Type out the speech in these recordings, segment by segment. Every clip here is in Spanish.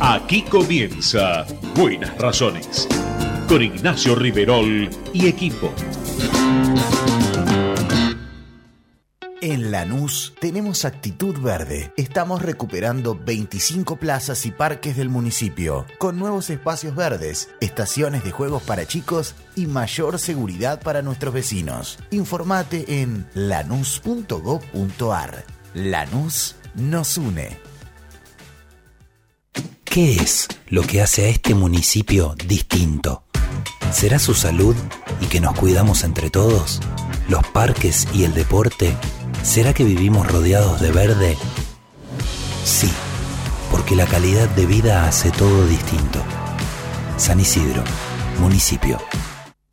Aquí comienza Buenas Razones con Ignacio Riverol y equipo. En Lanús tenemos actitud verde. Estamos recuperando 25 plazas y parques del municipio, con nuevos espacios verdes, estaciones de juegos para chicos y mayor seguridad para nuestros vecinos. Informate en lanús.gov.ar. Lanús nos une. ¿Qué es lo que hace a este municipio distinto? ¿Será su salud y que nos cuidamos entre todos? ¿Los parques y el deporte? ¿Será que vivimos rodeados de verde? Sí, porque la calidad de vida hace todo distinto. San Isidro, municipio.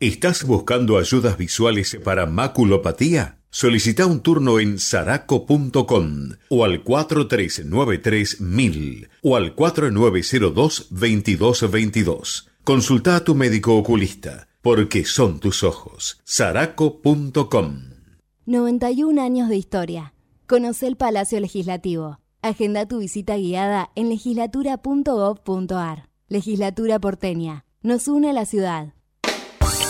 ¿Estás buscando ayudas visuales para maculopatía? Solicita un turno en saraco.com o al 4393 o al 4902-2222. Consulta a tu médico oculista, porque son tus ojos. saraco.com 91 años de historia. Conoce el Palacio Legislativo. Agenda tu visita guiada en legislatura.gov.ar. Legislatura porteña. Nos une a la ciudad.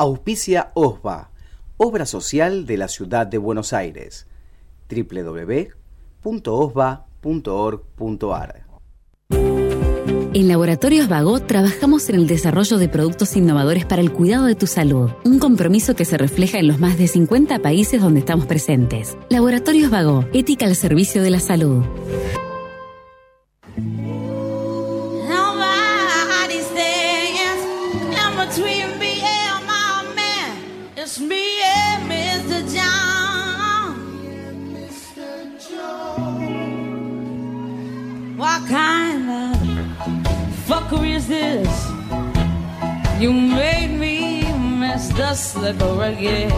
Auspicia OSBA, Obra Social de la Ciudad de Buenos Aires. www.osba.org.ar En Laboratorios Vago trabajamos en el desarrollo de productos innovadores para el cuidado de tu salud, un compromiso que se refleja en los más de 50 países donde estamos presentes. Laboratorios Vago, ética al servicio de la salud. What kind of fuckery is this? You made me Mr. Slicker again.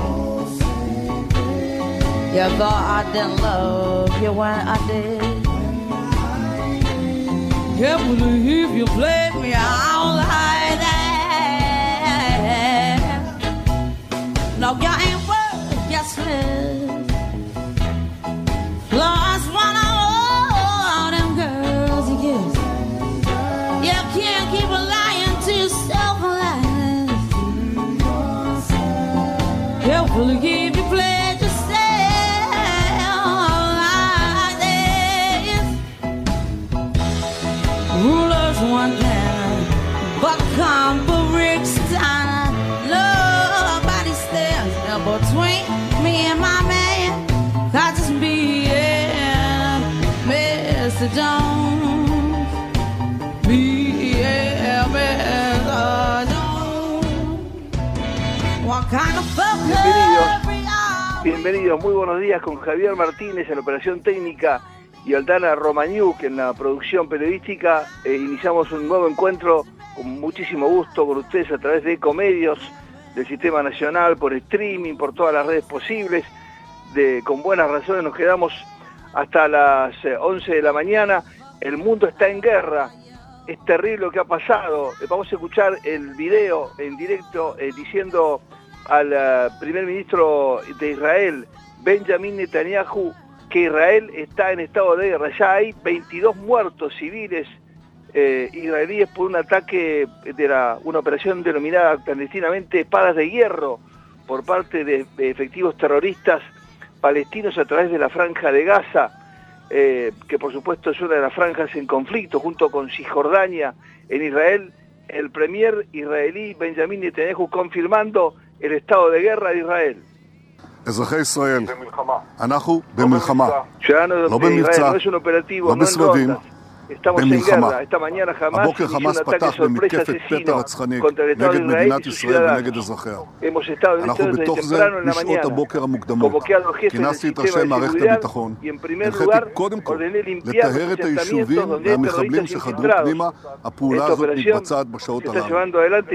You thought I didn't love you when I did. Can't believe you played me out like that. No, you ain't worth your slip. Fucker? Bienvenidos, muy buenos días con Javier Martínez en la operación técnica y Aldana Romaniuk en la producción periodística. Eh, iniciamos un nuevo encuentro con muchísimo gusto con ustedes a través de Ecomedios, del Sistema Nacional, por streaming, por todas las redes posibles. De, con buenas razones nos quedamos hasta las eh, 11 de la mañana. El mundo está en guerra. Es terrible lo que ha pasado. Eh, Vamos a escuchar el video en directo eh, diciendo al eh, primer ministro de Israel, Benjamin Netanyahu, que Israel está en estado de guerra. Ya hay 22 muertos civiles eh, israelíes por un ataque de una operación denominada clandestinamente Espadas de Hierro por parte de, de efectivos terroristas palestinos a través de la franja de Gaza. eh, que por supuesto es una de las franjas en conflicto junto con Cisjordania en Israel, el premier israelí Benjamin Netanyahu confirmando el estado de guerra de Israel. אזרחי ישראל, אנחנו במלחמה, לא de Israel, במבצע, לא no en בסבבים, Estamos במלחמה. הבוקר חמאס פתח במתקפת פתע רצחנית נגד מדינת ישראל ונגד אזרחיה. אנחנו בתוך זה משעות הבוקר המוקדמות. כינסתי את ראשי מערכת הביטחון. הנחיתי קודם כל לטהר את היישובים והמחבלים שחדרו פנימה. הפעולה הזאת מתבצעת בשעות הללו.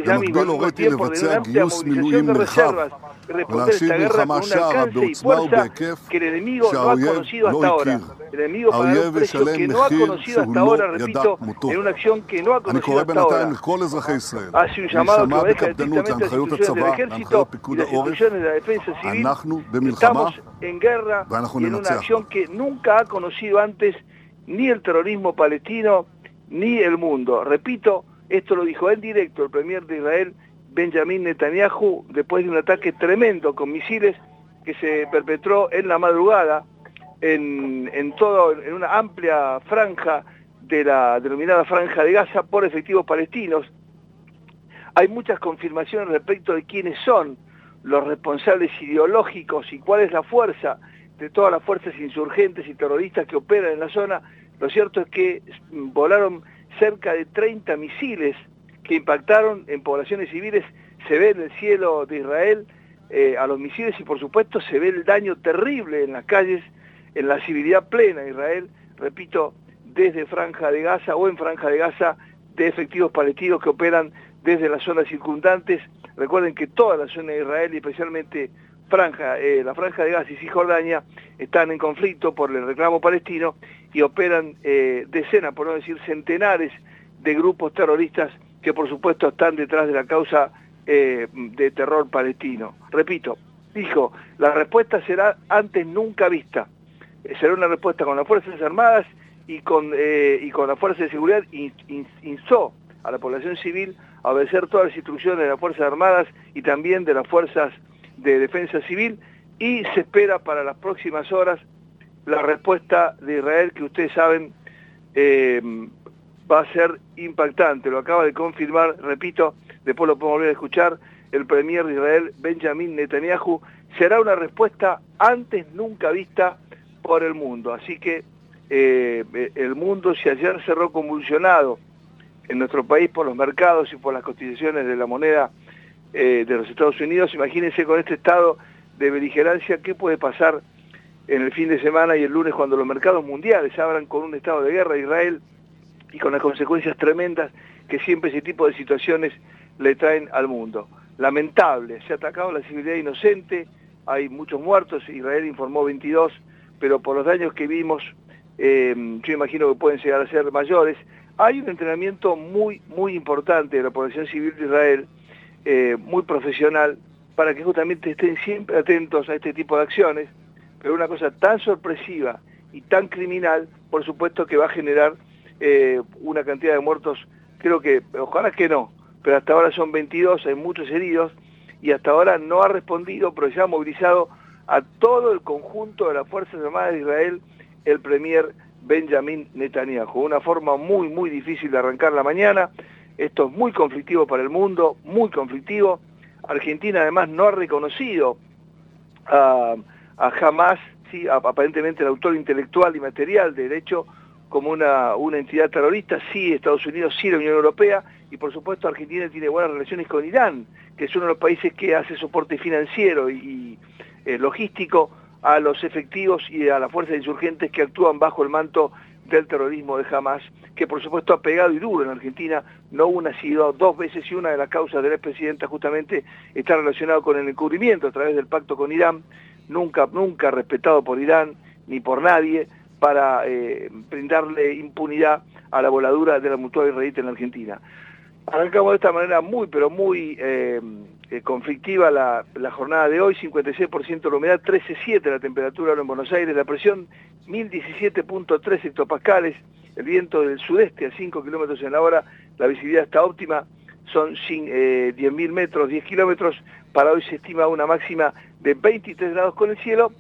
במקביל הוריתי לבצע גיוס מילואים נרחב ולהשיב מלחמה שערה בעוצמה ובהיקף שהאויב לא הכיר. האויב ישלם מחיר שהוא לא... ahora, repito, en una acción que no ha conocido hasta ahora. Hace un llamado que obedezca directamente a las instituciones del ejército y las instituciones de la defensa civil. Estamos en guerra y en una acción que nunca ha conocido antes ni el terrorismo palestino ni el mundo. Repito, esto lo dijo en directo el premier de Israel, Benjamin Netanyahu, después de un ataque tremendo con misiles que se perpetró en la madrugada en, en, todo, en una amplia franja de la denominada franja de Gaza por efectivos palestinos. Hay muchas confirmaciones respecto de quiénes son los responsables ideológicos y cuál es la fuerza de todas las fuerzas insurgentes y terroristas que operan en la zona. Lo cierto es que mm, volaron cerca de 30 misiles que impactaron en poblaciones civiles. Se ve en el cielo de Israel eh, a los misiles y por supuesto se ve el daño terrible en las calles, en la civilidad plena de Israel, repito, desde Franja de Gaza o en Franja de Gaza de efectivos palestinos que operan desde las zonas circundantes. Recuerden que toda la zona de Israel y especialmente eh, la Franja de Gaza y Cisjordania están en conflicto por el reclamo palestino y operan eh, decenas, por no decir centenares, de grupos terroristas que por supuesto están detrás de la causa eh, de terror palestino. Repito, dijo, la respuesta será antes nunca vista. Será una respuesta con las Fuerzas Armadas y con, eh, y con las Fuerzas de Seguridad. In- in- instó a la población civil a obedecer todas las instrucciones de las Fuerzas Armadas y también de las Fuerzas de Defensa Civil y se espera para las próximas horas la respuesta de Israel que ustedes saben eh, va a ser impactante, lo acaba de confirmar, repito, después lo podemos volver a escuchar, el premier de Israel, Benjamin Netanyahu, será una respuesta antes nunca vista por el mundo. Así que eh, el mundo, si ayer cerró convulsionado en nuestro país por los mercados y por las cotizaciones de la moneda eh, de los Estados Unidos, imagínense con este estado de beligerancia qué puede pasar en el fin de semana y el lunes cuando los mercados mundiales abran con un estado de guerra a Israel y con las consecuencias tremendas que siempre ese tipo de situaciones le traen al mundo. Lamentable, se ha atacado la civilidad inocente, hay muchos muertos, Israel informó 22, pero por los daños que vimos, eh, yo imagino que pueden llegar a ser mayores. Hay un entrenamiento muy, muy importante de la población civil de Israel, eh, muy profesional, para que justamente estén siempre atentos a este tipo de acciones, pero una cosa tan sorpresiva y tan criminal, por supuesto que va a generar eh, una cantidad de muertos, creo que, ojalá que no, pero hasta ahora son 22, hay muchos heridos, y hasta ahora no ha respondido, pero ya ha movilizado a todo el conjunto de las Fuerzas Armadas de Israel el premier Benjamin Netanyahu. Una forma muy, muy difícil de arrancar la mañana. Esto es muy conflictivo para el mundo, muy conflictivo. Argentina además no ha reconocido a, a Hamas, sí, aparentemente el autor intelectual y material del hecho, como una, una entidad terrorista, sí Estados Unidos, sí la Unión Europea, y por supuesto Argentina tiene buenas relaciones con Irán, que es uno de los países que hace soporte financiero y, y, eh, logístico a los efectivos y a las fuerzas insurgentes que actúan bajo el manto del terrorismo de Hamas, que por supuesto ha pegado y duro en Argentina, no una, sino dos veces, y una de las causas de la expresidenta justamente está relacionado con el encubrimiento a través del pacto con Irán, nunca, nunca respetado por Irán ni por nadie, para eh, brindarle impunidad a la voladura de la mutual israelita en Argentina. Arrancamos de esta manera muy, pero muy eh, eh, conflictiva la, jornada de hoy, 56% de la humedad, 13.7 la temperatura ahora en Buenos Aires, la presión 1017.3 hectopascales, el viento del sudeste a 5 kilómetros en la hora, la visibilidad está óptima, son eh, 10.000 metros, 10 kilómetros, para hoy se estima una máxima de 23 grados con el cielo,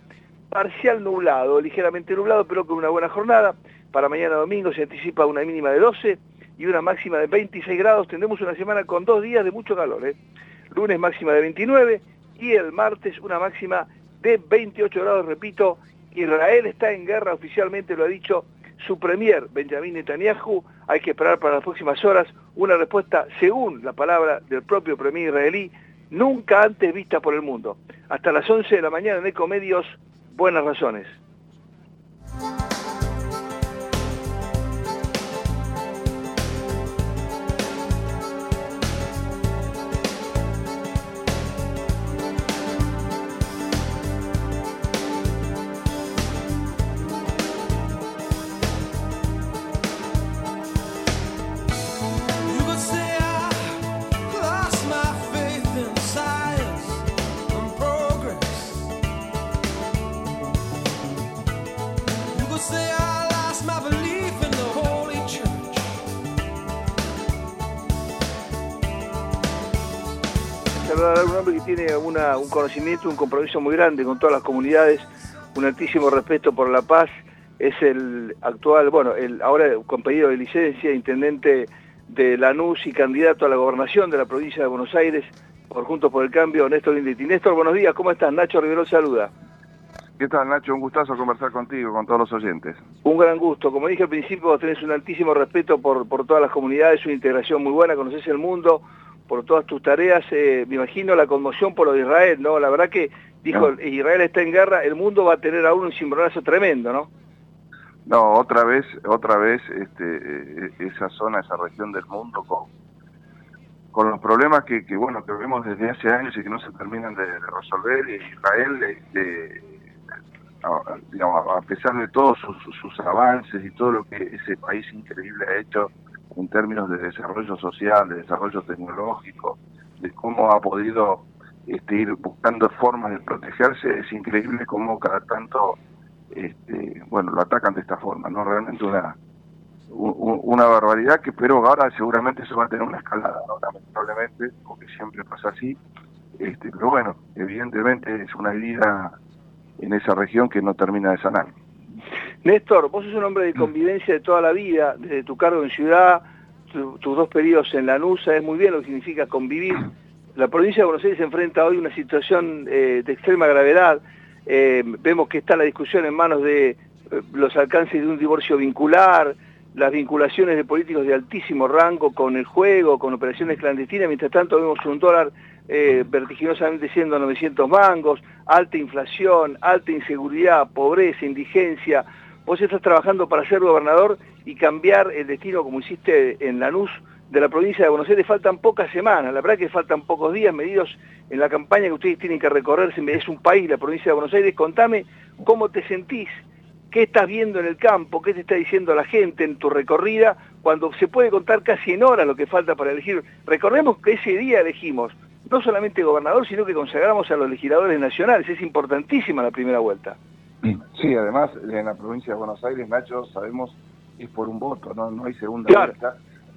parcial nublado, ligeramente nublado, pero con una buena jornada. Para mañana domingo se anticipa una mínima de 12 y una máxima de 26 grados. Tendremos una semana con dos días de mucho calor. ¿eh? Lunes máxima de 29 y el martes una máxima de 28 grados, repito. Israel está en guerra, oficialmente lo ha dicho su premier Benjamin Netanyahu. Hay que esperar para las próximas horas una respuesta, según la palabra del propio premier israelí, nunca antes vista por el mundo. Hasta las 11 de la mañana en Ecomedios, buenas razones. Un hombre que tiene una- un conocimiento, un compromiso muy grande con todas las comunidades, un altísimo respeto por la paz. Es el actual, bueno, el ahora con pedido de licencia, intendente de Lanús y candidato a la gobernación de la provincia de Buenos Aires por Juntos por el Cambio, Néstor Lindetti. Néstor, buenos días, ¿cómo estás? Nacho Rivero saluda. ¿Qué tal, Nacho? Un gustazo conversar contigo, con todos los oyentes. Un gran gusto. Como dije al principio, vos tenés un altísimo respeto por, por todas las comunidades, una integración muy buena, conoces el mundo, por todas tus tareas. eh, me imagino la conmoción por lo de Israel, ¿no? La verdad que dijo, No. Israel está en guerra, el mundo va a tener aún un cimbronazo tremendo, ¿no? No, otra vez, otra vez, este, eh, esa zona, esa región del mundo con, con los problemas que, que, bueno, que vemos desde hace años y que no se terminan de, de resolver. Y Israel, este, a, pesar de todos sus avances y todo lo que ese país increíble ha hecho en términos de desarrollo social, de desarrollo tecnológico, de cómo ha podido este, ir buscando formas de protegerse, es increíble cómo cada tanto este, bueno, lo atacan de esta forma, ¿no? Realmente una una barbaridad que pero ahora seguramente se va a tener una escalada, ¿no? Lamentablemente, porque siempre pasa así. Este, pero bueno, evidentemente es una herida en esa región que no termina de sanar. Néstor, vos sos un hombre de convivencia de toda la vida, desde tu cargo en ciudad, tu- tus dos periodos en Lanús, sabes muy bien lo que significa convivir. La provincia de Buenos Aires se enfrenta hoy a una situación eh, de extrema gravedad. Eh, vemos que está la discusión en manos de eh, los alcances de un divorcio vincular, las vinculaciones de políticos de altísimo rango con el juego, con operaciones clandestinas. Mientras tanto vemos un dólar eh, vertiginosamente siendo 900 mangos, alta inflación, alta inseguridad, pobreza, indigencia. Vos estás trabajando para ser gobernador y cambiar el destino como hiciste en Lanús de la provincia de Buenos Aires. Faltan pocas semanas, la verdad que faltan pocos días medidos en la campaña que ustedes tienen que recorrer. Es un país, la provincia de Buenos Aires. Contame cómo te sentís, qué estás viendo en el campo, qué te está diciendo la gente en tu recorrida, cuando se puede contar casi en horas lo que falta para elegir. Recordemos que ese día elegimos no solamente gobernador, sino que consagramos a los legisladores nacionales. Es importantísima la primera vuelta. Sí, además en la provincia de Buenos Aires, Nacho, sabemos es por un voto, no, no hay segunda Claro. vuelta.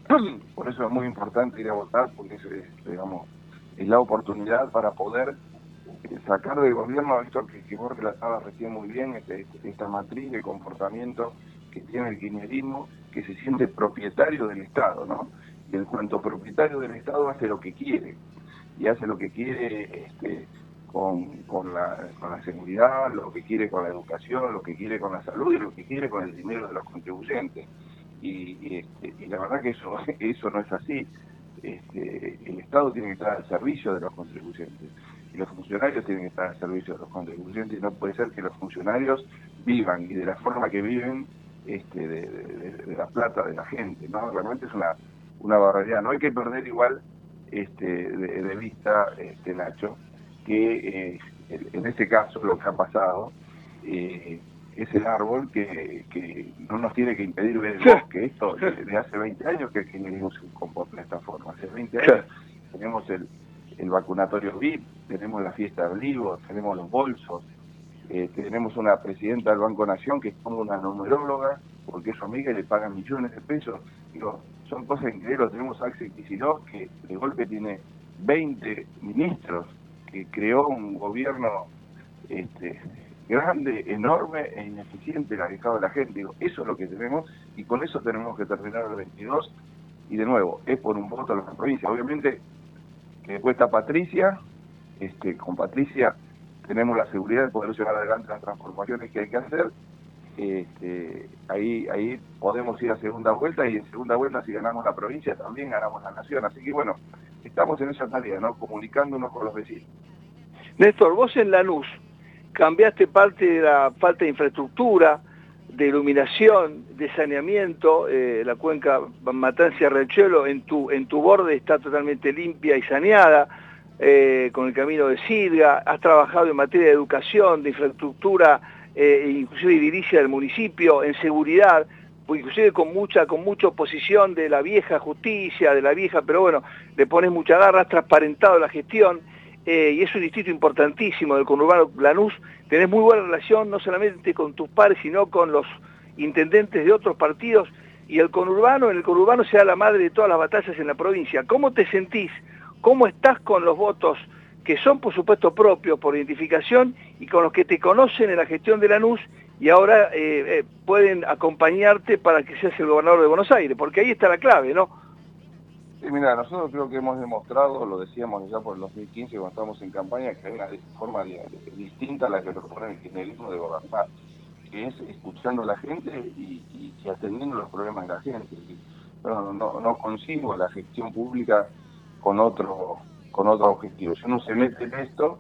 Por eso es muy importante ir a votar, porque es, digamos, es la oportunidad para poder eh, sacar del gobierno esto que, que vos relatabas recién muy bien, este- este- esta matriz de comportamiento que tiene el kirchnerismo, que se siente propietario del Estado, ¿no? Y en cuanto propietario del Estado hace lo que quiere, y hace lo que quiere este, con, con, la, con la seguridad, lo que quiere con la educación, lo que quiere con la salud y lo que quiere con el dinero de los contribuyentes. Y, este, la verdad que eso, eso no es así. Este, el Estado tiene que estar al servicio de los contribuyentes y los funcionarios tienen que estar al servicio de los contribuyentes no puede ser que los funcionarios vivan y de la forma que viven este, de, de- de- de la plata de la gente. ¿no? Realmente es una, una barbaridad. No hay que perder igual este, de, de vista, este, Nacho, que eh, en- este caso lo que ha pasado eh, es el árbol que, que no nos tiene que impedir ver el bosque. Esto de hace 20 años que el kirchnerismo se comporta de esta forma. Hace 20 años tenemos el, el vacunatorio VIP, tenemos la fiesta de olivos, tenemos los bolsos, eh, tenemos una presidenta del Banco Nación que es como una numeróloga, porque es su amiga y le pagan millones de pesos. Digo, son cosas increíbles. Tenemos a Axel Kicillof, que de golpe tiene 20 ministros, que creó un gobierno este, grande, enorme e ineficiente el alejado la gente. Digo, eso es lo que tenemos y con eso tenemos que terminar el 22 y de nuevo, es por un voto a la provincia. Obviamente que después está Patricia, este, con Patricia tenemos la seguridad de poder llevar adelante las transformaciones que hay que hacer. Este, ahí, podemos ir a segunda vuelta y en segunda vuelta si ganamos la provincia también ganamos la nación. Así que bueno, estamos en esa tarea, ¿no? Comunicándonos con los vecinos. Néstor, vos en Lanús cambiaste parte de la falta de infraestructura, de iluminación, de saneamiento, eh, la cuenca Matancia-Riachuelo en tu, en tu borde está totalmente limpia y saneada, eh, con el camino de Sidga, has trabajado en materia de educación, de infraestructura, eh, inclusive edilicia del municipio, en seguridad, pues inclusive con mucha, con mucha oposición de la vieja justicia, de la vieja, pero bueno, le pones mucha garra, has transparentado la gestión, eh, y es un distrito importantísimo del conurbano Lanús, tenés muy buena relación no solamente con tus pares, sino con los intendentes de otros partidos, y el conurbano, en el conurbano se da la madre de todas las batallas en la provincia. ¿Cómo te sentís? ¿Cómo estás con los votos que son por supuesto propios por identificación y con los que te conocen en la gestión de Lanús y ahora eh, eh, pueden acompañarte para que seas el gobernador de Buenos Aires? Porque ahí está la clave, ¿no? Sí, mira, nosotros creo que hemos demostrado, lo decíamos ya por el 2015 cuando estábamos en campaña, que hay una forma distinta a la que propone el kirchnerismo de gobernar, que es escuchando a la gente y, atendiendo los problemas de la gente. No, no la gestión pública con otro con otro objetivo. Si uno se mete en esto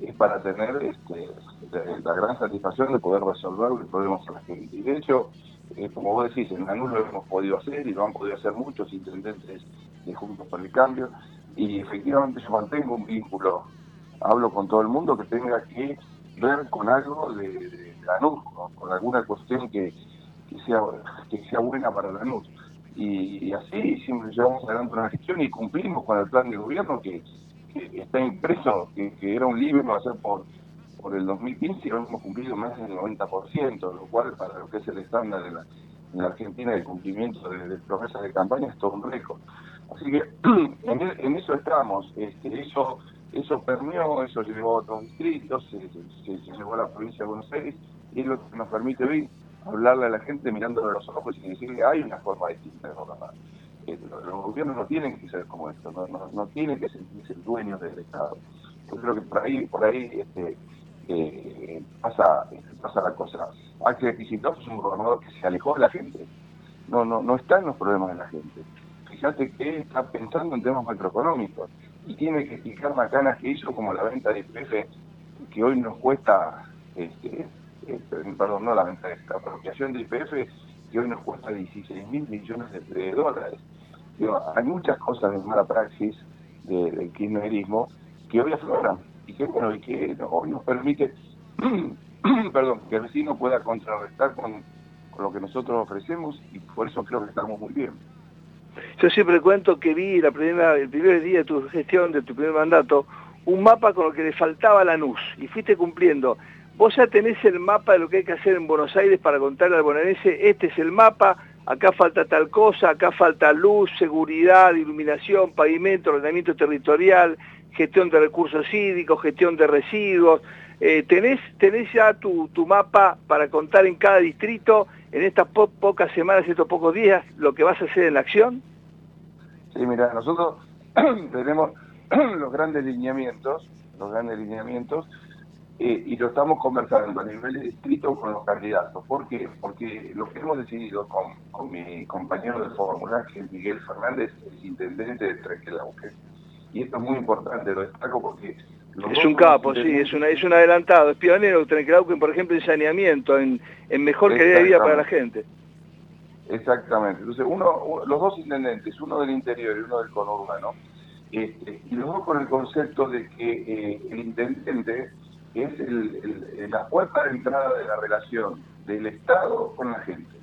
es para tener este, la, la gran satisfacción de poder resolver los problemas a la gente. Y de hecho, eh, como vos decís, en Lanús lo hemos podido hacer y lo han podido hacer muchos intendentes de Juntos por el Cambio y efectivamente yo mantengo un vínculo, hablo con todo el mundo que tenga que ver con algo de, de Lanús, con, alguna cuestión que, que sea que sea buena para Lanús. Y, así siempre llevamos adelante una gestión y cumplimos con el plan de gobierno que, está impreso, que, era un libro a hacer por, por el 2015 y lo hemos cumplido más del 90%, lo cual para lo que es el estándar en la, en la Argentina de cumplimiento de, de promesas de campaña es todo un récord. Así que en, eso estamos, este, eso eso permeó, eso llegó a otros distritos, se, se- llevó a la provincia de Buenos Aires y es lo que nos permite hoy hablarle a la gente mirándole a los ojos y decirle hay una forma distinta de gobernar. Eh, los, gobiernos no tienen que ser como esto, no, no, no tienen que sentirse dueños del Estado. Yo creo que por ahí, por ahí este, eh, pasa, pasa la cosa. Axel Kicillof es un gobernador que se alejó de la gente, no, no, no está en los problemas de la gente. Fíjate que él está pensando en temas macroeconómicos y tiene que explicar macanas que hizo como la venta de IPF, que hoy nos cuesta, este, perdón, no la venta de esta apropiación de IPF, que hoy nos cuesta 16 mil millones de, de dólares. Digo, hay muchas cosas de mala praxis de- del kirchnerismo que hoy afloran y que bueno y que hoy nos permite perdón que el vecino pueda contrarrestar con, con lo que nosotros ofrecemos y por eso creo que estamos muy bien Yo siempre cuento que vi la primera, el primer día de tu gestión, de tu primer mandato, un mapa con lo que le faltaba a Lanús y fuiste cumpliendo. Vos ya tenés el mapa de lo que hay que hacer en Buenos Aires para contarle al bonaerense, este es el mapa, acá falta tal cosa, acá falta luz, seguridad, iluminación, pavimento, ordenamiento territorial, gestión de recursos hídricos, gestión de residuos. Eh, ¿tenés, ¿Tenés ya tu, tu mapa para contar en cada distrito, en estas po- pocas semanas, estos pocos días, lo que vas a hacer en la acción? Sí, mira, nosotros tenemos los grandes lineamientos, los grandes lineamientos, eh, y lo estamos conversando a nivel de distrito con los candidatos. ¿Por qué? Porque lo que hemos decidido con, con mi compañero de fórmula, que es Miguel Fernández, el intendente de Trequelauque, y esto es muy importante, lo destaco porque... Es un capo, sí, es, una, es un adelantado, es pionero, Trenquelauquen, por ejemplo, en saneamiento, en, en mejor calidad de vida para la gente. Exactamente. Entonces, uno, uno- los dos intendentes, uno del interior y uno del conurbano, este, y los dos con el concepto de que eh, el intendente es el- la puerta de entrada de la relación del Estado con la gente.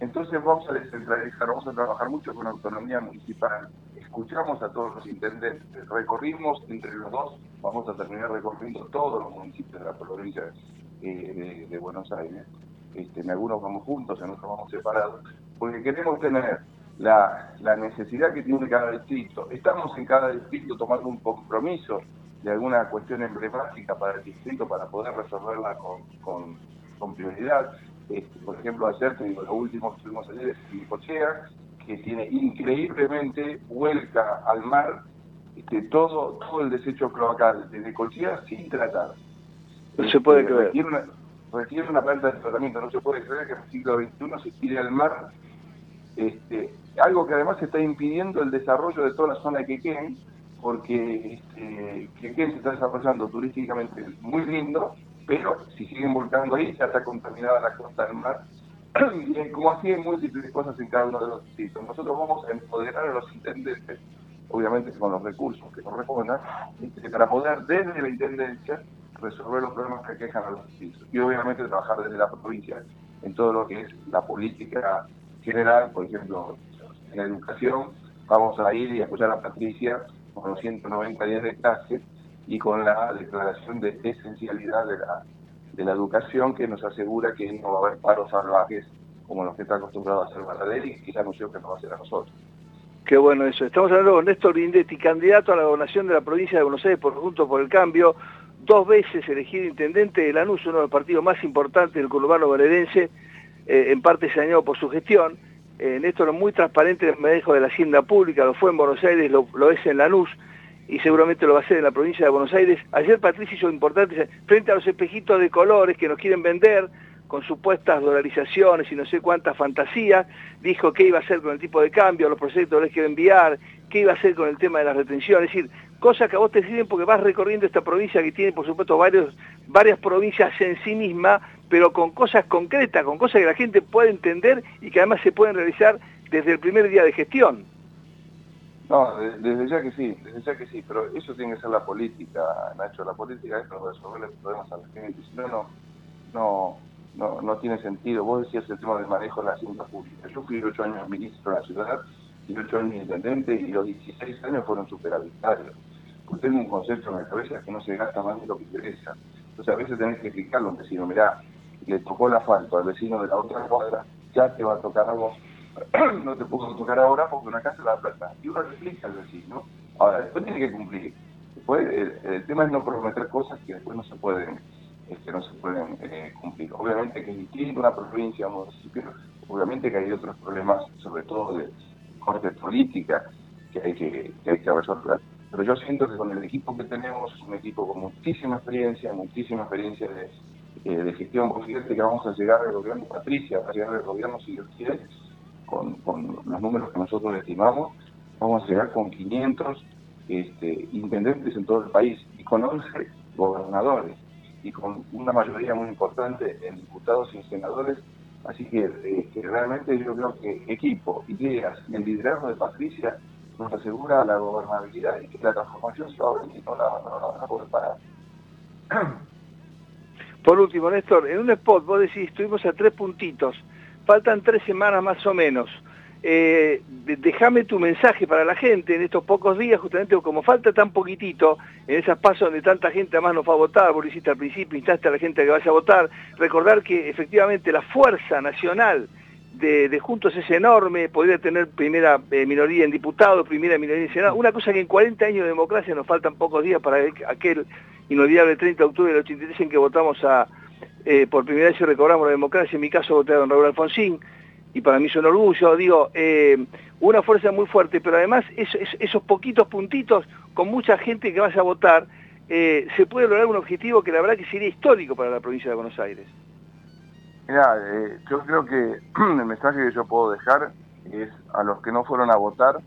Entonces vamos a descentralizar, vamos a trabajar mucho con autonomía municipal. Escuchamos a todos los intendentes, recorrimos entre los dos, vamos a terminar recorriendo todos los municipios de la provincia eh, de, de Buenos Aires. Este, en algunos vamos juntos, en otros vamos separados, porque queremos tener la, la necesidad que tiene cada distrito. Estamos en cada distrito tomando un compromiso de alguna cuestión emblemática para el distrito para poder resolverla con, con, con prioridad. Este, por ejemplo, ayer, te digo, lo último que tuvimos ayer es Filicochea, que tiene increíblemente vuelca al mar este, todo todo el desecho cloacal de Colchea sin tratar. No se puede Este, creer. Requiere una, requiere una planta de tratamiento, no se puede creer que en el siglo XXI se tire al mar este, algo que además está impidiendo el desarrollo de toda la zona de Quequén, porque este, se está desarrollando turísticamente muy lindo, pero si siguen volcando ahí ya está contaminada la costa del mar. y como así hay múltiples cosas en cada uno de los distritos. Nosotros vamos a empoderar a los intendentes, obviamente con los recursos que correspondan, este, para poder desde la intendencia resolver los problemas que quejan a los distritos. Y obviamente trabajar desde la provincia en todo lo que es la política general, por ejemplo, en la educación, vamos a ir y a apoyar a Patricia con los 190 días de clase y con la declaración de esencialidad de la, de la educación que nos asegura que no va a haber paros salvajes como los que está acostumbrado a hacer Baradel y ya anunció que no va a hacer a nosotros. Qué bueno eso. Estamos hablando con Néstor Grindetti, candidato a la gobernación de la provincia de Buenos Aires por Juntos por el Cambio, dos veces elegido intendente de Lanús, uno de los partidos más importantes del conurbano bonaerense, eh, en parte señalado por su gestión. Eh, Néstor es muy transparente en el de la hacienda pública, lo fue en Buenos Aires, lo, es en Lanús y seguramente lo va a hacer en la provincia de Buenos Aires. Ayer Patricia hizo importante frente a los espejitos de colores que nos quieren vender con supuestas dolarizaciones y no sé cuántas fantasías, dijo qué iba a hacer con el tipo de cambio, los proyectos que quiero enviar, qué iba a hacer con el tema de las retenciones, es decir, cosas que a vos te sirven porque vas recorriendo esta provincia que tiene, por supuesto, varias provincias en sí misma, pero con cosas concretas, con cosas que la gente puede entender y que además se pueden realizar desde el primer día de gestión. No, de- desde ya que sí, desde ya que sí, pero eso tiene que ser la política, Nacho, la política es para resolver los problemas a la gente, si no, no, no, no, tiene sentido. Vos decías el tema del manejo de la hacienda pública. Yo fui ocho años ministro de la ciudad y ocho años intendente y los 16 años fueron superavitarios. Pues tengo un concepto en la cabeza que no se gasta más de lo que interesa. Entonces a veces tenés que explicarle a un vecino, mirá, le tocó el asfalto al vecino de la otra cuadra, ya te va a tocar a vos. no te puedo tocar ahora porque una casa la plata. Y uno le al vecino. Ahora, después tiene que cumplir. Después, el, tema es no prometer cosas que después no se pueden este, no se pueden eh, cumplir. Obviamente que es distinto una provincia un municipio, obviamente que hay otros problemas, sobre todo de corte política, que hay que, que hay que resolver. Pero yo siento que con el equipo que tenemos, un equipo con muchísima experiencia, muchísima experiencia de, eh, de gestión, fíjate que vamos a llegar al gobierno Patricia, va a llegar al gobierno si Dios quiere, con, con los números que nosotros estimamos, vamos a llegar con 500 este, intendentes en todo el país y con 11 gobernadores y con una mayoría muy importante en diputados y en senadores. Así que, que realmente yo creo que equipo, ideas el liderazgo de Patricia nos asegura la gobernabilidad y que la transformación se va a no la, no la van a poder parar. Por último, Néstor, en un spot vos decís, estuvimos a tres puntitos, faltan tres semanas más o menos. Eh, déjame tu mensaje para la gente. En estos pocos días, justamente como falta tan poquitito, en esas pasos donde tanta gente además no fue a votar, vos hiciste al principio, instaste a la gente a que vaya a votar, recordar que efectivamente la fuerza nacional de, de Juntos es enorme, podría tener primera eh, minoría en diputados, primera minoría en senado, una cosa que en 40 años de democracia nos faltan pocos días para aquel inolvidable 30 de octubre del 83 en que votamos a, eh, por primera vez y recobramos la democracia, en mi caso voté a don Raúl Alfonsín, y para mí es un orgullo, digo, eh, una fuerza muy fuerte, pero además eso- es- esos poquitos puntitos, con mucha gente que vaya a votar, se puede lograr un objetivo que la verdad que sería histórico para la provincia de Buenos Aires. Mira, eh, yo creo que el mensaje que yo puedo dejar es a los que no fueron a votar,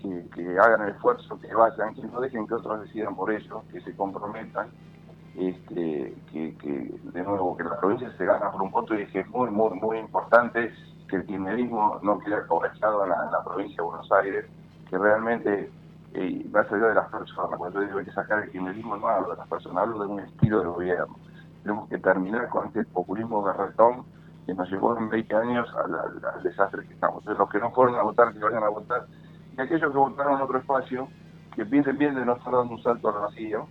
que, que hagan el esfuerzo, que vayan, que no dejen que otros decidan por ellos, que se comprometan, este, que, que de nuevo que la provincia se gana por un voto y es que es muy, muy, muy importante que el kirchnerismo no quede aprovechado en la, provincia de Buenos Aires, que realmente, eh, más allá de las personas, cuando yo digo hay que sacar el kirchnerismo, no hablo de las personas, hablo de un estilo de gobierno. Tenemos que terminar con este populismo garretón que nos llevó en 20 años al, desastre que estamos. Los que no fueron a votar, que vayan a votar, y aquellos que votaron en otro espacio, que piensen bien de no estar dando un salto al vacío,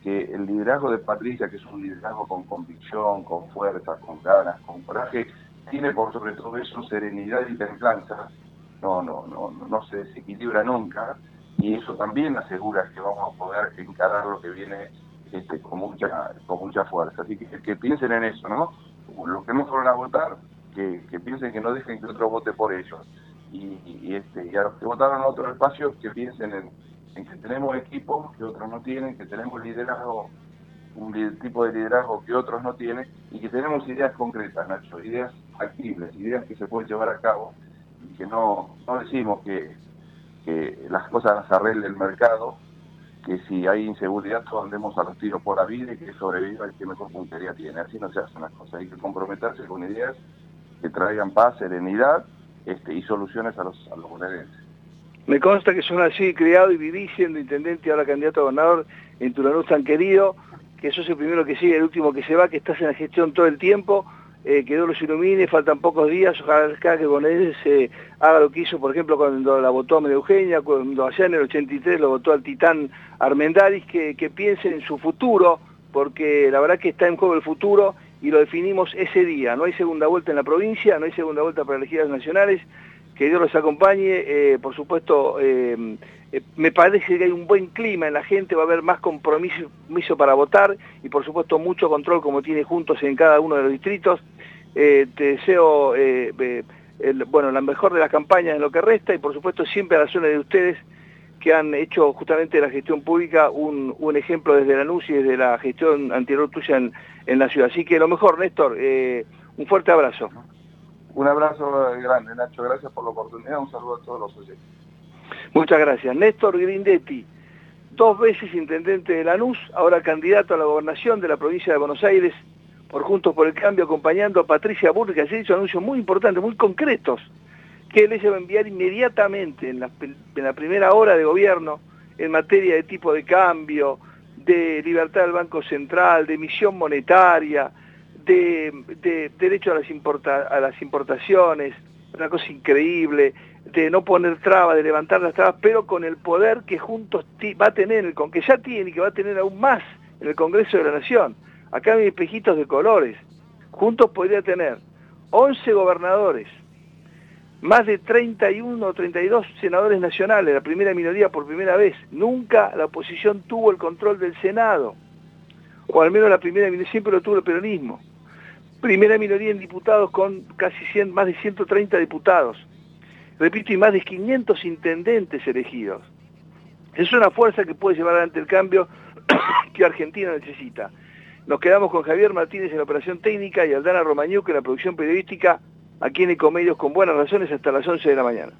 que el liderazgo de Patricia, que es un liderazgo con convicción, con fuerza, con ganas, con coraje, tiene por sobre todo eso serenidad y templanza, no, no, no, no se desequilibra nunca, y eso también asegura que vamos a poder encarar lo que viene este, con mucha con mucha fuerza. Así que, que piensen en eso, ¿no? Los que no fueron a votar, que, que piensen que no dejen que otro vote por ellos. Y, y, este, y a los que votaron a otros espacios, que piensen en, que tenemos equipos que otros no tienen, que tenemos liderazgo, un tipo de liderazgo que otros no tienen, y que tenemos ideas concretas, Nacho, ideas actibles, ideas que se pueden llevar a cabo, y que no, no decimos que, que las cosas las arregle el mercado, que si hay inseguridad todos andemos a los tiros por la vida y que sobreviva el que mejor puntería tiene. Así no se hacen las cosas. Hay que comprometerse con ideas que traigan paz, serenidad este, y soluciones a los, a los bonaerenses. Me consta que son así, criado y viví siendo intendente y ahora candidato a gobernador en Tulanús tan querido, que sos el primero que sigue, el último que se va, que estás en la gestión todo el tiempo, eh, que Dios los ilumine, faltan pocos días, ojalá que Bonaerense se haga lo que hizo, por ejemplo, cuando la votó a María Eugenia, cuando allá en el 83 lo votó al titán Armendaris, que, que piensen en su futuro, porque la verdad que está en juego el futuro y lo definimos ese día. No hay segunda vuelta en la provincia, no hay segunda vuelta para las nacionales, que Dios los acompañe, eh, por supuesto, eh, eh, me parece que hay un buen clima en la gente, va a haber más compromiso para votar y por supuesto mucho control como tiene Juntos en cada uno de los distritos. Eh, te deseo, eh, bueno, la mejor de las campañas en lo que resta y por supuesto siempre a la zona de ustedes que han hecho justamente de la gestión pública un, ejemplo desde la NUS y desde la gestión anterior tuya en, en la ciudad. Así que lo mejor, Néstor, un fuerte abrazo. Un abrazo grande, Nacho. Gracias por la oportunidad. Un saludo a todos los oyentes. Muchas gracias. Néstor Grindetti, dos veces intendente de Lanús, ahora candidato a la gobernación de la provincia de Buenos Aires por Juntos por el Cambio, acompañando a Patricia Burri, que ha hecho anuncios muy importantes, muy concretos, que él ella va a enviar inmediatamente en la, primera hora de gobierno en materia de tipo de cambio, de libertad del Banco Central, de emisión monetaria, de, de derecho a las, a las importaciones, una cosa increíble, de no poner trabas, de levantar las trabas, pero con el poder que juntos va a tener, con que ya tiene y que va a tener aún más en el Congreso de la Nación. Acá hay espejitos de colores. Juntos podría tener 11 gobernadores, más de 31 o 32 senadores nacionales, la primera minoría por primera vez. Nunca la oposición tuvo el control del Senado, o al menos la primera minoría, siempre lo tuvo el peronismo. Primera minoría en diputados con casi 100, más de 130 diputados. Repito, y más de 500 intendentes elegidos. Es una fuerza que puede llevar adelante el cambio que Argentina necesita. Nos quedamos con Javier Martínez en la operación técnica y Aldana Romañuc en la producción periodística, aquí en Ecomedios con buenas razones hasta las 11 de la mañana.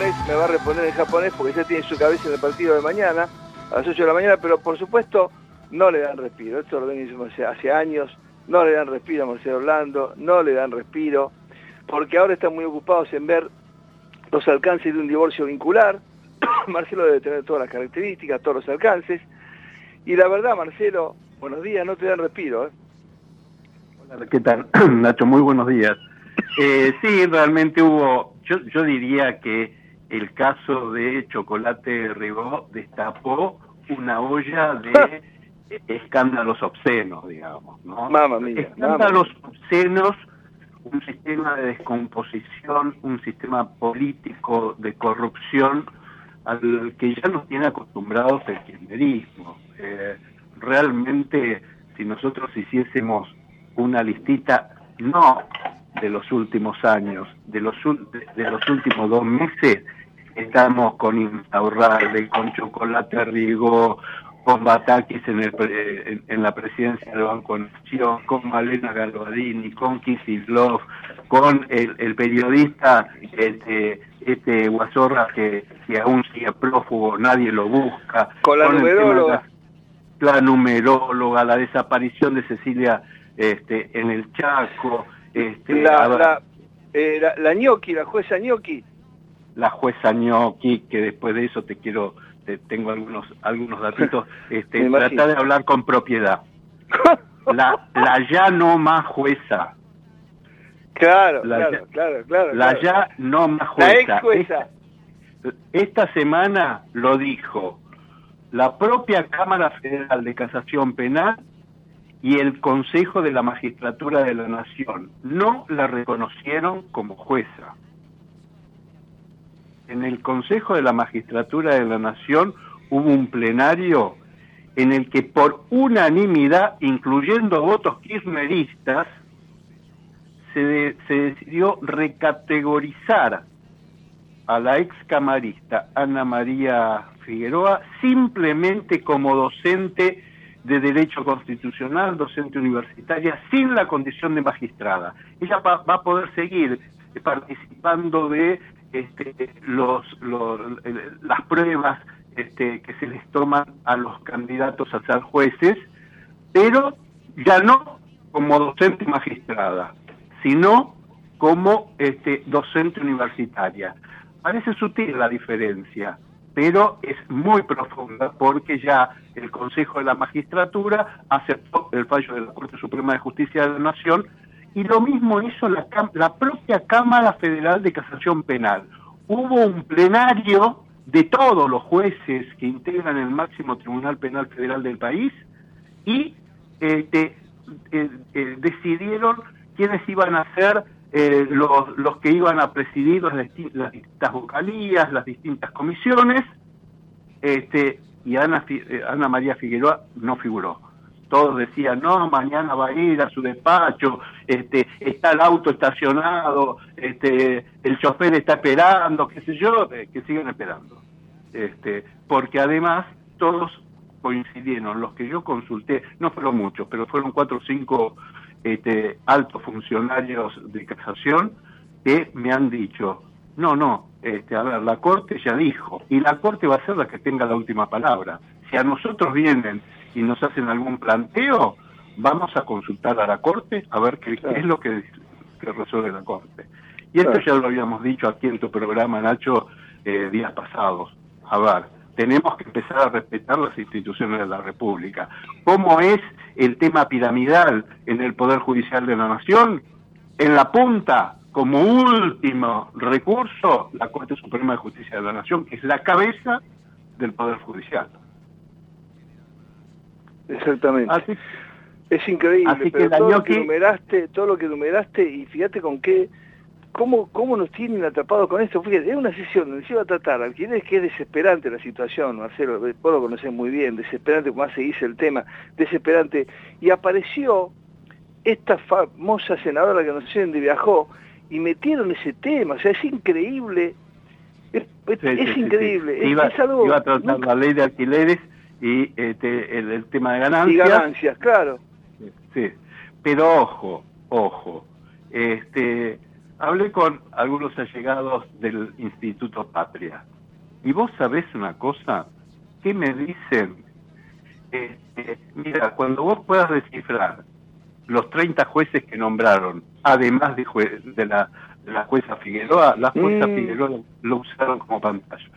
Me va a responder en japonés porque ya tiene su cabeza en el partido de mañana, a las 8 de la mañana, pero por supuesto no le dan respiro. Esto lo venimos hace, años, no le dan respiro a Marcelo Orlando, no le dan respiro, porque ahora están muy ocupados en ver los alcances de un divorcio vincular. Marcelo debe tener todas las características, todos los alcances. Y la verdad, Marcelo, buenos días, no te dan respiro. ¿eh? ¿Qué tal, Nacho? Muy buenos días. Eh, sí, realmente hubo, yo, yo diría que el caso de Chocolate Ribó destapó una olla de escándalos obscenos, digamos, ¿no? Mamma mía, Escándalos obscenos, un sistema de descomposición, un sistema político de corrupción al que ya nos tiene acostumbrados el kirchnerismo. Eh, realmente, si nosotros hiciésemos una listita, no de los últimos años, de los, de, de los últimos dos meses, estamos con Insaurralde, con Chocolate Rigo, con Batakis en, el pre- en, en la presidencia del Banco Nación, con Malena Galvadini, con Kicillof, con el, el periodista este, este Guasorra que, que aún sigue prófugo, nadie lo busca. Con la de numeróloga. la- la numeróloga, la desaparición de Cecilia este, en el Chaco, este, La, la, eh, la, la ñoqui, la jueza ñoqui, la jueza Ñoqui, que después de eso te quiero te- tengo algunos algunos datitos, este, trata de hablar con propiedad. La, la ya no más jueza, Claro, La claro, ya- claro, claro. la claro. ya no más La jueza. ex jueza. Esta, esta semana lo dijo la propia Cámara Federal de Casación Penal y el Consejo de la Magistratura de la Nación. No la reconocieron como jueza. En el Consejo de la Magistratura de la Nación hubo un plenario en el que por unanimidad, incluyendo votos kirchneristas, se, de- se decidió recategorizar a la ex camarista Ana María Figueroa simplemente como docente de Derecho Constitucional, docente universitaria, sin la condición de magistrada. Ella va, va a poder seguir participando de este, los, los- el- las pruebas este, que se les toman a los candidatos a ser jueces, pero ya no como docente magistrada, sino como este, docente universitaria. Parece sutil la diferencia, pero es muy profunda porque ya el Consejo de la Magistratura aceptó el fallo de la Corte Suprema de Justicia de la Nación y lo mismo hizo la, propia Cámara Federal de Casación Penal. Hubo un plenario de todos los jueces que integran el máximo Tribunal Penal Federal del país y este, eh, eh, decidieron quiénes iban a ser eh, los, los que iban a presidir las, disti- las distintas vocalías, las distintas comisiones, este, y Ana, eh, Ana María Figueroa no figuró. Todos decían, no, mañana va a ir a su despacho, este, está el auto estacionado, este, el chofer está esperando, qué sé yo, eh, que sigan esperando. Este, porque además todos coincidieron, los que yo consulté, no fueron muchos, pero fueron cuatro o cinco este, altos funcionarios de casación que me han dicho, no, no, este, a ver, la Corte ya dijo, y la Corte va a ser la que tenga la última palabra. Si a nosotros vienen y nos hacen algún planteo, vamos a consultar a la Corte a ver qué, es lo que, que resuelve la Corte. Y esto Claro. ya lo habíamos dicho aquí en tu programa, Nacho, eh, días pasados. A ver, tenemos que empezar a respetar las instituciones de la República. ¿Cómo es el tema piramidal en el Poder Judicial de la Nación? En la punta, como último recurso, la Corte Suprema de Justicia de la Nación, que es la cabeza del Poder Judicial. Exactamente. Así, Es increíble, Así que pero la todo lo que numeraste, todo lo que numeraste, y fíjate con qué, cómo, cómo nos tienen atrapados con esto. Fíjate, es una sesión donde se iba a tratar alquileres que es desesperante la situación, Marcelo, vos lo conocés muy bien, desesperante como se dice el tema, desesperante. Y apareció esta famosa senadora que no sé dónde viajó, y metieron ese tema, o sea, es increíble, es, es- Sí, sí, es sí, sí. increíble, es, Iba, es algo... iba a tratar nunca- la ley de alquileres y este, el, el tema de y ganancias. ganancias, claro. Sí, pero ojo, ojo. Este, hablé con algunos allegados del Instituto Patria. Y vos sabés una cosa, ¿qué me dicen? Este, mira, cuando vos puedas descifrar los 30 jueces que nombraron, además de, jue- de la, de la jueza Figueroa, la jueza Mm. Figueroa lo usaron como pantalla.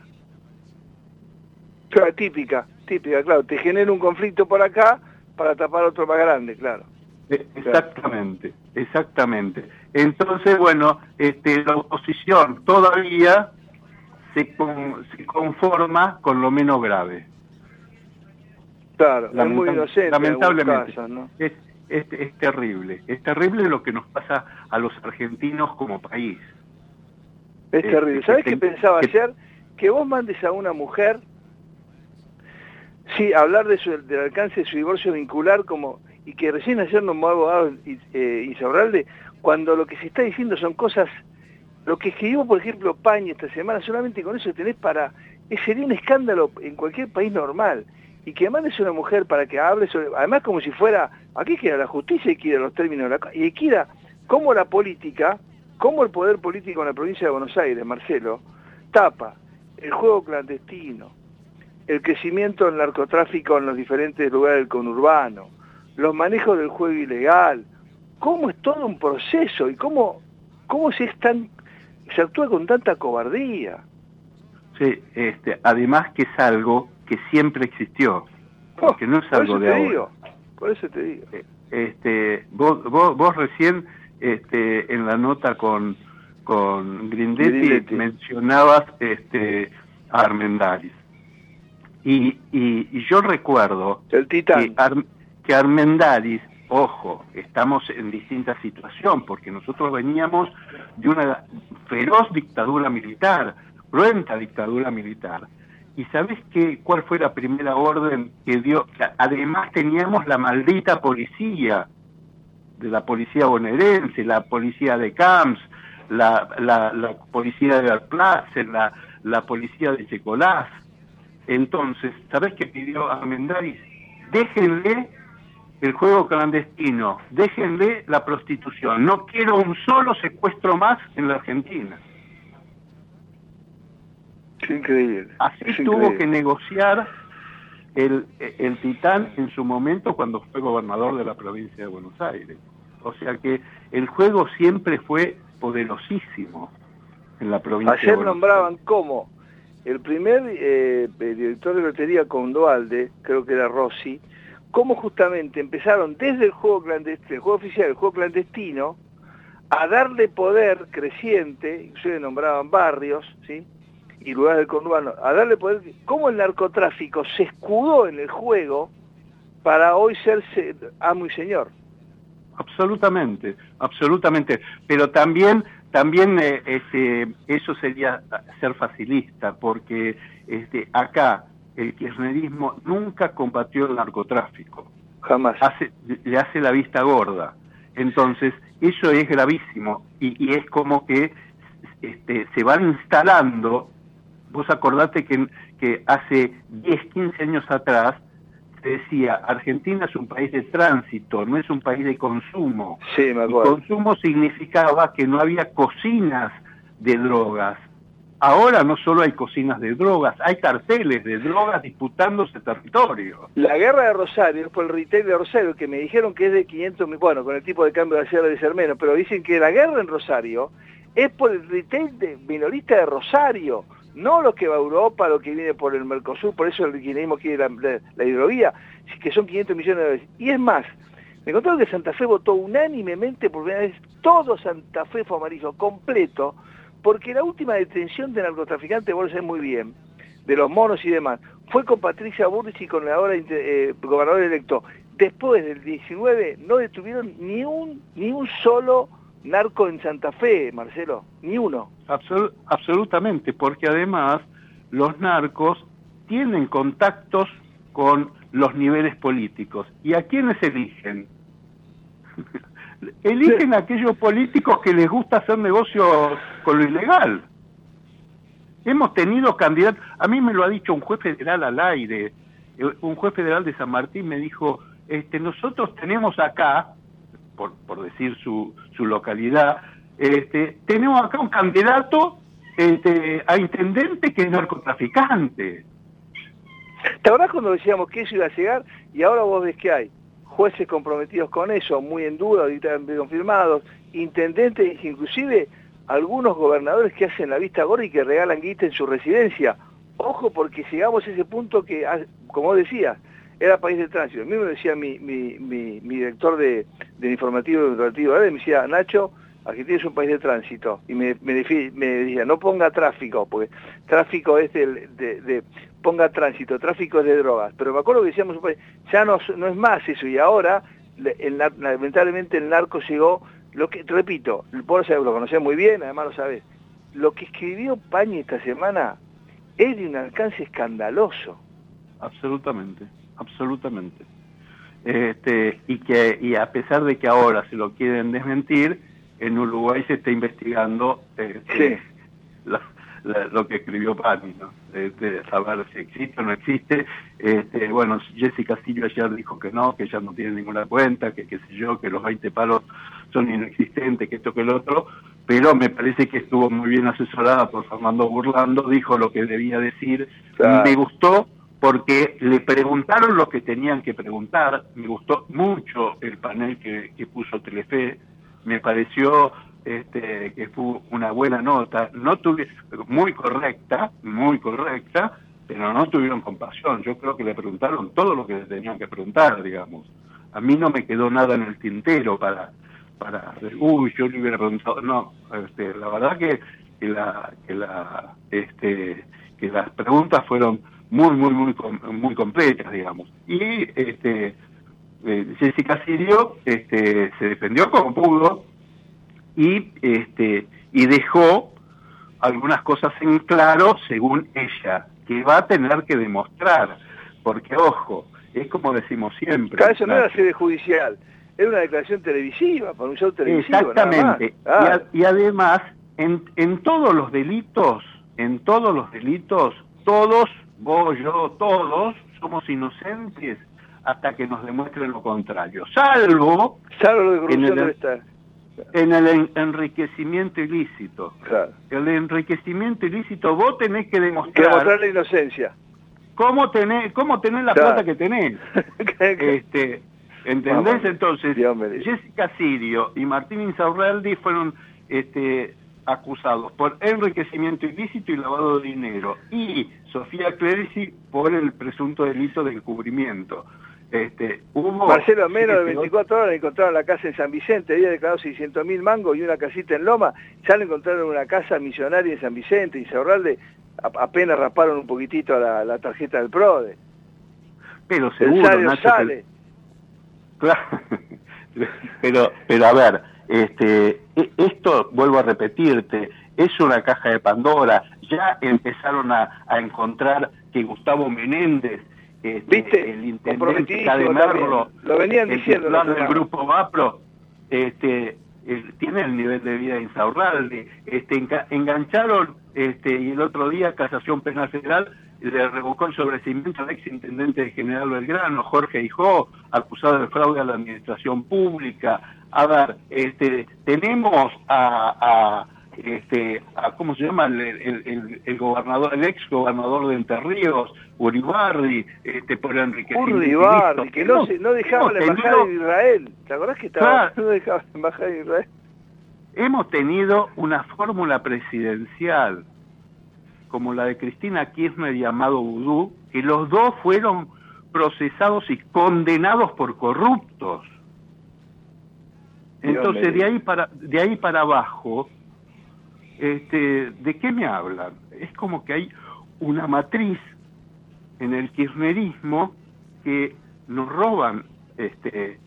Típica, típica, claro. Te genera un conflicto por acá para tapar otro más grande, claro. Eh, Exactamente, exactamente. Entonces, bueno, este, la oposición todavía se, con- se conforma con lo menos grave. Claro, es muy inocente lamentablemente. casos, ¿no? Es, es, es terrible, es terrible lo que nos pasa a los argentinos como país. Es Eh, terrible. que ¿Sabes te- qué pensaba que- ayer? Que vos mandes a una mujer, sí, hablar del alcance de su divorcio vincular como y que recién ayer nombró abogado eh, cuando lo que se está diciendo son cosas, lo que escribió, por ejemplo, Pañi esta semana, solamente con eso tenés para, sería un escándalo en cualquier país normal. Y que mandes a una mujer para que hable sobre, además como si fuera, aquí quiera la justicia y quiera los términos de la y quiera cómo la política, cómo el poder político en la provincia de Buenos Aires, Marcelo, tapa el juego clandestino, el crecimiento del narcotráfico en los diferentes lugares del conurbano, los manejos del juego ilegal, cómo es todo un proceso y cómo, cómo se, es tan, se actúa con tanta cobardía. Sí, este, además que es algo que siempre existió, que no es Por algo eso de te ahora. digo, por eso te digo. Este, vos, vos, vos recién este, en la nota con, con Grindetti, Grindetti. mencionabas este, a Armendáriz. Y, y, y yo recuerdo que, Ar- que ojo, estamos en distinta situación, porque nosotros veníamos de una feroz dictadura militar, cruenta dictadura militar. ¿Y sabes qué, cuál fue la primera orden que dio? Además teníamos la maldita policía, de la policía bonaerense, la policía de Camps, la, la, la policía de Verplatzen, la, la policía de Checolás. Entonces, ¿sabes qué pidió Armendáriz? Déjenle el juego clandestino, déjenle la prostitución. No quiero un solo secuestro más en la Argentina. Es increíble. Así es tuvo increíble. que negociar el, el Titán en su momento cuando fue gobernador de la provincia de Buenos Aires. O sea que el juego siempre fue poderosísimo en la provincia de Ayer Buenos nombraban como el primer eh, director de lotería con Dualde, creo que era Rossi, cómo justamente empezaron desde el juego clandestino, el juego oficial, el juego clandestino, a darle poder creciente, inclusive nombraban barrios, ¿sí? y lugares del conurbano, a darle poder, cómo el narcotráfico se escudó en el juego para hoy ser se- amo y señor. Absolutamente, absolutamente. Pero también, también eh, este, eso sería ser facilista, porque este, acá el kirchnerismo nunca combatió el narcotráfico. Jamás. Hace, le hace la vista gorda. Entonces, eso es gravísimo y, y es como que este, se van instalando. Vos acordate que, que hace 10, 15 años atrás se decía, Argentina es un país de tránsito, no es un país de consumo. Sí, me acuerdo. consumo significaba que no había cocinas de drogas. Ahora no solo hay cocinas de drogas, hay carteles de drogas disputándose territorio. La guerra de Rosario, por el retail de Rosario, que me dijeron que es de 500 mil, bueno, con el tipo de cambio de ayer de ser menos, pero dicen que la guerra en Rosario es por el retail de, minorista de Rosario, no lo que va a Europa, lo que viene por el Mercosur, por eso el kirchnerismo quiere la, la, la hidrovía, que son 500 millones de dólares. Y es más, me contaron que Santa Fe votó unánimemente por primera vez, todo Santa Fe fue amarillo, completo, porque la última detención de narcotraficantes, vos lo sabés muy bien, de los monos y demás, fue con Patricia Burris y con el ahora eh, gobernador electo. Después del 19 no detuvieron ni un, ni un solo narco en Santa Fe, Marcelo, ni uno. Absol- absolutamente, porque además los narcos tienen contactos con los niveles políticos. ¿Y a quiénes eligen? eligen a aquellos políticos que les gusta hacer negocio con lo ilegal. Hemos tenido candidatos, a mí me lo ha dicho un juez federal al aire, eh, un juez federal de San Martín me dijo, este, nosotros tenemos acá, por, por decir su, su localidad, este, tenemos acá un candidato este, a intendente que es narcotraficante. ¿Te acordás cuando decíamos que eso iba a llegar y ahora vos ves que hay jueces comprometidos con eso, muy en duda, ahorita confirmados, intendentes, inclusive algunos gobernadores que hacen la vista gorda y que regalan guita en su residencia. Ojo porque llegamos a ese punto que, ah, como decías, era país de tránsito. A mí me decía mi, mi, mi, mi director de, del informativo educativo, me decía, Nacho, Argentina es un país de tránsito. Y me, me, decía, no ponga tráfico, porque tráfico es de, de- ponga tránsito, tráfico es de drogas. Pero me acuerdo que decíamos, un país, ya no, no es más eso. Y ahora, el lamentablemente, el narco llegó, lo que, repito, vos lo conocés muy bien, además lo sabés. Lo que escribió Pañi esta semana es de un alcance escandaloso. Absolutamente, absolutamente. Este, y que y a pesar de que ahora se lo quieren desmentir, en Uruguay se está investigando este, la- la- lo que escribió Pani, ¿no? Este, saber si existe o no existe. Este, bueno, Jessica Castillo ayer dijo que no, que ella no tiene ninguna cuenta, que qué sé yo, que los 20 palos son inexistentes, que esto que el otro, pero me parece que estuvo muy bien asesorada por Fernando Burlando, dijo lo que debía decir. Claro. Me gustó porque le preguntaron lo que tenían que preguntar, me gustó mucho el panel que, que puso Telefe, me pareció este, que fue una buena nota, no tuve, muy correcta, muy correcta, pero no tuvieron compasión. Yo creo que le preguntaron todo lo que le tenían que preguntar, digamos. A mí no me quedó nada en el tintero para, para, uy, yo le hubiera preguntado, no, este, la verdad que, que la, que la, este, que las preguntas fueron muy, muy, muy, muy completas, digamos. Y, este, eh, Jessica Sirio, este, se defendió como pudo y, este, y dejó algunas cosas en claro según ella, que va a tener que demostrar, porque ojo, es como decimos siempre. Claro, eso no era sede judicial, era una declaración televisiva, para un show televisivo. nada más. Exactamente. Y, Ah, a- y además, en, en todos los delitos, en todos los delitos, todos, vos, yo, todos, somos inocentes hasta que nos demuestren lo contrario. Salvo, salvo lo de en el, en el en- enriquecimiento ilícito. Claro. El enriquecimiento ilícito vos tenés que demostrar demostrar la inocencia. cómo tenés, cómo tenés la Claro. plata que tenés. este, ¿Entendés? Vamos, Entonces, Jessica Sirio y Martín Insaurralde fueron este, acusados por enriquecimiento ilícito y lavado de dinero. Y Sofía Clerici por el presunto delito de encubrimiento. Este, hubo Marcelo, menos de siete, 24 horas encontraron la casa en San Vicente, había declarado 600 mil mangos y una casita en Loma, ya le encontraron una casa millonaria en San Vicente y Saurralde apenas rasparon un poquitito a la, la tarjeta del PRODE. Pero seguro, Nacho, sale. Claro. pero, pero a ver, este, e- esto, vuelvo a repetirte, es una caja de Pandora. Ya empezaron a, a encontrar que Gustavo Menéndez, este, ¿Viste? el intendente también. Lo venían el diciendo titular del grupo Vapro, este, el- tiene el nivel de vida de Insaurralde. Este, enga- engancharon, este, y el otro día Casación Penal Federal le revocó el sobrecimiento al ex intendente de General Belgrano, Jorge Hijó, acusado de fraude a la administración pública. A ver, este, tenemos a, a, este, a, ¿cómo se llama? El, el- el- el gobernador, el ex gobernador de Entre Ríos, Uribarri, este, por. Urribarri, ilícito. que no, no dejaba la embajada tenido- de Israel. ¿Te acordás que estaba? Claro. No dejaba la embajada de Israel. hemos tenido una fórmula presidencial como la de Cristina Kirchner y Amado Vudú, que los dos fueron procesados y condenados por corruptos. Entonces de ahí para de ahí para abajo, este, ¿de qué me hablan? Es como que hay una matriz en el kirchnerismo que nos roban este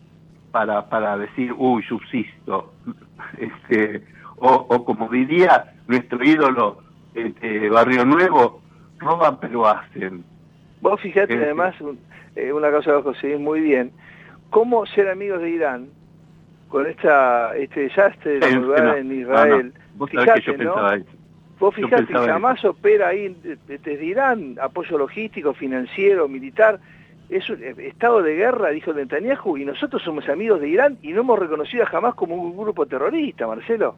para para decir uy subsisto este o, o como diría nuestro ídolo este, Barrio Nuevo roban pero hacen Vos fijate Este. además, un- eh, una cosa que vos conseguís muy bien, cómo ser amigos de Irán con esta este desastre de no, en Israel. Vos Fijate, ¿no? Vos fijate jamás opera ahí desde Irán apoyo logístico, financiero, militar. Es un eh, estado de guerra, dijo Netanyahu, y nosotros somos amigos de Irán y no hemos reconocido jamás como un grupo terrorista, Marcelo.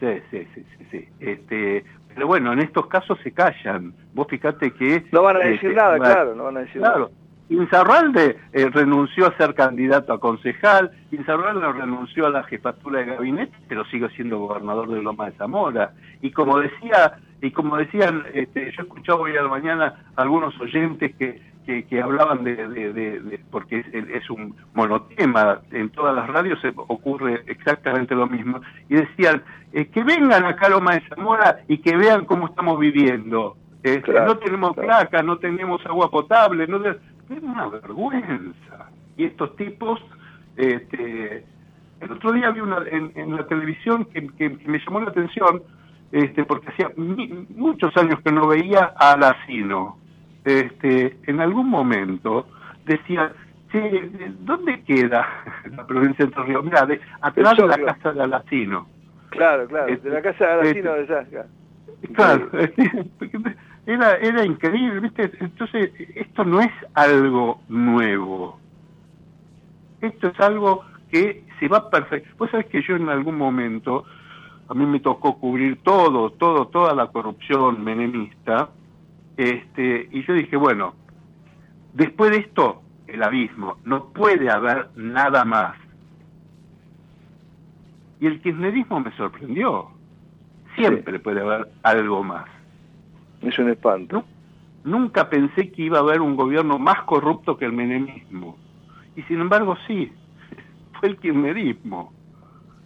Sí, sí, sí, sí, sí. Este, pero bueno, en estos casos se callan. Vos fíjate que... No van a decir este, nada, claro, no van a decir Claro. Insaurralde eh, renunció a ser candidato a concejal, Insaurralde renunció a la jefatura de gabinete, pero sigue siendo gobernador de Loma de Zamora. Y como decía, y como decían, este, yo escuchaba hoy a la mañana algunos oyentes que, que, que hablaban de, de- de- de- porque es, es un monotema, en todas las radios se ocurre exactamente lo mismo, y decían, eh, que vengan acá a Loma de Zamora y que vean cómo estamos viviendo. Este, Claro, no tenemos placas, no tenemos agua potable, no te- es una vergüenza. Y estos tipos, este, el otro día vi una en, en la televisión que, que me llamó la atención, este, porque hacía mi- muchos años que no veía a Alacino. Este, en algún momento decía, che, ¿dónde queda la provincia de Ríos? Mira, de, atrás de la casa de Alacino. Claro, claro, Este, de la casa de Aracino este, de Zasca. Claro, era, era increíble, ¿viste? Entonces, esto no es algo nuevo. Esto es algo que se va perfecto. Vos sabés que yo en algún momento, a mí me tocó cubrir todo, todo, toda la corrupción menemista, este, y yo dije, bueno, después de esto, el abismo, no puede haber nada más. y el kirchnerismo me sorprendió. Siempre puede haber algo más. Es un espanto. Nunca pensé que iba a haber un gobierno más corrupto que el menemismo. Y sin embargo sí, fue el kirchnerismo.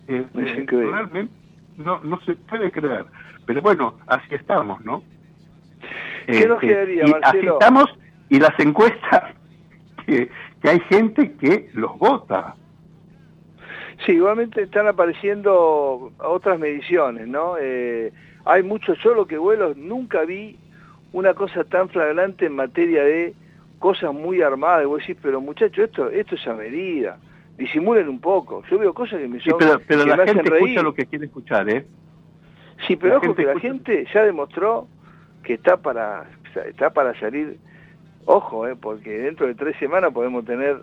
Eh, eh, realmente no, no se puede creer. Pero bueno, así estamos, ¿no? ¿Qué nos Este, quedaría, y así Marcelo? estamos, y las encuestas, que, que hay gente que los vota. Sí, igualmente están apareciendo otras mediciones, ¿no? Eh, hay muchos, yo lo que vuelo, nunca vi una cosa tan flagrante en materia de cosas muy armadas. Y vos decís, pero muchachos, esto, esto es a medida. Disimulen un poco. Yo veo cosas que me, Sí, son- pero, pero que la me hacen gente reír. escucha lo que quiere escuchar, ¿eh? Sí, pero la ojo gente que la escucha- gente ya demostró que está para está para salir, ojo, eh, porque dentro de tres semanas podemos tener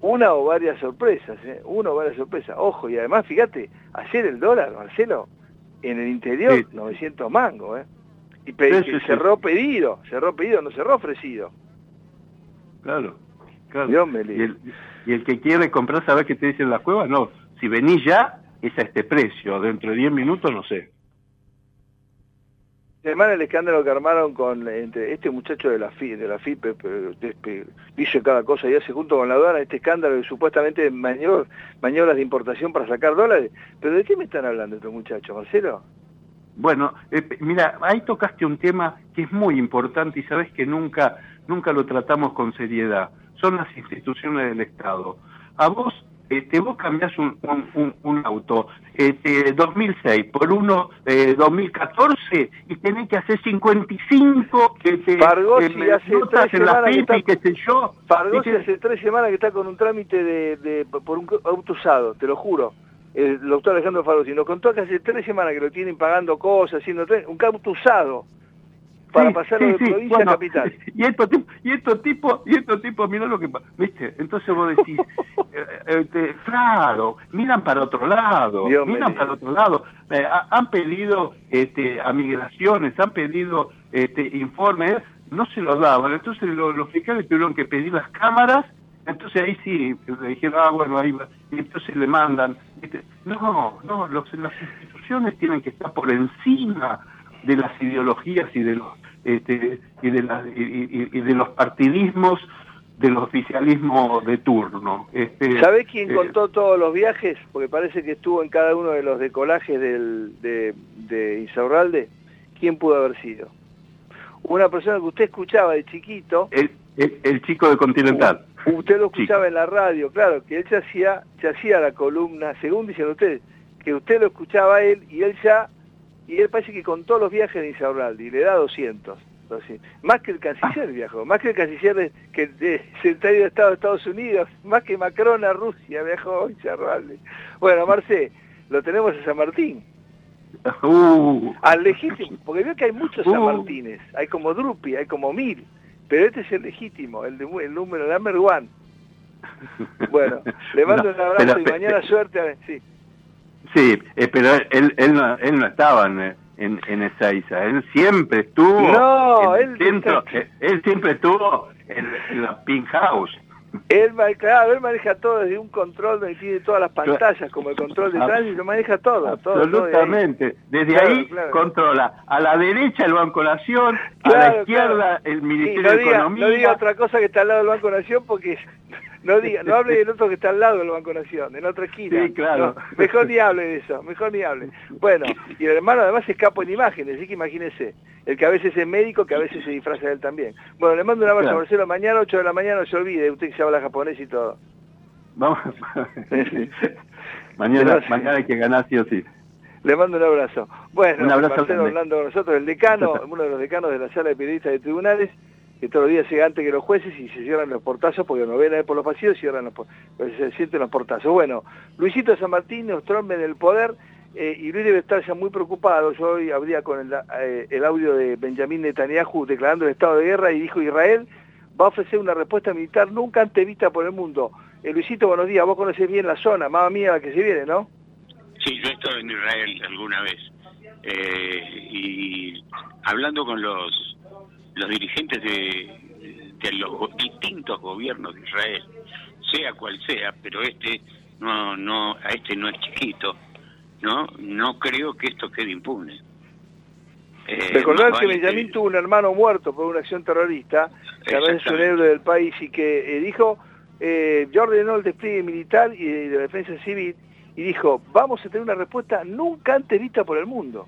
una o varias sorpresas, eh, una o varias sorpresas, ojo, y además fíjate, ayer el dólar, Marcelo, en el interior, Sí. 900 mangos, eh, y pe- Sí, sí, cerró pedido, cerró pedido, no cerró ofrecido. Claro, claro. Dios me y, el, y el que quiere comprar, ¿sabes qué te dicen las cuevas? No, si venís ya, es a este precio. Dentro de 10 minutos, no sé. Semana el escándalo que armaron con entre este muchacho de la FI, de la FIPE, despe- dice cada cosa y hace junto con la aduana este escándalo de supuestamente maniobras, de importación para sacar dólares. ¿Pero de qué me están hablando estos muchachos, Marcelo? Bueno, eh, mira, ahí tocaste un tema que es muy importante y sabes que nunca, nunca lo tratamos con seriedad. Son las instituciones del Estado. A vos, este, vos cambiás un, un, un- un auto este, 2006 por uno eh, 2014 y tenés que hacer 55 que te Fargosi eh, hace notas tres en la que está- qué sé yo. Hace tres semanas que está con un trámite de, de- por un auto usado, te lo juro. El doctor Alejandro Fargosi nos contó que hace tres semanas que lo tienen pagando cosas, haciendo un auto usado para Sí, pasarlo sí, de provincia bueno, a capital. Y estos tipos, y estos tipos, y estos tipos, mira lo que pasa, ¿viste? Entonces vos decís, eh, este, claro, miran para otro lado, Dios miran para otro lado. Eh, ha- han pedido este, a migraciones, han pedido este, informes, no se los daban, entonces lo- los fiscales tuvieron que pedir las cámaras, entonces ahí sí, le dijeron, ah, bueno, ahí va, y entonces le mandan. No, no, los, las instituciones tienen que estar por encima de las ideologías y de los este, y de y, y- de los partidismos del oficialismo de turno este, ¿Sabés quién eh, contó todos los viajes? Porque parece que estuvo en cada uno de los decolajes del, de, de Insaurralde. ¿Quién pudo haber sido? Una persona que usted escuchaba de chiquito, el, el- el chico de Continental usted lo escuchaba en la radio, claro, que él se hacía, se hacía la columna, según dicen ustedes, que usted lo escuchaba a él y él ya, y él parece que contó los viajes de Insaurralde y le da 200. Así. Más que el canciller viajó, más que el canciller de, que de- secretario de Estado de Estados Unidos, más que Macron a Rusia viajó Insaurralde. Bueno, Marce, lo tenemos a San Martín. Uh, Al legítimo, porque veo que hay muchos San Uh. Martínez, hay como Drupi, hay como mil, pero este es el legítimo, el, de, el número, el number one. Bueno, le mando No, un abrazo pero- y mañana suerte. a- Sí. Sí eh, pero él, él, no, él no estaba en, en, en Ezeiza él siempre estuvo No, en él el centro está- eh, él siempre estuvo en, en la Pink House Él, claro, él maneja todo desde un control donde tiene todas las pantallas, como el control de Ab- tránsito, maneja todo. todo, todo ahí. Absolutamente. Desde Claro, ahí claro. controla a la derecha el Banco Nación, a la izquierda el Sí, Ministerio no, de diga, Economía. no diga otra cosa que está al lado del Banco Nación porque no diga, no hable del otro que está al lado del Banco Nación, en otra esquina. Sí, claro. No, mejor ni hable de eso, mejor ni hable. Bueno, y el hermano además es capo en imágenes, así que imagínese, el que a veces es médico, que a veces se disfraza de él también. Bueno, le mando un abrazo Claro. a Marcelo, mañana 8 de la mañana, no se olvide, usted se habla japonés y todo. Vamos. mañana, mañana hay que ganar sí o sí. Le mando un abrazo. Bueno, Un abrazo Marcelo hablando con nosotros, el decano, uno de los decanos de la sala de periodistas de tribunales, que todos los días llega antes que los jueces y se cierran los portazos, porque no ven a ver por los pasillos, cierran los, pues se sienten los portazos. Bueno, Luisito San Martín nos trombe del poder eh, y Luis debe estar ya muy preocupado. Yo hoy habría con el, eh, el audio de Benjamín Netanyahu declarando el estado de guerra y dijo Israel va a ofrecer una respuesta militar nunca antes vista por el mundo. Eh, Luisito, buenos días, vos conocés bien la zona, mamá mía la que se viene, ¿no? Sí, yo he estado en Israel alguna vez eh, y hablando con los los dirigentes de, de los distintos gobiernos de Israel, sea cual sea, pero este no no a este no es chiquito. no no creo que esto quede impune. Eh, Recordar más que Benjamín tuvo un hermano muerto por una acción terrorista, que además es un héroe del país y que eh, dijo, eh, yo ordenó el despliegue militar y de, de la defensa civil y dijo, vamos a tener una respuesta nunca antes vista por el mundo.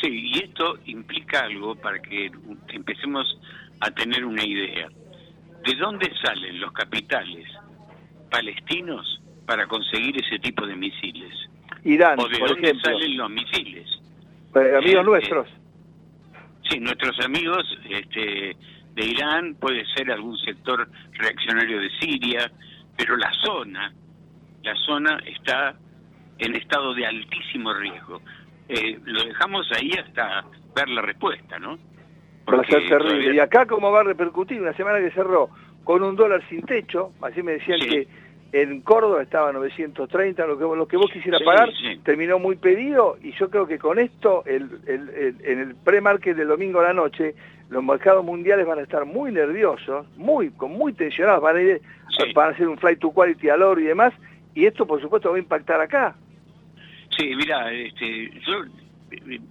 Sí, y esto implica algo para que empecemos a tener una idea. ¿De dónde salen los capitales palestinos para conseguir ese tipo de misiles? Irán, ¿O de por dónde ejemplo, salen los misiles? eh, amigos Eh, nuestros. Sí, nuestros amigos este, de Irán, puede ser algún sector reaccionario de Siria, pero la zona, la zona está en estado de altísimo riesgo. Eh, lo dejamos ahí hasta ver la respuesta, ¿no? Va a Porque ser terrible. todavía- Y acá cómo va a repercutir una semana que cerró con un dólar sin techo, así me decían Sí. que en Córdoba estaba 930, lo que, lo que vos quisieras Sí, pagar, sí. terminó muy pedido y yo creo que con esto, el, el- el- en el pre-market del domingo a la noche, los mercados mundiales van a estar muy nerviosos, muy con muy tensionados, van a, ir, van a hacer un flight to quality al oro y demás, y esto por supuesto va a impactar acá. Sí, mira, este, yo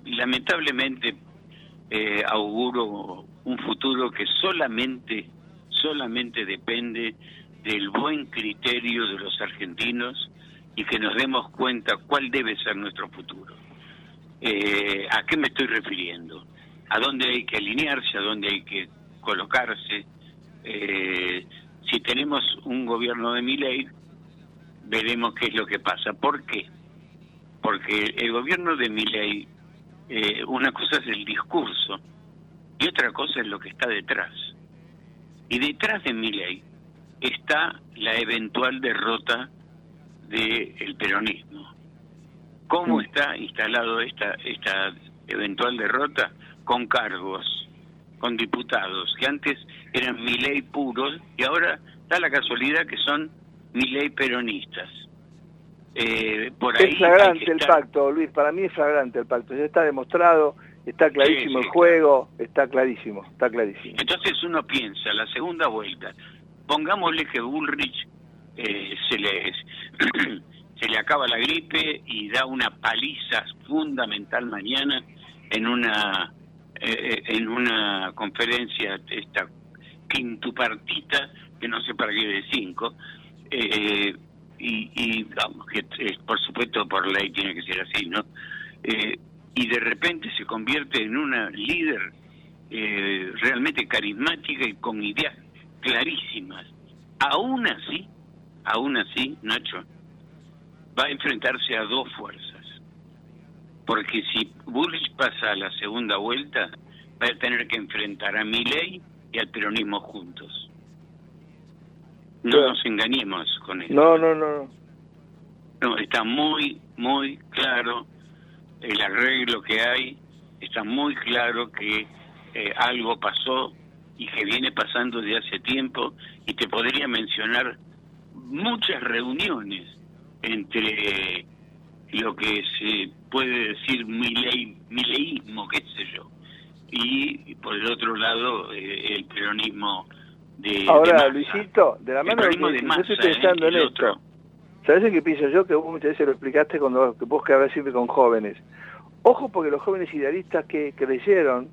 lamentablemente eh, auguro un futuro que solamente, solamente depende del buen criterio de los argentinos y que nos demos cuenta cuál debe ser nuestro futuro. Eh, ¿A qué me estoy refiriendo? ¿A dónde hay que alinearse? ¿A dónde hay que colocarse? Eh, si tenemos un gobierno de mi ley, veremos qué es lo que pasa. ¿Por qué? Porque el gobierno de Milei, eh, una cosa es el discurso y otra cosa es lo que está detrás. Y detrás de Milei está la eventual derrota del peronismo. ¿Cómo está instalado esta, esta eventual derrota? Con cargos, con diputados, que antes eran Milei puros y ahora da la casualidad que son Milei peronistas. Eh, por ahí Es flagrante el estar- pacto, Luis, para mí es flagrante el pacto, ya está demostrado, está clarísimo Sí, sí, el juego, está clarísimo, está clarísimo. Entonces uno piensa, la segunda vuelta, pongámosle que Bullrich eh, se, le, se le acaba la gripe y da una paliza fundamental mañana en una eh, en una conferencia esta quintupartita que no sé para qué de cinco eh, y, vamos que eh, por supuesto por ley tiene que ser así no y de repente se convierte en una líder realmente carismática y con ideas clarísimas. Aún así, aún así, Nacho, va a enfrentarse a dos fuerzas. Porque si Bullrich pasa a la segunda vuelta, va a tener que enfrentar a Milei y al peronismo juntos. No Claro. nos engañemos con eso. No, no, no, no. No, está muy, muy claro el arreglo que hay, está muy claro que eh, algo pasó y que viene pasando desde hace tiempo y te podría mencionar muchas reuniones entre lo que se puede decir milei, mileísmo, qué sé yo, y por el otro lado eh, el peronismo de, de Ahora. Luisito, de la El mano de peronismo de yo Massa, estoy pensando ¿eh? en El esto. otro. ¿Sabes en qué pienso yo? Que vos muchas veces lo explicaste cuando vos que hablas siempre con jóvenes. Ojo porque los jóvenes idealistas que creyeron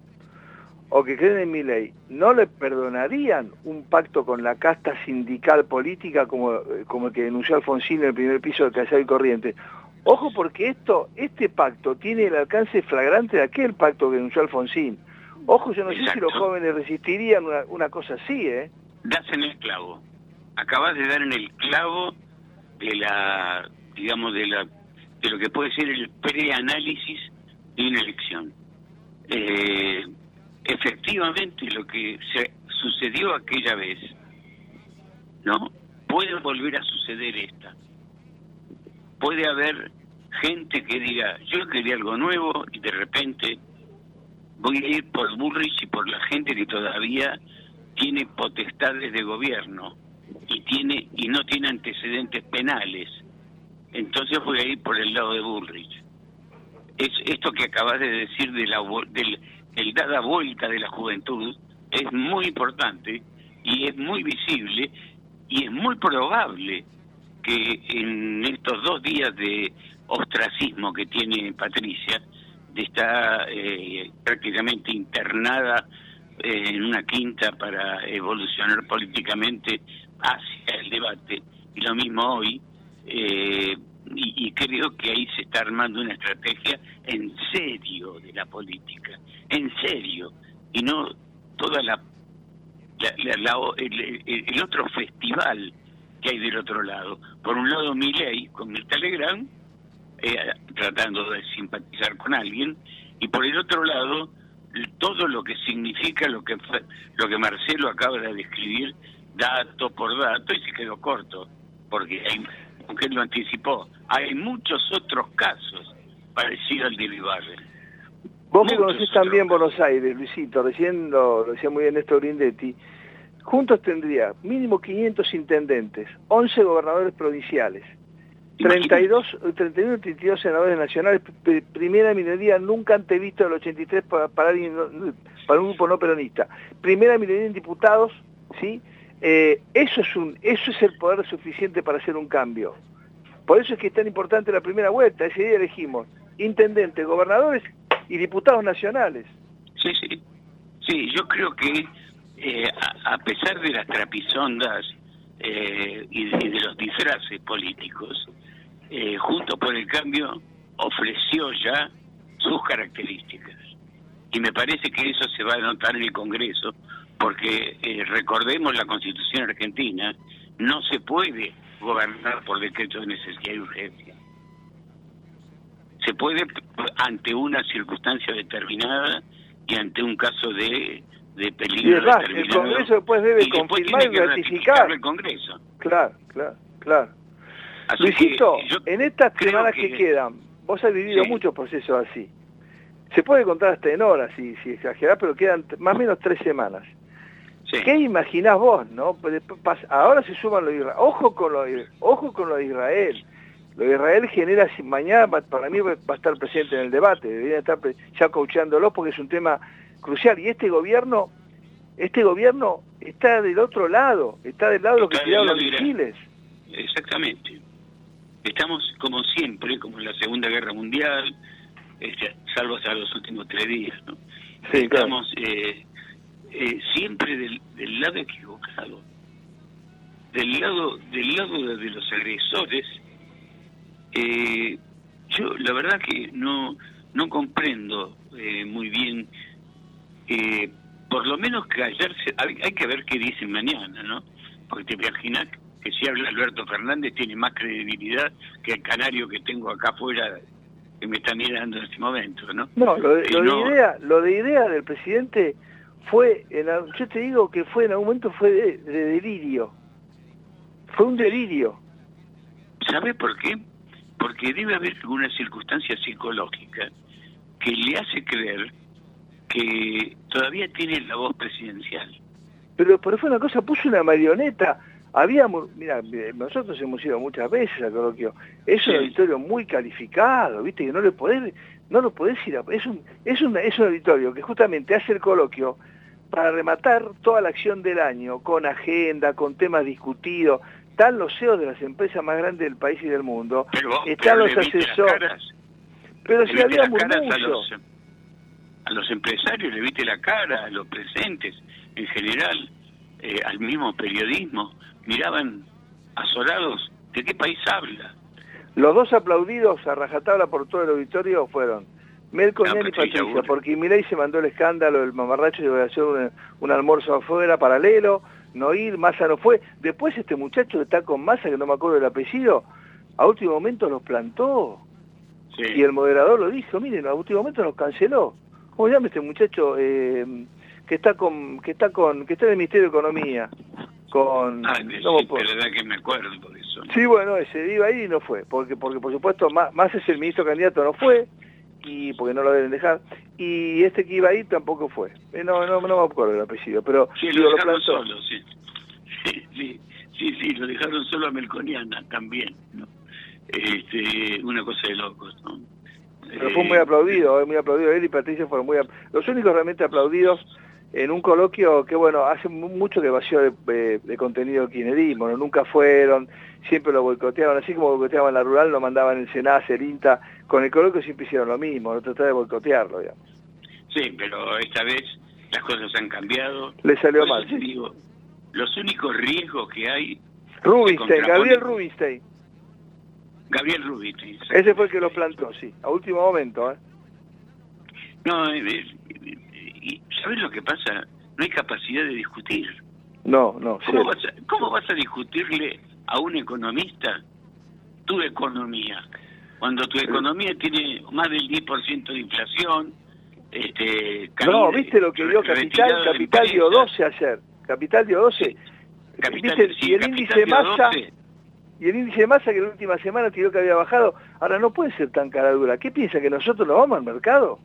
o que creen en mi ley no le perdonarían un pacto con la casta sindical política como, eh, como el que denunció Alfonsín en el primer piso de Casado y Corriente. Ojo porque esto, este pacto tiene el alcance flagrante de aquel pacto que denunció Alfonsín. Ojo, yo no sé si los jóvenes resistirían una, una cosa así, ¿eh? das en el clavo. Acabas de dar en el clavo de la, digamos, de la, de lo que puede ser el preanálisis de una elección. Eh, efectivamente, lo que se sucedió aquella vez, ¿no? Puede volver a suceder esta. Puede haber gente que diga, yo quería algo nuevo y de repente voy a ir por Bullrich y por la gente que todavía tiene potestades de gobierno y tiene y no tiene antecedentes penales. Entonces voy a ir por el lado de Bullrich. Es esto que acabas de decir de la del el dada vuelta de la juventud es muy importante y es muy visible y es muy probable que en estos dos días de ostracismo que tiene Patricia, de estar eh, prácticamente internada eh, en una quinta para evolucionar políticamente hacia el debate. Y lo mismo hoy, eh, y, y creo que ahí se está armando una estrategia en serio de la política, en serio, y no toda la, la- la- la- el, otro festival que hay del otro lado. Por un lado Milei con el Telegram, eh, tratando de simpatizar con alguien, y por el otro lado todo lo que significa lo que lo que Marcelo acaba de describir dato por dato y se quedó corto, porque hay, aunque él lo anticipó, hay muchos otros casos parecidos al de Ibarre. Vos que conocés también Buenos Aires, Luisito, recién lo, lo decía muy bien Néstor Grindetti, juntos tendría mínimo 500 intendentes, 11 gobernadores provinciales, 32, 31 32 senadores nacionales, primera minoría nunca antes visto del 83 para, para, alguien para un grupo no peronista, primera minoría en diputados, ¿sí? Eh, eso, es un, eso es el poder suficiente para hacer un cambio. Por eso es que es tan importante la primera vuelta, ese día elegimos intendentes, gobernadores y diputados nacionales. Sí, sí. Sí, yo creo que eh, a, pesar de las trapisondas eh, y, de, los disfraces políticos, eh, por el Cambio ofreció ya sus características. Y me parece que eso se va a notar en el Congreso, porque eh, recordemos la Constitución argentina, no se puede gobernar por decreto de necesidad y urgencia. Se puede ante una circunstancia determinada y ante un caso de, de Y peligro es más, el determinado. Congreso después debe y después confirmar y ratificar. el Congreso. Claro, claro, claro. Así Luisito, que en estas semanas que- que... quedan, vos has vivido Sí. muchos procesos así. Se puede contar hasta en horas, si, si exagerás, pero quedan más o menos tres semanas. ¿Qué imaginás vos, no? Pues Ahora se suman los. Ojo con lo de, ojo con lo de Israel. Lo de Israel genera, si mañana para mí va a estar presente en el debate, debería estar ya coachándolo porque es un tema crucial. Y este gobierno, este gobierno está del otro lado, está del lado de los que tiraron los misiles. Exactamente. Estamos como siempre, como en la Segunda Guerra Mundial, este, salvo hasta los últimos tres días, ¿no? Sí, claro. Estamos eh, eh, siempre del, del lado equivocado, del lado del lado de, los agresores. Eh, yo la verdad que no no comprendo eh, muy bien, eh, por lo menos callarse, hay, hay que ver qué dicen mañana, ¿no? Porque te imaginas que si habla Alberto Fernández tiene más credibilidad que el canario que tengo acá afuera que me está mirando en este momento, ¿no? No, lo de, lo de idea, lo de idea del presidente fue, en, al- yo te digo que fue en algún momento fue de, de delirio. Fue un delirio. ¿Sabe por qué? Porque debe haber alguna circunstancia psicológica que le hace creer que todavía tiene la voz presidencial. Pero, pero fue una cosa, puso una marioneta. Habíamos, mira, eh, nosotros hemos ido muchas veces a coloquio. Es un auditorio muy calificado, viste, que no le podés, no lo podés ir a, es un, es un, es un auditorio que justamente hace el coloquio para rematar toda la acción del año, con agenda, con temas discutidos. Están los CEOs de las empresas más grandes del país y del mundo. Pero, Están pero los asesores. Pero si había a murmullo. los, a los empresarios, le viste la cara, a los presentes en general, eh, al mismo periodismo, miraban azorados, ¿de qué país habla? Los dos aplaudidos a rajatabla por todo el auditorio fueron Melconian No, y Patricia porque Milei se mandó el escándalo del mamarracho de hacer un, un almuerzo afuera paralelo, no ir, Massa no fue. Después este muchacho que está con Massa, que no me acuerdo el apellido, a último momento los plantó. Y el moderador lo dijo, miren, a último momento nos canceló. ¿Cómo se llama este muchacho eh, que está con que está con que está en el Ministerio de Economía? Con Ah, no me sí, pero que me acuerdo de eso. Sí, bueno, ese iba ahí y no fue, porque porque por supuesto más, más es el ministro candidato no fue y porque no lo deben dejar y este que iba ahí tampoco fue. Eh, no, no, no me acuerdo el apellido, pero Sí, lo dejaron plantó. solo, sí. Sí, sí, sí, sí, lo dejaron solo a Melconiana también, ¿no? Este, una cosa de locos, ¿no? Pero fue muy Eh, aplaudido, eh, muy aplaudido. Él y Patricia fueron muy... Los únicos realmente aplaudidos en un coloquio que, bueno, hace mu- mucho que vació de, de- de contenido kirchnerismo, ¿no? nunca fueron, siempre lo boicoteaban, así como boicoteaban la rural, lo mandaban el SENACE, el INTA, con el coloquio siempre hicieron lo mismo, no tratar de boicotearlo, digamos. Sí, pero esta vez las cosas han cambiado. Le salió mal, sí. digo, los únicos riesgos que hay... Rubinstein, Gabriel Rubinstein, Gabriel Rubinstein. ese fue el que lo plantó, sí, a último momento, ¿eh? No, eh, eh, y ¿sabes lo que pasa? No hay capacidad de discutir. No, no, ¿Cómo vas, a, ¿Cómo vas a discutirle a un economista tu economía? Cuando tu economía tiene más del 10% de inflación, este, No, ¿viste lo que dio Capital? de Capital dio empresas? 12 ayer. Capital dio 12. Capital- ¿Viste? sí, y el Capital índice dio masa 12. y el índice masa que la última semana tiró que había bajado, ahora no puede ser tan cara dura. ¿Qué piensa que nosotros nos vamos al mercado?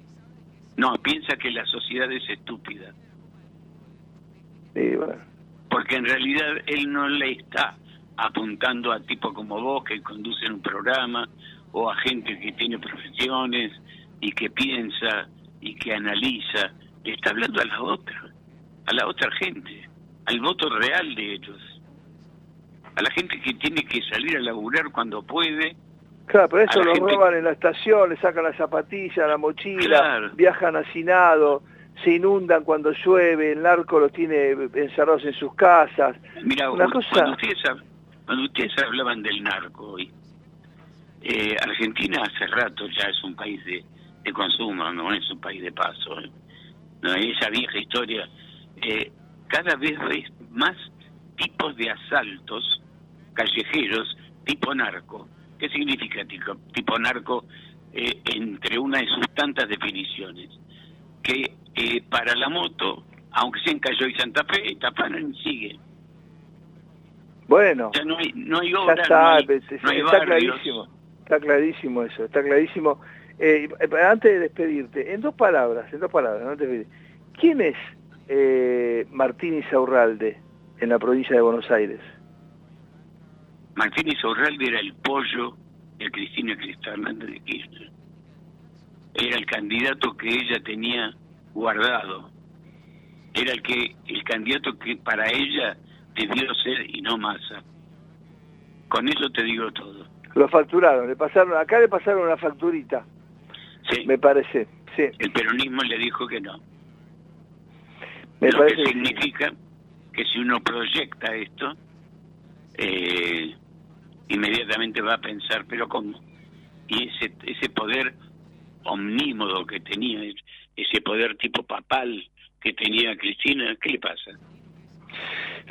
No, piensa que la sociedad es estúpida. Sí, bueno. Porque en realidad él no le está apuntando a tipos como vos que conducen un programa o a gente que tiene profesiones y que piensa y que analiza. Le está hablando a la otra, a la otra gente, al voto real de ellos. A la gente que tiene que salir a laburar cuando puede. Claro, pero eso la lo gente- roban en la estación, le sacan las zapatillas, la mochila, Claro. viajan hacinados, se inundan cuando llueve, el narco los tiene encerrados en sus casas. Mira, Una cosa- cuando, ustedes, cuando ustedes hablaban del narco hoy, eh, Argentina hace rato ya es un país de, de consumo, no es un país de paso. ¿eh? No, esa vieja historia. eh, cada vez ves más tipos de asaltos callejeros tipo narco. ¿Qué significa tipo, tipo narco? Eh, entre una de sus tantas definiciones. Que eh, para la moto, aunque sea en Cayo y Santa Fe, Tapanan sigue. Bueno, Ya no hay, no hay ya obras, está, no hay, no hay está barrios. clarísimo, está clarísimo eso, está clarísimo. Eh, eh, antes de despedirte, en dos palabras, en dos palabras, no te. ¿quién es eh, Martín Isaurralde en la provincia de Buenos Aires? Martínez Orralde era el pollo de Cristina Cristal Hernández de Kirchner. Era el candidato que ella tenía guardado. Era el que el candidato que para ella debió ser y no Massa. Con eso te digo todo. Lo facturaron, le pasaron, acá le pasaron una facturita, Sí, me parece, sí, el peronismo le dijo que no. me lo parece que significa que si uno proyecta esto, eh, inmediatamente va a pensar, pero ¿cómo? Y ese, ese poder omnímodo que tenía, ese poder tipo papal que tenía Cristina, ¿qué le pasa?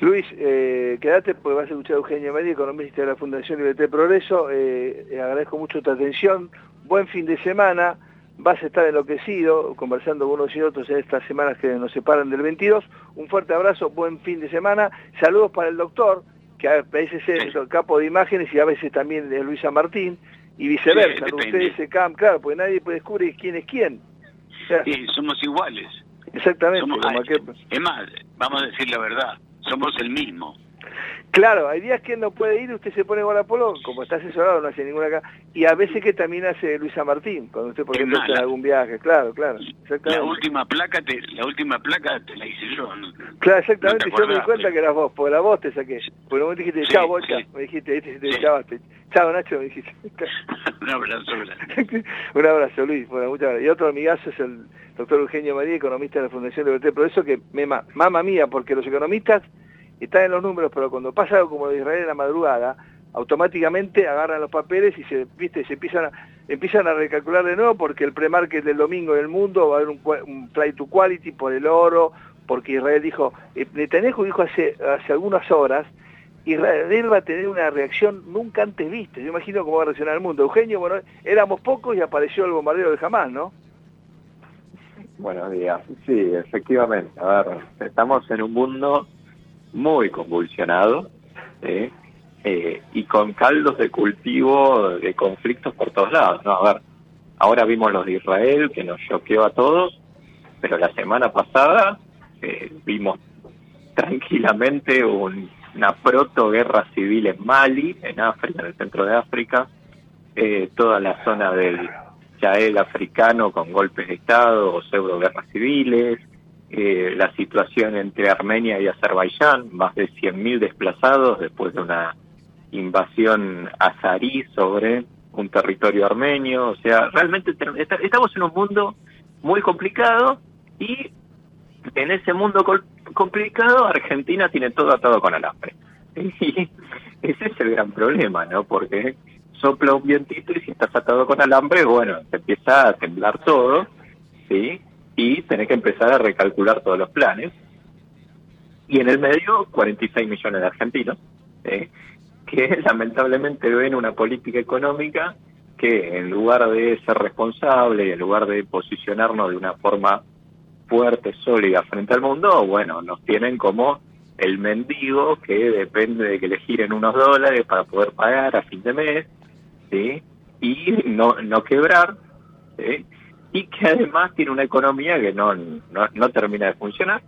Luis, eh, quédate porque vas a escuchar a Eugenio María, economista de la Fundación Libertad Progreso. Eh, eh, agradezco mucho tu atención. Buen fin de semana. Vas a estar enloquecido conversando con unos y otros en estas semanas que nos separan del 22. Un fuerte abrazo, buen fin de semana. Saludos para el doctor, que a veces es el capo de imágenes y a veces también es Luisa Martín, y viceversa. Ustedes se cam, claro, porque nadie puede descubrir quién es quién. O sea, Sí, somos iguales. exactamente. Somos- Es más, vamos a decir la verdad, somos el mismo. Claro, hay días que él no puede ir, usted se pone Guarapolo, como está asesorado, no hace ninguna acá, y a veces que también hace Luisa Martín, cuando usted, por ejemplo, está en algún viaje, claro, claro, La última placa te, la última placa te la hice yo. ¿no? Claro, exactamente, No yo me di cuenta que eras vos, porque la voz te saqué. Porque vos dijiste, Sí, chao, bocha, sí. me dijiste, te Sí. chavaste. Chao, Nacho, me dijiste. Un abrazo. Un abrazo, Luis, bueno, muchas gracias. Y otro amigazo es el doctor Eugenio María, economista de la Fundación Libertad y Progreso, que me ma- mama mía, porque los economistas están en los números, pero cuando pasa algo como de Israel en la madrugada, automáticamente agarran los papeles y se, viste, se empiezan a, empiezan a recalcular de nuevo porque el pre-market del domingo en el mundo va a haber un, un flight to quality por el oro, porque Israel dijo, eh, Netanyahu dijo hace, hace algunas horas, Israel va a tener una reacción nunca antes vista. Yo imagino cómo va a reaccionar el mundo. Eugenio, bueno, éramos pocos y apareció el bombardeo de Hamas, ¿no? Buenos días. Sí, efectivamente. A ver, estamos en un mundo muy convulsionado ¿sí? Eh, y con caldos de cultivo de conflictos por todos lados. ¿no? A ver, ahora vimos los de Israel que nos choqueó a todos, pero la semana pasada eh, vimos tranquilamente un- una proto-guerra civil en Mali, en África, en el centro de África, eh, toda la zona del Sahel africano con golpes de Estado o pseudo guerras civiles, eh, la situación entre Armenia y Azerbaiyán, más de 100.000 desplazados después de una invasión azarí sobre un territorio armenio. O sea, realmente estamos en un mundo muy complicado y en ese mundo complicado Argentina tiene todo atado con alambre. Y ese es el gran problema, ¿no? Porque sopla un vientito y si estás atado con alambre, bueno, te empieza a temblar todo, ¿sí? Y tenés que empezar a recalcular todos los planes. Y en el medio, 46 millones de argentinos, ¿sí? que lamentablemente ven una política económica que en lugar de ser responsable en lugar de posicionarnos de una forma fuerte, sólida frente al mundo, bueno, nos tienen como el mendigo que depende de que le giren unos dólares para poder pagar a fin de mes, ¿sí? Y no, no quebrar, ¿sí? Y que además tiene una economía que no, no, no termina de funcionar,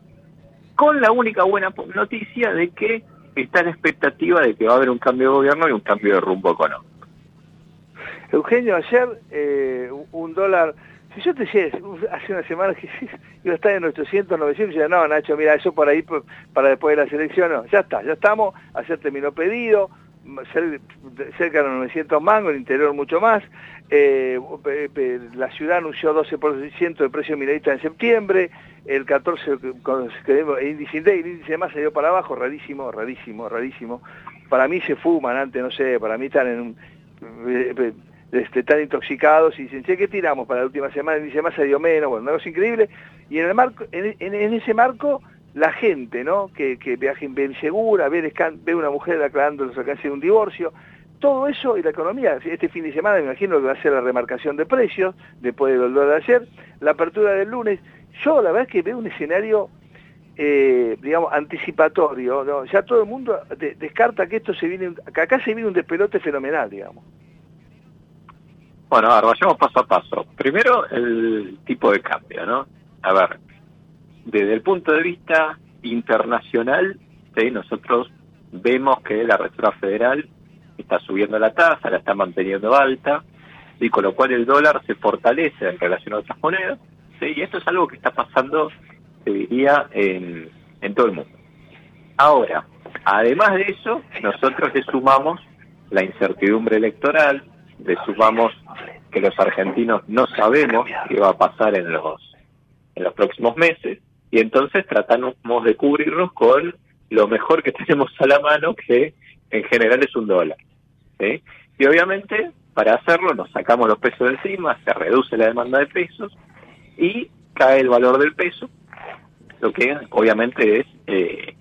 con la única buena noticia de que está en expectativa de que va a haber un cambio de gobierno y un cambio de rumbo económico. Eugenio, ayer eh, un dólar, si yo te decía hace una semana que iba a estar en 800, 900, ya no, Nacho, mira, eso por ahí para después de las elecciones, no, ya está, ya estamos, ayer terminó pedido, cerca de los 900 mangos, el interior mucho más, eh, la ciudad anunció 12% de precio minorista en septiembre, el 14 con- con- el índice el índice de masa dio para abajo, rarísimo, rarísimo, rarísimo. Para mí se fuman antes, no sé, para mí están en un... eh, eh, este, están intoxicados y dicen, che, ¿qué tiramos para la última semana? El índice de masa dio menos, bueno, una cosa increíble. Y en, el marco, en ese marco, la gente, ¿no? Que, que insegura, ve, el escan- ve una mujer declarando los alcances de un divorcio, todo eso y la economía. Este fin de semana me imagino que va a ser la remarcación de precios, después del dolor de ayer, la apertura del lunes. Yo la verdad es que veo un escenario, eh, digamos, anticipatorio. ¿no? Ya todo el mundo de- descarta que esto se viene, que acá se viene un despelote fenomenal, digamos. Bueno, a ver, vayamos paso a paso. Primero, el tipo de cambio, ¿no? A ver, desde el punto de vista internacional, ¿sí? nosotros vemos que la Reserva Federal está subiendo la tasa, la está manteniendo alta, y con lo cual el dólar se fortalece en relación a otras monedas, ¿sí? y esto es algo que está pasando, se diría, en, todo el mundo. Ahora, además de eso, nosotros le sumamos la incertidumbre electoral, le sumamos que los argentinos no sabemos qué va a pasar en los próximos meses y entonces tratamos de cubrirnos con lo mejor que tenemos a la mano que en general es un dólar ¿sí? y obviamente para hacerlo nos sacamos los pesos de encima se reduce la demanda de pesos y cae el valor del peso lo que obviamente es eh,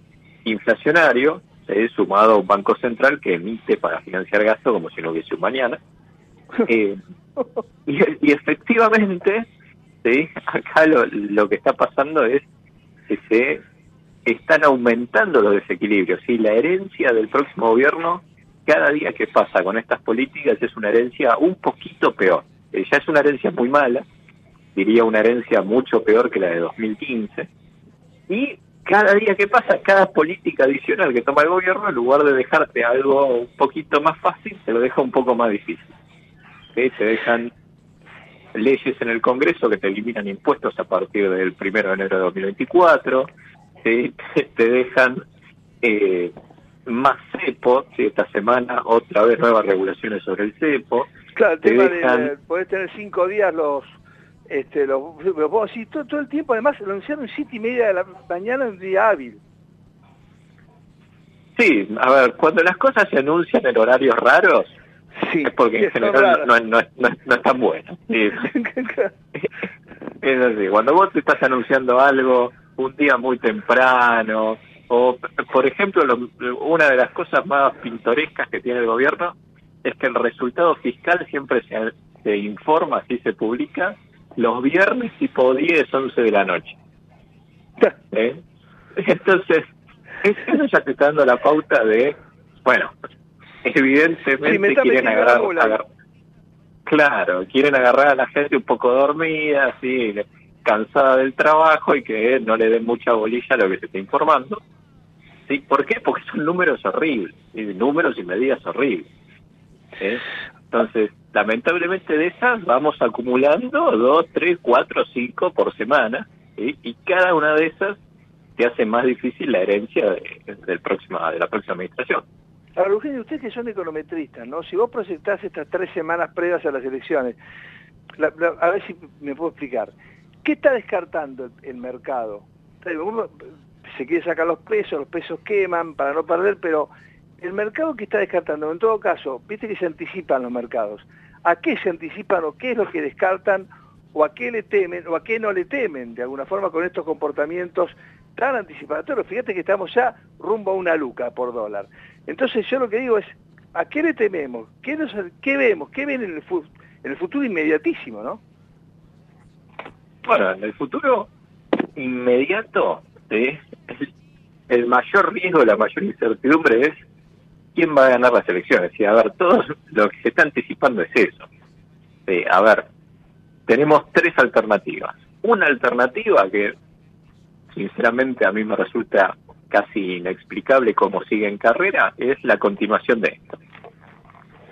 inflacionario sumado a un banco central que emite para financiar gasto como si no hubiese un mañana eh, y, y efectivamente, ¿sí? acá lo, lo que está pasando es que se están aumentando los desequilibrios. y La herencia del próximo gobierno, cada día que pasa con estas políticas, es una herencia un poquito peor. Eh, ya es una herencia muy mala, diría una herencia mucho peor que la de 2015. Y cada día que pasa, cada política adicional que toma el gobierno, en lugar de dejarte algo un poquito más fácil, se lo deja un poco más difícil. ¿sí? Dejan leyes en el Congreso que te eliminan impuestos a partir del 1 de enero de 2024, ¿sí? te dejan eh, más cepo, ¿sí? esta semana otra vez nuevas regulaciones sobre el cepo, Claro, el te tema dejan- de poder tener cinco días los... Este, los, los así, todo, todo el tiempo, además lo anunciaron siete y media de la mañana en un día hábil. Sí, a ver, cuando las cosas se anuncian en horarios raros, es porque sí, en general no, no, no, no están buenas. Sí. Es así, cuando vos te estás anunciando algo un día muy temprano, o por ejemplo, lo- una de las cosas más pintorescas que tiene el gobierno es que el resultado fiscal siempre se, se informa, así se publica, los viernes tipo 10, 11 de la noche. ¿Eh? Entonces, eso ya te está dando la pauta de, bueno, evidentemente Sí, quieren agarrar, claro, quieren agarrar a la gente un poco dormida, así, cansada del trabajo y que no le den mucha bolilla a lo que se está informando. ¿Sí? ¿Por qué? Porque son números horribles, y números y medidas horribles. ¿eh? Entonces, lamentablemente de esas vamos acumulando dos, tres, cuatro, cinco por semana ¿sí? y cada una de esas te hace más difícil la herencia de, del próxima, de la próxima administración. Ahora, Eugenio, ustedes que son econometristas, ¿no? Si vos proyectás estas tres semanas previas a las elecciones, a ver si me puedo explicar. ¿Qué está descartando el, mercado? Uno se quiere sacar los pesos, los pesos queman para no perder, pero el mercado que está descartando, en todo caso, viste que se anticipan los mercados. ¿A qué se anticipan o qué es lo que descartan o a qué le temen o a qué no le temen de alguna forma con estos comportamientos tan anticipatorios? Fíjate que estamos ya rumbo a una luca por dólar. Entonces yo lo que digo es, ¿a qué le tememos? ¿Qué, nos- qué vemos? ¿Qué ven en el, en el futuro inmediatísimo, no? Bueno, en el futuro inmediato, el, mayor riesgo, la mayor incertidumbre es quién va a ganar las elecciones. Y a ver, todo lo que se está anticipando es eso. A ver, tenemos tres alternativas. Una alternativa que, sinceramente, a mí me resulta casi inexplicable cómo sigue en carrera, es la continuación de esto.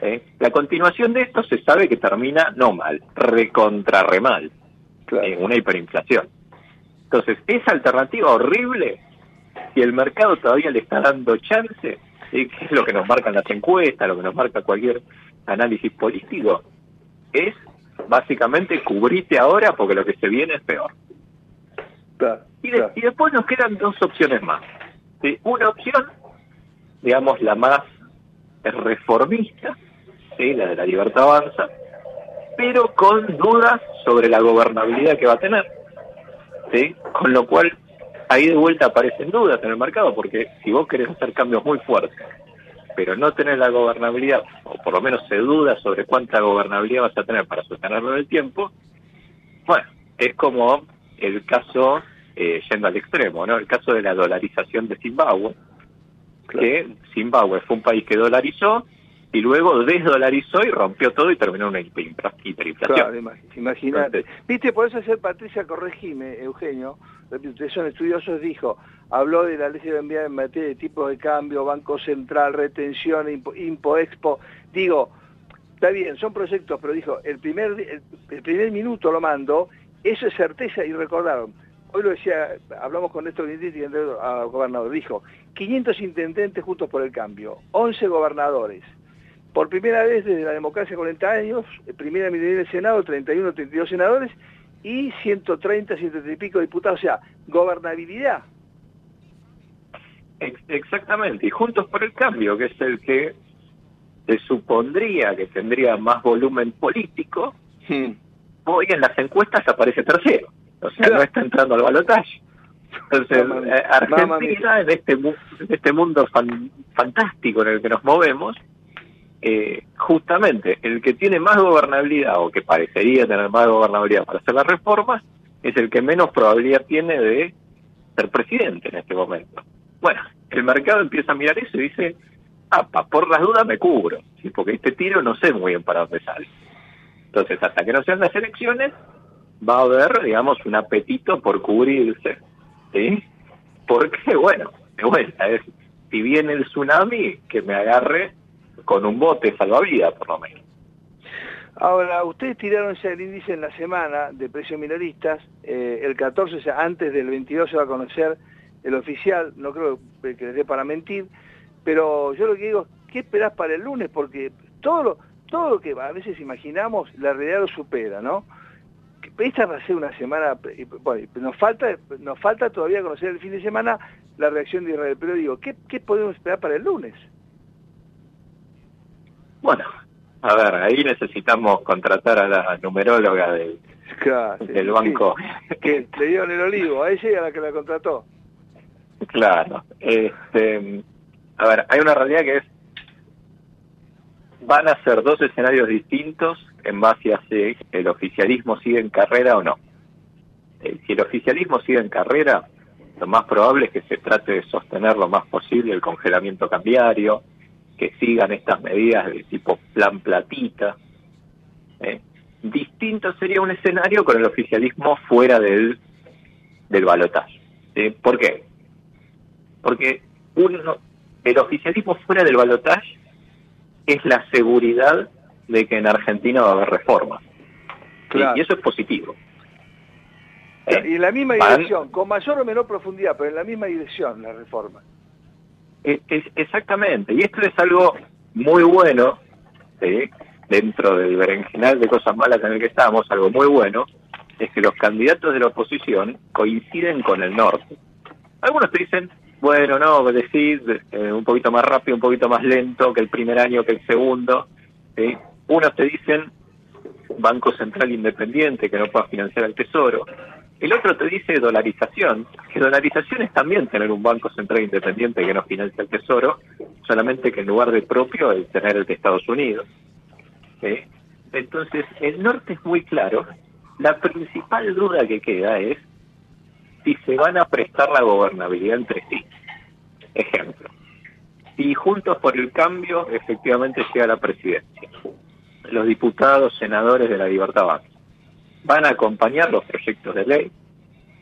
¿Sí? La continuación de esto se sabe que termina no mal, recontra re mal, en una hiperinflación. Entonces, esa alternativa horrible, si el mercado todavía le está dando chance, ¿sí? que es lo que nos marcan las encuestas, lo que nos marca cualquier análisis político, es básicamente cubrirte ahora porque lo que se viene es peor. Y, de- y después nos quedan dos opciones más. ¿Sí? Una opción, digamos, la más reformista, ¿sí? la de la libertad avanza, pero con dudas sobre la gobernabilidad que va a tener. ¿sí? Con lo cual, ahí de vuelta aparecen dudas en el mercado, porque si vos querés hacer cambios muy fuertes, pero no tenés la gobernabilidad, o por lo menos se duda sobre cuánta gobernabilidad vas a tener para sostenerlo en el tiempo, bueno, es como el caso, eh, yendo al extremo, ¿no? El caso de la dolarización de Zimbabue, que Zimbabue fue un país que dolarizó y luego desdolarizó y rompió todo y terminó una hiper- hiperinflación. Claro, ima- imagínate. Viste, por eso ayer Patricia Corregime, Eugenio, ustedes son estudiosos, dijo, habló de la ley de enviar en materia de tipos de cambio, Banco Central, retención, impo, impo expo. Digo, está bien, son proyectos, pero dijo, el primer, el, el primer minuto lo mando, eso es certeza y recordaron. Hoy lo decía, hablamos con Néstor Guinditti, candidato a gobernador, dijo, 500 intendentes juntos por el cambio, 11 gobernadores, por primera vez desde la democracia 40 años, eh, primera minoría del Senado, 31, 32 senadores y 130, 130 y pico diputados, o sea, gobernabilidad. Ex- Exactamente, y Juntos por el Cambio, que es el que se supondría que tendría más volumen político, hoy en las encuestas aparece tercero, o sea, no está entrando al balotaje. Entonces, eh, Argentina, en este, mu- en este mundo fan- fantástico en el que nos movemos, eh, justamente el que tiene más gobernabilidad o que parecería tener más gobernabilidad para hacer las reformas es el que menos probabilidad tiene de ser presidente en este momento. Bueno, el mercado empieza a mirar eso y dice, apa, por las dudas me cubro, ¿sí? porque este tiro no sé muy bien para dónde sale. Entonces, hasta que no sean las elecciones, va a haber, digamos, un apetito por cubrirse, ¿sí? Porque, bueno, de vuelta, es, si viene el tsunami, que me agarre con un bote salvavidas, por lo menos. Ahora, ustedes tiraron el índice en la semana de precios minoristas, eh, el 14, o sea, antes del 22 se va a conocer el oficial, no creo que les dé para mentir, pero yo lo que digo, ¿qué esperás para el lunes? Porque todo lo, todo lo que a veces imaginamos, la realidad lo supera, ¿no? Esta va a ser una semana, bueno, nos falta, nos falta todavía conocer el fin de semana la reacción de Israel, pero digo, ¿qué, qué podemos esperar para el lunes? Bueno, a ver, ahí necesitamos contratar a la numeróloga del, Claro, sí, del banco. Que le dieron el olivo, a ella y a la que la contrató. Claro. Este, a ver, hay una realidad que es, van a ser dos escenarios distintos en base a si el oficialismo sigue en carrera o no. Eh, si el oficialismo sigue en carrera, lo más probable es que se trate de sostener lo más posible el congelamiento cambiario, que sigan estas medidas de tipo plan platita. ¿eh? Distinto sería un escenario con el oficialismo fuera del, del balotaje. ¿Por qué? Porque uno, el oficialismo fuera del balotaje es la seguridad de que en Argentina va a haber reformas. Y eso es positivo. Y en la misma Van- dirección, con mayor o menor profundidad, pero en la misma dirección la reforma. Es- es- exactamente, y esto es algo muy bueno, ¿sí? dentro del berenjenal de cosas malas en el que estamos, algo muy bueno, es que los candidatos de la oposición coinciden con el norte. Algunos te dicen, bueno, no, decís eh, un poquito más rápido, un poquito más lento que el primer año, que el segundo. ¿sí? Unos te dicen, Banco Central Independiente, que no pueda financiar al Tesoro. El otro te dice dolarización, que dolarización es también tener un Banco Central Independiente que no financia el Tesoro, solamente que en lugar de propio es tener el de Estados Unidos. Entonces, el norte es muy claro. La principal duda que queda es si se van a prestar la gobernabilidad entre sí. Ejemplo, si Juntos por el Cambio efectivamente llega la presidencia, los diputados, senadores de la Libertad Avanza van a acompañar los proyectos de ley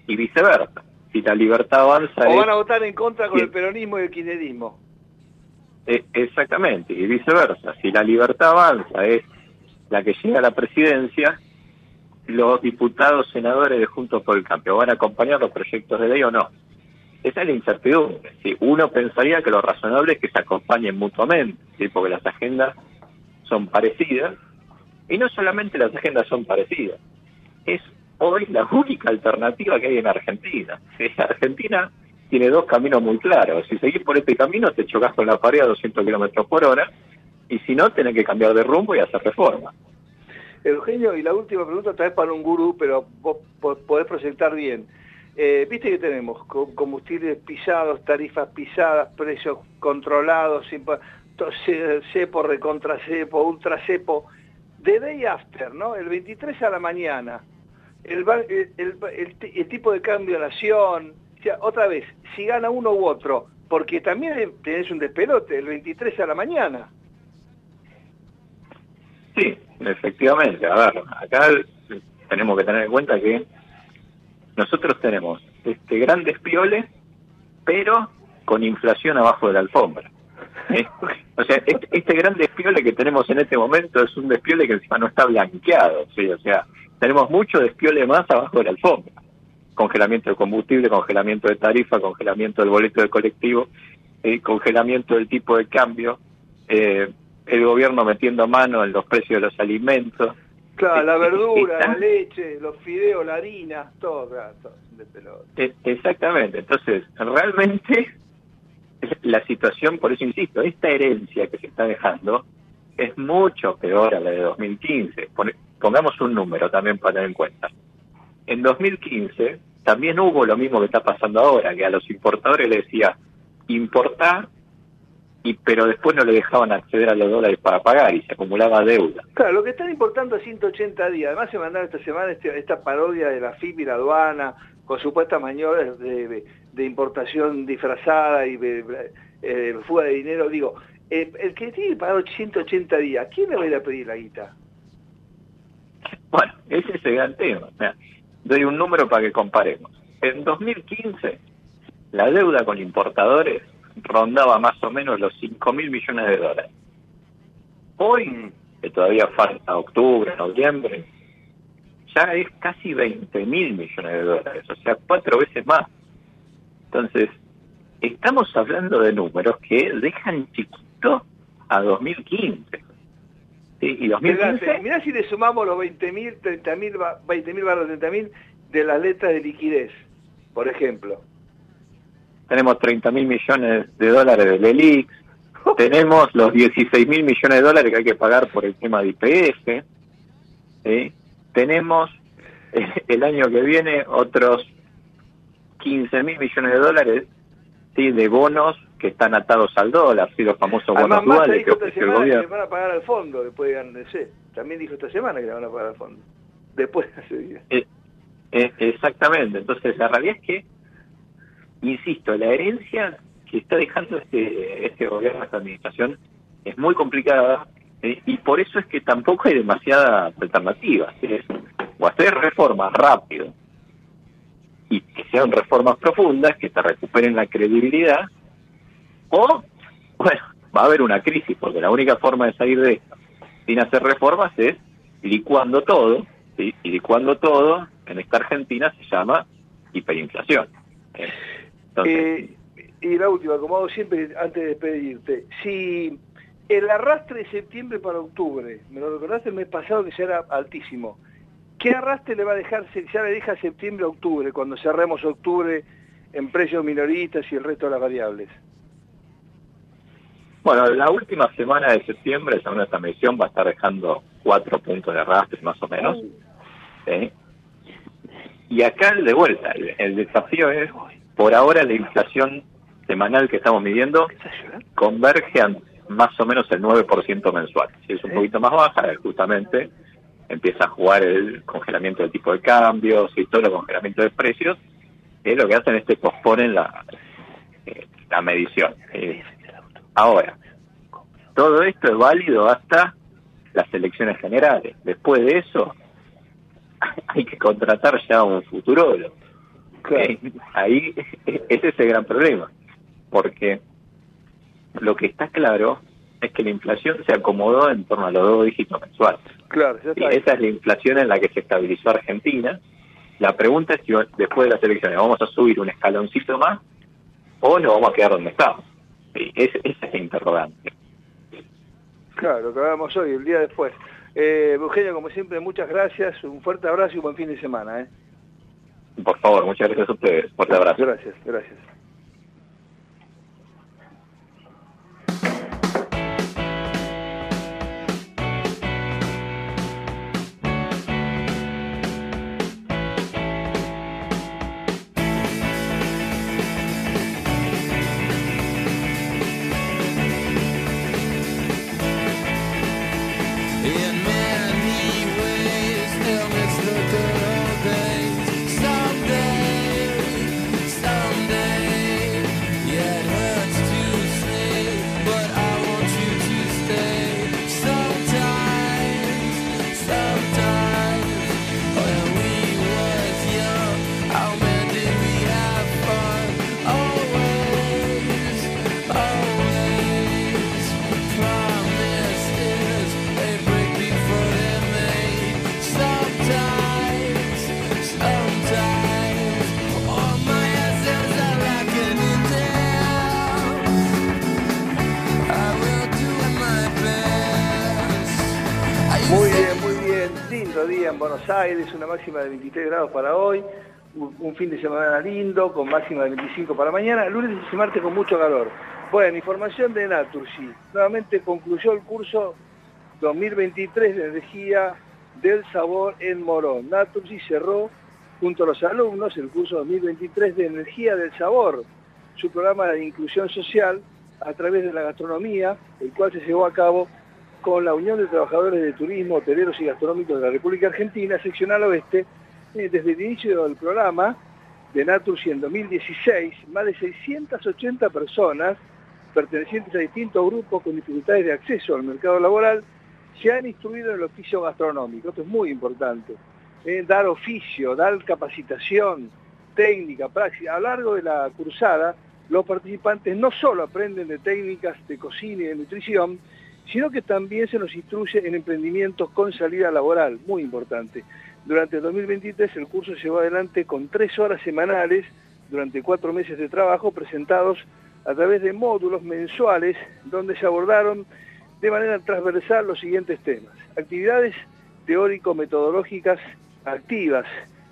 y viceversa. Si la Libertad Avanza O es van a votar en contra con Sí. el peronismo y el kirchnerismo. Eh, exactamente, y viceversa. Si la libertad avanza es la que llega a la presidencia, los diputados, senadores de Juntos por el Cambio van a acompañar los proyectos de ley o no. Esa es la incertidumbre. Si uno pensaría que lo razonable es que se acompañen mutuamente, ¿sí? porque las agendas son parecidas, y no solamente las agendas son parecidas, es hoy la única alternativa que hay en Argentina. Argentina tiene dos caminos muy claros. Si seguís por este camino, te chocas con la pared a 200 kilómetros por hora, y si no, tenés que cambiar de rumbo y hacer reforma. Eugenio, y la última pregunta, tal vez para un gurú, pero vos po- podés proyectar bien. Eh, Viste que tenemos co- combustibles pisados, tarifas pisadas, precios controlados, sin cepo, recontracepo, ultracepo. De day after, ¿no? El 23 a la mañana. El, el, el- el ti- el tipo de cambio de nación. Otra vez, si gana uno u otro, porque también tenés un despelote, el 23 a la mañana. Sí, efectivamente. A ver, acá tenemos que tener en cuenta que nosotros tenemos este gran despiole, pero con inflación abajo de la alfombra. ¿Eh? O sea, este, este gran despiole que tenemos en este momento es un despiole que encima no está blanqueado. ¿sí? O sea, tenemos mucho despiole más abajo de la alfombra. Congelamiento de combustible, congelamiento de tarifa, congelamiento del boleto de colectivo, eh, congelamiento del tipo de cambio, eh, el gobierno metiendo mano en los precios de los alimentos. Claro, la Eh, verdura, está- la leche, los fideos, la harina, todo. E- Exactamente, entonces realmente la situación, por eso insisto, esta herencia que se está dejando es mucho peor a la de 2015. Pone- Pongamos un número también para tener en cuenta. En 2015 también hubo lo mismo que está pasando ahora, que a los importadores les decía, importar, y pero después no le dejaban acceder a los dólares para pagar y se acumulaba deuda. Claro, lo que están importando a 180 días. Además se mandaron esta semana este- esta parodia de la FIP y la aduana con supuestas maniobras de- de importación disfrazada y de, eh, fuga de dinero. Digo, eh, el que tiene que pagar 180 días, ¿quién le va a ir a pedir la guita? Bueno, ese es el gran tema. Mira, doy un número para que comparemos. En 2015, la deuda con importadores rondaba más o menos los 5 mil millones de dólares. Hoy, que todavía falta octubre, noviembre, ya es casi 20 mil millones de dólares, o sea, cuatro veces más. Entonces, estamos hablando de números que dejan chiquito a 2015. ¿sí? Y 2015 Mirá, mirá si le sumamos los 20.000, 30.000, ba- 20.000 barras 30.000 de las letras de liquidez, por ejemplo. tenemos 30 mil millones de dólares del ELIX, tenemos los 16 mil millones de dólares que hay que pagar por el tema de IPF, ¿sí? tenemos el año que viene otros 15 mil millones de dólares ¿sí? de bonos que están atados al dólar, ¿sí? los famosos bonos Además, duales que ofreció el semana que gobierno. van a pagar al fondo después de GANDC. También dijo esta semana que le van a pagar al fondo. Después de ese día. Eh, eh, exactamente, entonces la realidad es que, insisto, la herencia que está dejando este, este gobierno, esta administración, es muy complicada eh, y por eso es que tampoco hay demasiadas alternativas. Es, o hacer reformas rápido y que sean reformas profundas, que te recuperen la credibilidad, o, bueno, va a haber una crisis, porque la única forma de salir de esto sin hacer reformas es licuando todo, ¿sí? y licuando todo en esta Argentina se llama hiperinflación. ¿eh? Eh, y la última, como hago siempre antes de despedirte, si el arrastre de septiembre para octubre, me lo recordaste el mes pasado que ya era altísimo, ¿qué arrastre le va a dejar, ya le deja septiembre octubre, cuando cerremos octubre en precios minoristas y el resto de las variables? Bueno, la última semana de septiembre, según esta medición, va a estar dejando cuatro puntos de arrastre más o menos. ¿sí? Y acá, de vuelta, el, el desafío es, por ahora la inflación semanal que estamos midiendo converge a más o menos el 9% mensual. Si es un poquito más baja, eh, justamente empieza a jugar el congelamiento del tipo de cambio, y todo el congelamiento de precios, que lo que hacen es que posponen la, eh, la medición. Eh, ahora, todo esto es válido hasta las elecciones generales. Después de eso, hay que contratar ya un futurólogo. Eh, Ahí, ese es el gran problema. Porque lo que está claro es que la inflación se acomodó en torno a los dos dígitos mensuales. Claro, ya Y esa es la inflación en la que se estabilizó Argentina. La pregunta es si después de las elecciones vamos a subir un escaloncito más o nos vamos a quedar donde estamos. Sí, ese, es el interrogante. Claro, lo que hablamos hoy, el día después. Eh, Eugenio, como siempre, muchas gracias, un fuerte abrazo y un buen fin de semana. ¿eh? Por favor, muchas gracias a ustedes. Fuerte abrazo. Gracias, gracias. Aires, una máxima de 23 grados para hoy, un fin de semana lindo, con máxima de 25 para mañana, lunes y martes con mucho calor. Bueno, información de Naturgy. Nuevamente concluyó el curso 2023 de energía del sabor en Morón. Naturgy cerró junto a los alumnos el curso 2023 de energía del sabor, su programa de inclusión social a través de la gastronomía, el cual se llevó a cabo con la Unión de Trabajadores de Turismo, Hoteleros y Gastronómicos de la República Argentina, seccional oeste, eh, desde el inicio del programa de Naturgy en 2016, más de 680 personas pertenecientes a distintos grupos con dificultades de acceso al mercado laboral se han instruido en el oficio gastronómico. Esto es muy importante. Eh, dar oficio, dar capacitación técnica, práctica. A lo largo de la cruzada, los participantes no solo aprenden de técnicas de cocina y de nutrición, sino que también se nos instruye en emprendimientos con salida laboral, muy importante. Durante el 2023 el curso se llevó adelante con tres horas semanales durante cuatro meses de trabajo presentados a través de módulos mensuales donde se abordaron de manera transversal los siguientes temas. Actividades teórico-metodológicas activas,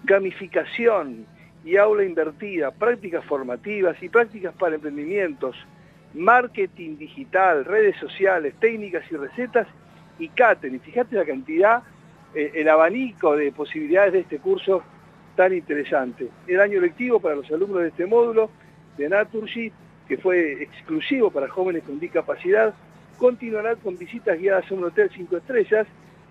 gamificación y aula invertida, prácticas formativas y prácticas para emprendimientos, marketing digital, redes sociales, técnicas y recetas y catering. Fíjate la cantidad, eh, el abanico de posibilidades de este curso tan interesante. El año lectivo para los alumnos de este módulo de Naturgy, que fue exclusivo para jóvenes con discapacidad, continuará con visitas guiadas a un hotel cinco estrellas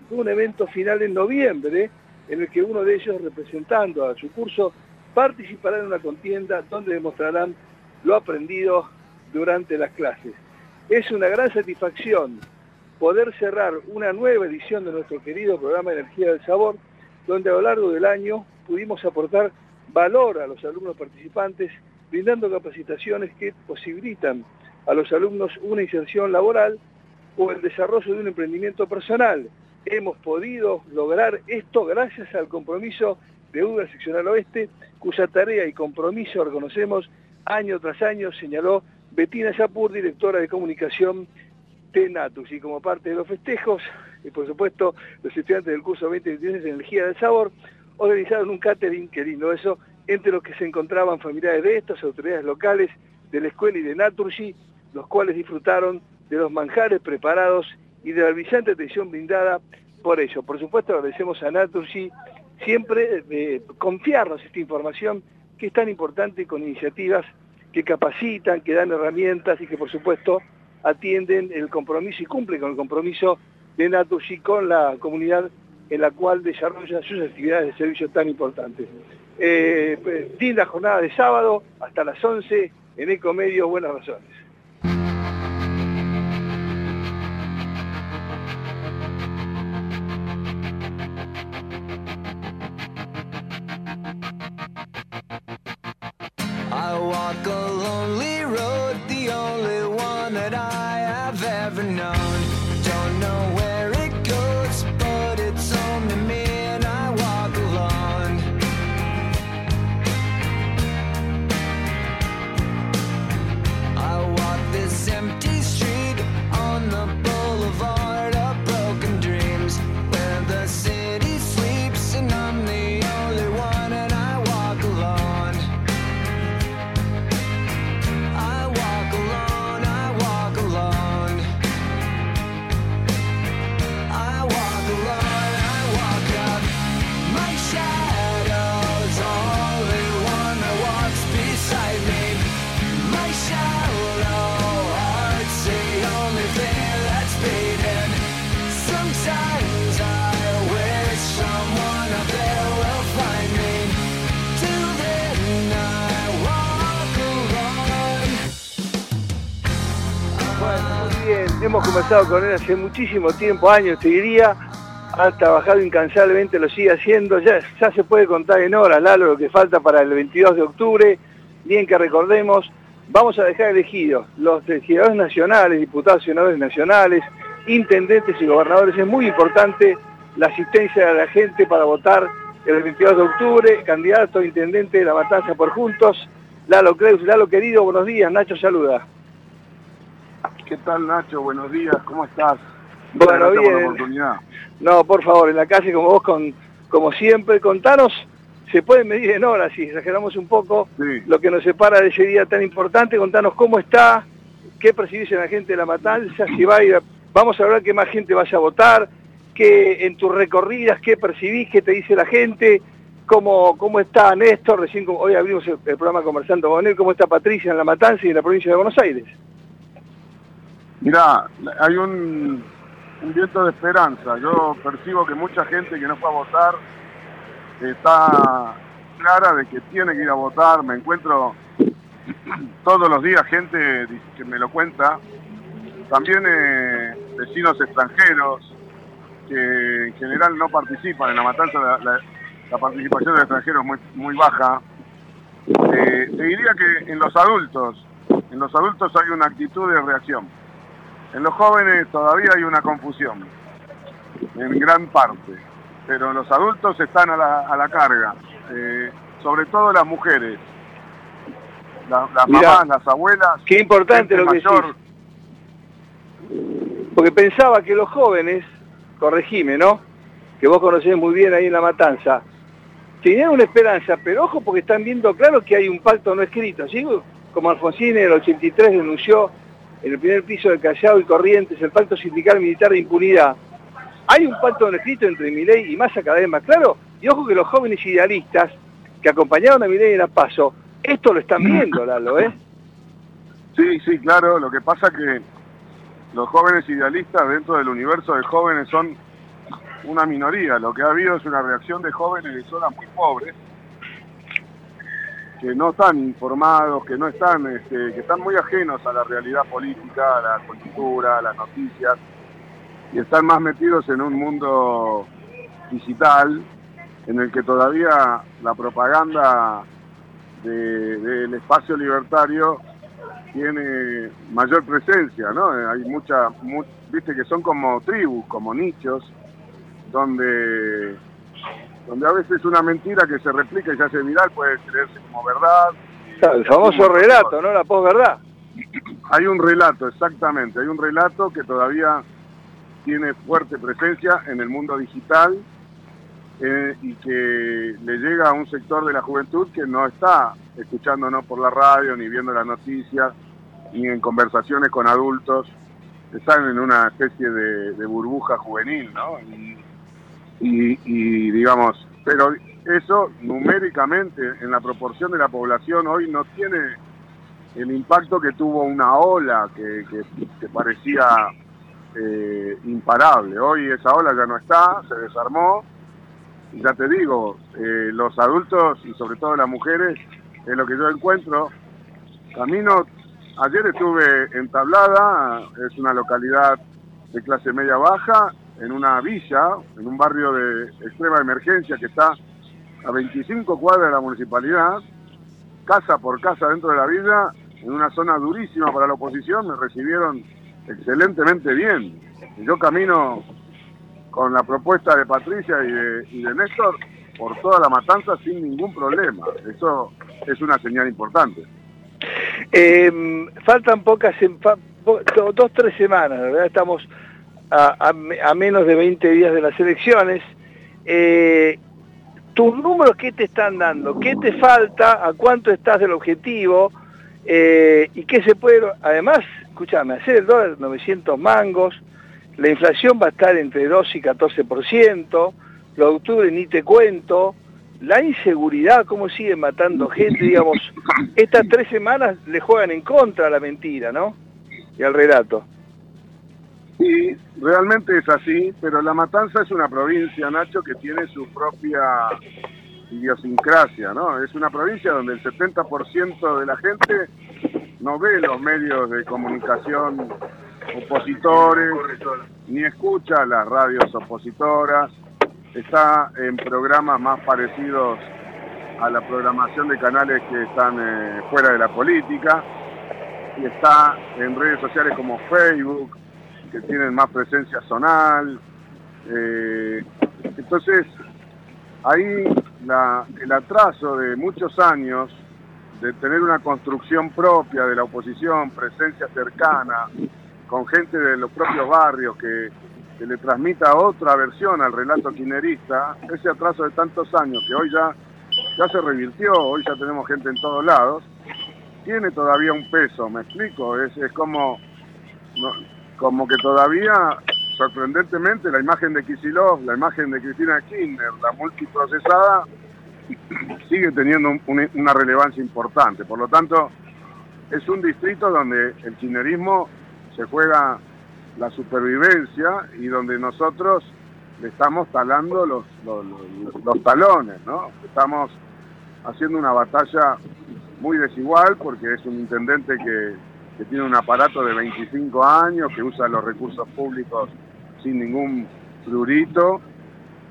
y un evento final en noviembre en el que uno de ellos, representando a su curso, participará en una contienda donde demostrarán lo aprendido durante las clases. Es una gran satisfacción poder cerrar una nueva edición de nuestro querido programa Energía del Sabor, donde a lo largo del año pudimos aportar valor a los alumnos participantes, brindando capacitaciones que posibilitan a los alumnos una inserción laboral o el desarrollo de un emprendimiento personal. Hemos podido lograr esto gracias al compromiso de UDA Seccional Oeste, cuya tarea y compromiso reconocemos año tras año, señaló Betina Yapur, directora de comunicación de Natus. Y como parte de los festejos, y por supuesto los estudiantes del curso 2023 de Energía del Sabor, organizaron un catering, qué lindo eso, entre los que se encontraban familiares de estas autoridades locales de la escuela y de Naturgy, los cuales disfrutaron de los manjares preparados y de la brillante atención brindada por ello. Por supuesto agradecemos a Naturgy siempre eh, confiarnos esta información que es tan importante con iniciativas que capacitan, que dan herramientas y que por supuesto atienden el compromiso y cumplen con el compromiso de Naturgy con la comunidad en la cual desarrolla sus actividades de servicio tan importantes. Eh, pues, linda jornada de sábado, hasta las 11 en Ecomedio, buenas razones. Hemos conversado con él hace muchísimo tiempo, años te diría, ha trabajado incansablemente, lo sigue haciendo, ya, se puede contar en horas, Lalo, lo que falta para el 22 de octubre, bien que recordemos, vamos a dejar elegidos los legisladores nacionales, diputados y senadores nacionales, intendentes y gobernadores, es muy importante la asistencia de la gente para votar el 22 de octubre, candidato a intendente de la Matanza por Juntos, Lalo Creus, Lalo querido, buenos días, Nacho saluda. ¿Qué tal Nacho? Buenos días, ¿cómo estás? Bueno, Gracias por la bien. oportunidad. No, por favor, en la calle como vos, con, como siempre, contanos, se puede medir en horas, si exageramos un poco lo que nos separa de ese día tan importante, contanos cómo está, qué percibís en la gente de la matanza, si va a ir, a- vamos a hablar que más gente vaya a votar, que en tus recorridas, qué percibís, qué te dice la gente, cómo, cómo está Néstor, recién hoy abrimos el, el programa conversando con él, cómo está Patricia en la matanza y en la provincia de Buenos Aires. Mirá, hay un, un viento de esperanza. Yo percibo que mucha gente que no fue a votar está clara de que tiene que ir a votar. Me encuentro todos los días gente que me lo cuenta. También eh, vecinos extranjeros que en general no participan en la matanza. La, participación del extranjero es muy, muy baja. Eh, te diría que en los adultos, en los adultos hay una actitud de reacción. En los jóvenes todavía hay una confusión, en gran parte, pero los adultos están a la, a la carga, eh, sobre todo las mujeres, La- las Mirá, mamás, las abuelas. Qué importante lo que mayor. decís. Porque pensaba que los jóvenes, corregime, ¿no? Que vos conocés muy bien ahí en La Matanza, tenían una esperanza, pero ojo porque están viendo claro que hay un pacto no escrito, ¿sí? Como Alfonsín en el 83 denunció en el primer piso de Callao y Corrientes el pacto sindical militar de impunidad. Hay un pacto escrito entre Milei y Massa cada claro, y ojo que los jóvenes idealistas que acompañaron a Milei en la PASO, esto lo están viendo, Lalo, ¿eh? Sí, sí, claro. Lo que pasa que los jóvenes idealistas dentro del universo de jóvenes son una minoría. Lo que ha habido es una reacción de jóvenes de zonas muy pobres que no están informados, que no están, este, que están muy ajenos a la realidad política, a la cultura, a las noticias y están más metidos en un mundo digital en el que todavía la propaganda de- del espacio libertario tiene mayor presencia, ¿no? Hay mucha, mu- viste que son como tribus, como nichos, donde donde a veces una mentira que se replica y se hace viral puede creerse como verdad. Claro, el famoso relato, ¿no? La posverdad. Hay un relato, exactamente, hay un relato que todavía tiene fuerte presencia en el mundo digital eh, y que le llega a un sector de la juventud que no está escuchándonos por la radio, ni viendo las noticias, ni en conversaciones con adultos, están en una especie de, de burbuja juvenil, ¿no? Y, y- y, digamos, pero eso numéricamente en la proporción de la población hoy no tiene el impacto que tuvo una ola que, que- parecía eh, imparable. Hoy esa ola ya no está, se desarmó. Y ya te digo, eh, los adultos y sobre todo las mujeres, es lo que yo encuentro. Camino, ayer estuve en Tablada, es una localidad de clase media baja, en una villa, en un barrio de extrema emergencia que está a 25 cuadras de la municipalidad, casa por casa dentro de la villa, en una zona durísima para la oposición, me recibieron excelentemente bien. Yo camino con la propuesta de Patricia y de, y de Néstor por toda la matanza sin ningún problema. Eso es una señal importante. Eh, faltan pocas, do- dos, tres semanas, ¿verdad? Estamos a, a me- a menos de 20 días de las elecciones. Eh, ¿Tus números qué te están dando? ¿Qué te falta? ¿A cuánto estás del objetivo? Eh, ¿Y qué se puede...? Además, escúchame, hacer el dólar 900 mangos, la inflación va a estar entre 2 y 14%, lo de octubre ni te cuento, la inseguridad, cómo siguen matando gente, digamos, estas tres semanas le juegan en contra a la mentira, ¿no? Y al relato. Sí, realmente es así, pero La Matanza es una provincia, Nacho, que tiene su propia idiosincrasia, ¿no? Es una provincia donde el 70% de la gente no ve los medios de comunicación opositores, ni escucha las radios opositoras, está en programas más parecidos a la programación de canales que están eh, fuera de la política, y está en redes sociales como Facebook, que tienen más presencia zonal. eh, entonces, ahí el atraso de muchos años de tener una construcción propia de la oposición, presencia cercana, con gente de los propios barrios que, le transmita otra versión al relato quinerista, ese atraso de tantos años que hoy ya, ya se revirtió, hoy ya tenemos gente en todos lados, tiene todavía un peso, me explico, es, es como, como que todavía, sorprendentemente, la imagen de Kisilov, la imagen de Cristina Kirchner, la multiprocesada, sigue teniendo un- un- una relevancia importante. Por lo tanto, es un distrito donde el kirchnerismo se juega la supervivencia y donde nosotros le estamos talando los, los- los talones, ¿no? Estamos haciendo una batalla muy desigual porque es un intendente que, que tiene un aparato de 25 años, que usa los recursos públicos sin ningún prurito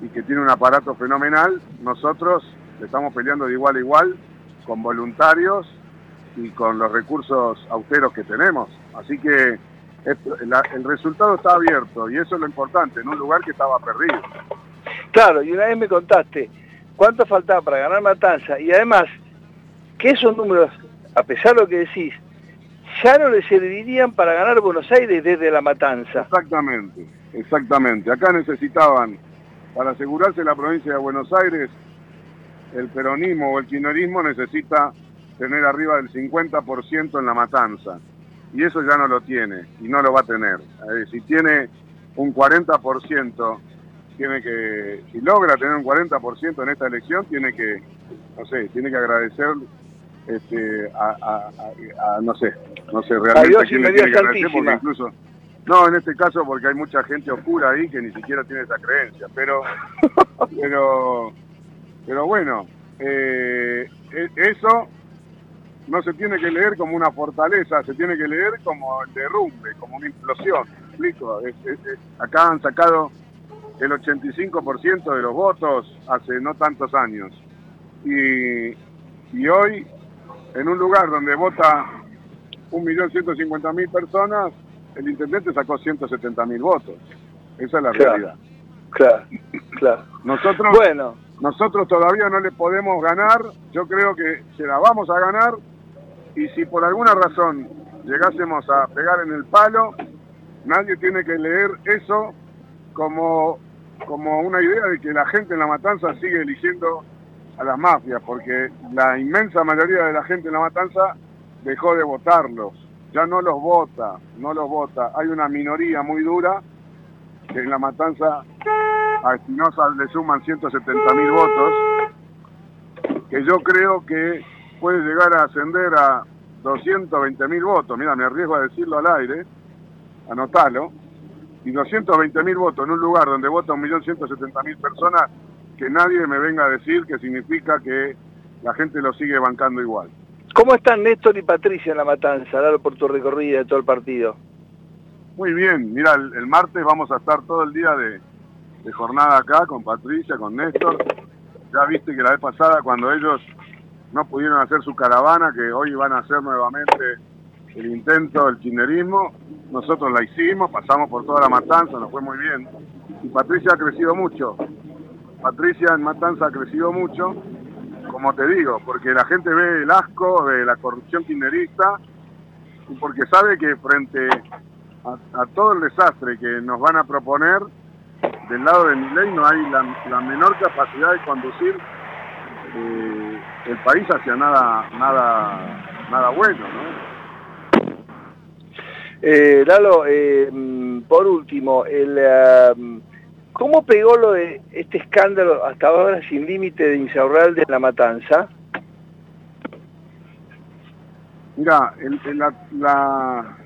y que tiene un aparato fenomenal. Nosotros estamos peleando de igual a igual con voluntarios y con los recursos austeros que tenemos. Así que el resultado está abierto y eso es lo importante, en un lugar que estaba perdido. Claro, y una vez me contaste cuánto faltaba para ganar Matanza y además que esos números, a pesar de lo que decís, no le servirían para ganar Buenos Aires desde la Matanza. Exactamente, exactamente. Acá necesitaban, para asegurarse la provincia de Buenos Aires, el peronismo o el kirchnerismo necesita tener arriba del 50% en la matanza. Y eso ya no lo tiene y no lo va a tener. Si tiene un 40%, tiene que, si logra tener un 40% en esta elección, tiene que, no sé, tiene que agradecer este, a, a- a- a- no sé, no sé realmente Dios y quién le María tiene que agradecer porque incluso no, en este caso porque hay mucha gente oscura ahí que ni siquiera tiene esa creencia, pero pero pero bueno, eh, e- eso no se tiene que leer como una fortaleza, se tiene que leer como el derrumbe, como una implosión. ¿me explico? Es- es- es- acá han sacado el 85% de los votos hace no tantos años. Y, y hoy, en un lugar donde vota 1.150.000 personas, el intendente sacó 170.000 votos. Esa es la Claro. realidad. Claro, claro. Nosotros, Bueno. nosotros todavía no le podemos ganar, yo creo que se la vamos a ganar y si por alguna razón llegásemos a pegar en el palo, nadie tiene que leer eso como, como una idea de que la gente en la matanza sigue eligiendo a las mafias, porque la inmensa mayoría de la gente en la matanza dejó de votarlos, ya no los vota, no los vota. Hay una minoría muy dura que en la matanza a Espinosa le suman 170 mil votos, que yo creo que puede llegar a ascender a 220 mil votos. Mira, me arriesgo a decirlo al aire, anotalo. Y 220 mil votos en un lugar donde vota 1.170.000 personas, que nadie me venga a decir que significa que la gente lo sigue bancando igual. ¿Cómo están Néstor y Patricia en la matanza? Dalo por tu recorrida de todo el partido. Muy bien, mira, el, el martes vamos a estar todo el día de, de jornada acá con Patricia, con Néstor. Ya viste que la vez pasada cuando ellos no pudieron hacer su caravana, que hoy van a hacer nuevamente el intento del kirchnerismo, nosotros la hicimos, pasamos por toda la matanza, nos fue muy bien. Y Patricia ha crecido mucho. Patricia en Matanza ha crecido mucho, como te digo, porque la gente ve el asco de la corrupción kirchnerista y porque sabe que frente a, todo el desastre que nos van a proponer, del lado de mi ley no hay la, menor capacidad de conducir eh, el país hacia nada nada nada bueno, ¿no? Eh, Lalo, eh, mm, por último, el, ¿cómo pegó lo de este escándalo hasta ahora sin límite de Insaurralde de la matanza? Mira, la, la,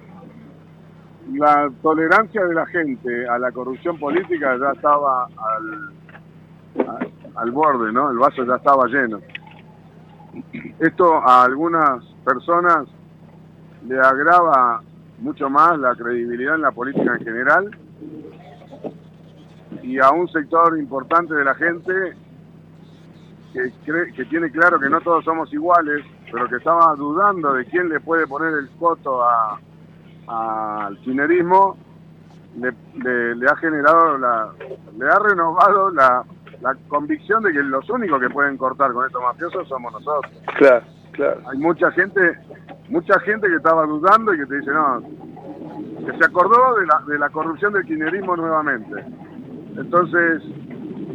la tolerancia de la gente a la corrupción política ya estaba al, a- al borde, ¿no? El vaso ya estaba lleno. Esto a algunas personas le agrava mucho más la credibilidad en la política en general y a un sector importante de la gente que, cree, que tiene claro que no todos somos iguales, pero que estaba dudando de quién le puede poner el coto a- al kirchnerismo, le, le- le ha generado, la, le ha renovado la, la convicción de que los únicos que pueden cortar con estos mafiosos somos nosotros. Claro, claro. Hay mucha gente, mucha gente que estaba dudando y que te dice, no, que se acordó de la, de la corrupción del kirchnerismo nuevamente. Entonces,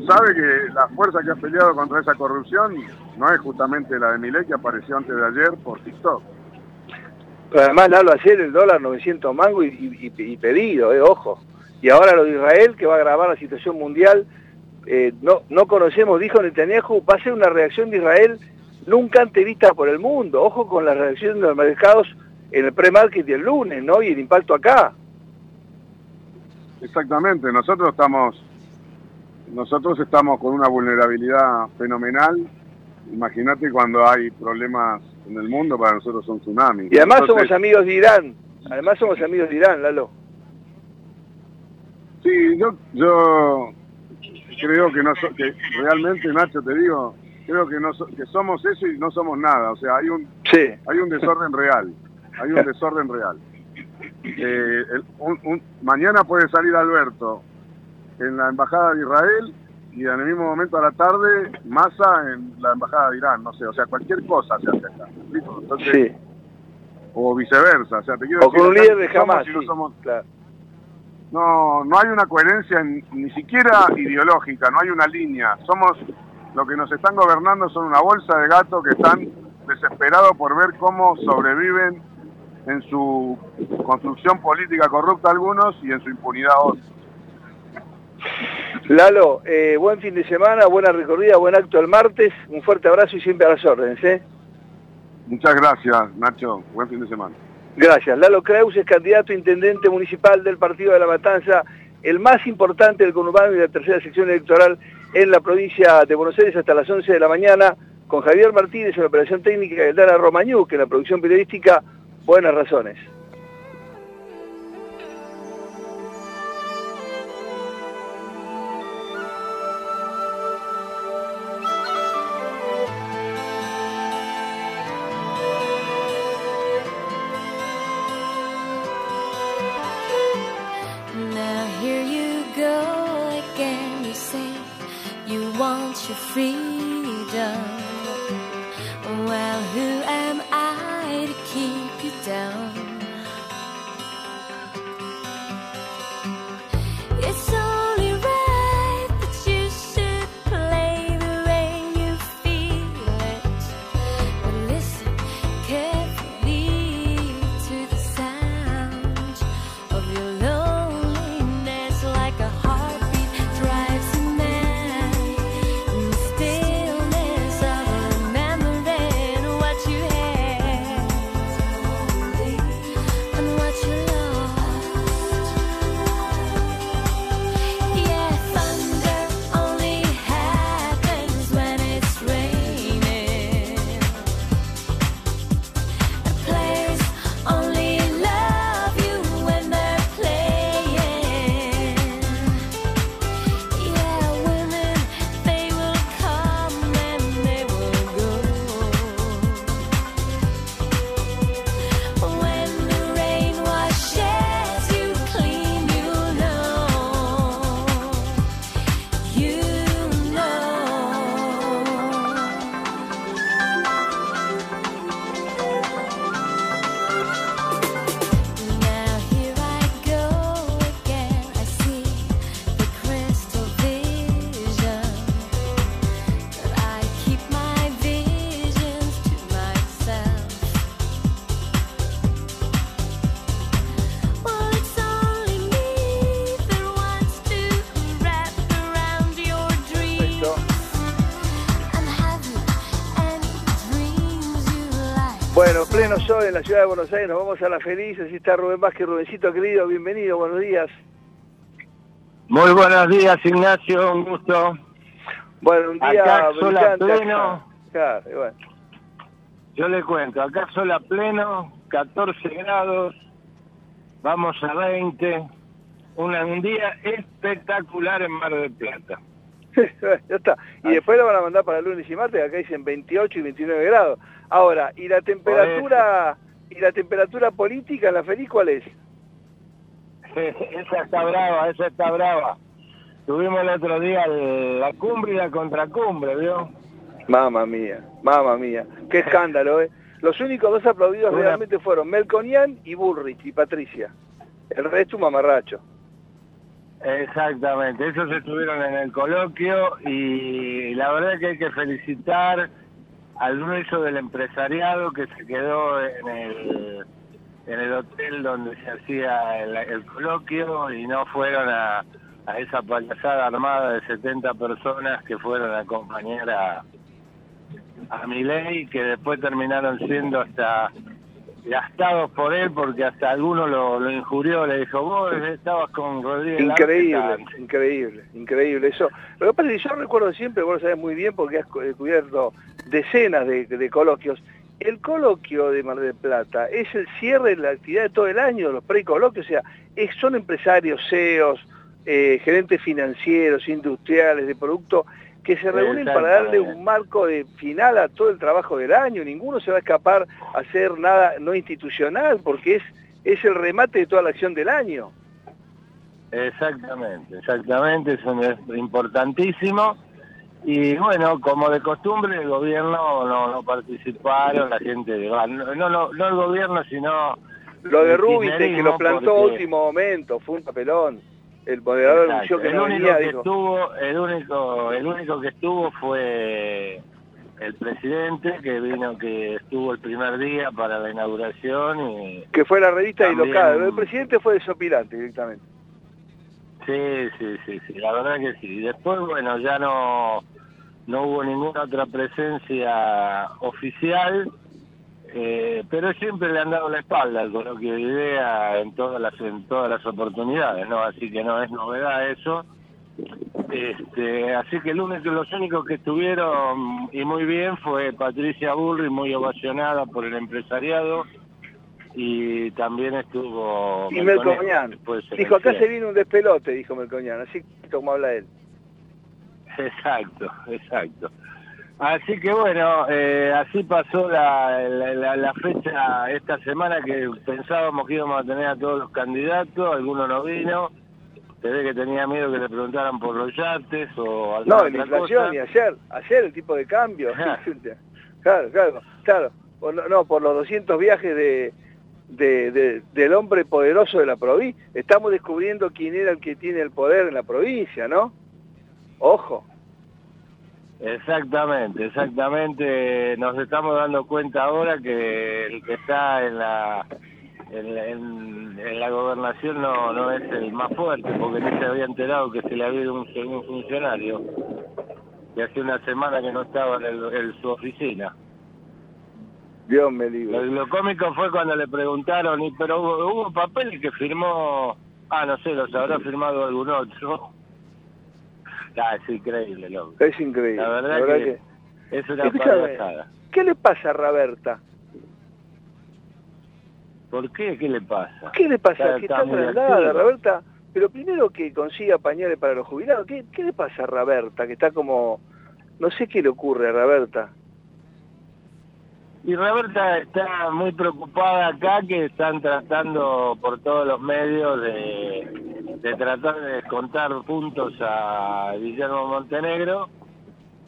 sabe que la fuerza que ha peleado contra esa corrupción no es justamente la de Milei que apareció antes de ayer por TikTok. Pero además, Lalo, ayer el dólar 900 mangos y, y- y pedido, eh, ojo. Y ahora lo de Israel, que va a agravar la situación mundial. Eh, no, no conocemos, dijo Netanyahu, va a ser una reacción de Israel nunca antes vista por el mundo. Ojo con la reacción de los mercados en el pre-market y el lunes, ¿no? Y el impacto acá. Exactamente, nosotros estamos, nosotros estamos con una vulnerabilidad fenomenal. Imagínate cuando hay problemas en el mundo, para nosotros son tsunamis. Y además Entonces, somos amigos de Irán. Además somos amigos de Irán, Lalo. Sí, yo, yo creo que no so- que realmente Nacho te digo, creo que no so- que somos eso y no somos nada, o sea, hay un hay un desorden real, hay un desorden real. Eh, el- un- un- mañana puede salir Alberto en la embajada de Israel y en el mismo momento a la tarde Massa en la embajada de Irán, no sé, o sea, cualquier cosa se hace acá. Entonces, Sí. o viceversa, o sea, te quiero O con un decir, líder de somos Hamas, y no sí, somos- claro. no, no hay una coherencia ni, ni siquiera ideológica, no hay una línea. Somos, lo que nos están gobernando son una bolsa de gatos que están desesperados por ver cómo sobreviven en su construcción política corrupta algunos y en su impunidad otros. Lalo, eh, buen fin de semana, buena recorrida, buen acto el martes. Un fuerte abrazo y siempre a las órdenes, ¿eh? Muchas gracias, Nacho. Buen fin de semana. Gracias. Lalo Kraus es candidato a intendente municipal del Partido de la Matanza, el más importante del conurbano y de la tercera sección electoral en la provincia de Buenos Aires hasta las 11 de la mañana, con Javier Martínez en la operación técnica y Dana Romañú, que en la producción periodística, buenas razones. En la ciudad de Buenos Aires, nos vamos a la feliz, así está Rubén Vázquez, Rubencito querido, bienvenido, buenos días. Muy buenos días, Ignacio, un gusto. Bueno, un día Acá pleno. bueno. Yo le cuento, acá sol a pleno, 14 grados, vamos a 20, una- un día espectacular en Mar del Plata. ya está. Y después lo van a mandar para lunes y martes, acá dicen 28 y 29 grados. Ahora, ¿y la temperatura y la temperatura política en la feliz cuál es? esa está brava, esa está brava. Tuvimos el otro día la cumbre y la contracumbre, ¿vio? Mamma mía, mamma mía, qué escándalo, ¿eh? Los únicos dos aplaudidos Una- realmente fueron Melconian y Bullrich y Patricia. El resto un mamarracho. Exactamente, ellos estuvieron en el coloquio y la verdad que hay que felicitar al grueso del empresariado que se quedó en el, en el hotel donde se hacía el, el coloquio y no fueron a, esa payasada armada de 70 personas que fueron a acompañar a, a Milei, que después terminaron siendo hasta gastados por él porque hasta alguno lo, lo injurió, le dijo, vos estabas con Rodríguez Larreta". Increíble, increíble, increíble. Eso. Lo que pasa es que yo recuerdo siempre, vos lo sabés muy bien porque has cu- eh, cubierto decenas de, de coloquios. El coloquio de Mar del Plata es el cierre de la actividad de todo el año, los precoloquios, o sea, es- son empresarios, CEOs, eh, gerentes financieros, industriales, de producto, que se reúnen para darle un marco de final a todo el trabajo del año. Ninguno se va a escapar a hacer nada no institucional porque es, es el remate de toda la acción del año. Exactamente, exactamente, eso es importantísimo. Y bueno, como de costumbre, el gobierno no, no participaron, la gente, no, no, no, el gobierno, sino... Lo de Rubite, que lo plantó a último momento, fue un papelón. El moderador anunció que el no único venía, que dijo. estuvo, el único, el único que estuvo fue el presidente que vino, que estuvo el primer día para la inauguración y Que fue la revista También- dislocada. El presidente fue desopilante directamente. Sí, sí, sí, sí, la verdad que sí. Y Después, bueno, ya no, no hubo ninguna otra presencia oficial, eh, pero siempre le han dado la espalda al coloquio de idea en todas las en todas las oportunidades, ¿no? Así que no es novedad eso. Este, así que el único, los únicos que estuvieron y muy bien fue Patricia Burri, muy ovacionada por el empresariado, y también estuvo Y en Dijo, acá cierre. se viene un despelote, dijo Melconian. Así como habla él. Exacto, exacto. Así que bueno, eh, así pasó la, la, la- la fecha esta semana que pensábamos que íbamos a tener a todos los candidatos, alguno no vino, se ve que tenía miedo que le preguntaran por los yates o alguna No, la inflación cosa. y ayer, ayer el tipo de cambio. Claro, claro, claro. Por, no, por los 200 viajes de, de- de- del hombre poderoso de la provincia. Estamos descubriendo quién era el que tiene el poder en la provincia, ¿no? Ojo. Exactamente, exactamente. Nos estamos dando cuenta ahora que el que está en la en, en- en la gobernación no, no es el más fuerte, porque ni se había enterado que se le había ido un, un funcionario que hace una semana que no estaba en, el- en su oficina. Dios me libre. Lo, lo cómico fue cuando le preguntaron, y pero hubo, hubo papeles que firmó, ah, no sé, los habrá firmado algún otro. Ah, es increíble, loco. Es increíble. La verdad, la verdad que, es una payasada. ¿Qué le pasa a Raberta? ¿Por qué? ¿Qué le pasa? ¿Qué le pasa? Está- que está está. Raberta. Pero primero que consiga pañales para los jubilados. ¿Qué, qué le pasa a Raberta? Que está como... No sé qué le ocurre a Raberta. Y Roberta está muy preocupada acá que están tratando por todos los medios de, tratar de descontar puntos a Guillermo Montenegro,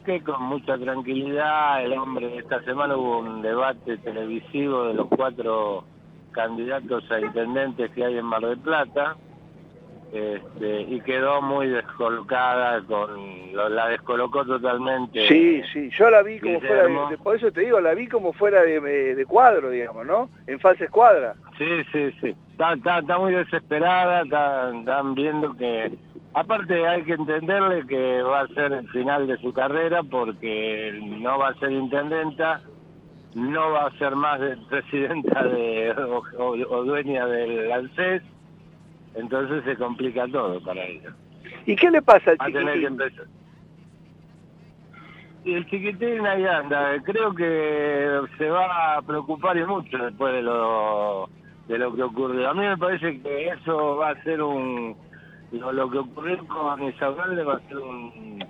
que con mucha tranquilidad el hombre, esta semana hubo un debate televisivo de los cuatro candidatos a intendentes que hay en Mar del Plata, este, y quedó muy descolocada, con lo- la descolocó totalmente. Sí, sí, yo la vi como fuera Guillermo. de, de- por eso te digo, la vi como fuera de, cuadro, digamos, ¿no? En falsa escuadra. Sí, sí, sí. Está, está, está muy desesperada, está- están viendo que... Aparte hay que entenderle que va a ser el final de su carrera porque no va a ser intendenta, no va a ser más de- presidenta de, o, o- o dueña del ANSES, entonces se complica todo para ella. ¿Y qué le pasa al a chiquitín? Y el chiquitín ahí anda, creo que se va a preocupar y mucho después de lo de lo que ocurrió. A mí me parece que eso va a ser un lo, lo que ocurrió con Isabel va a ser un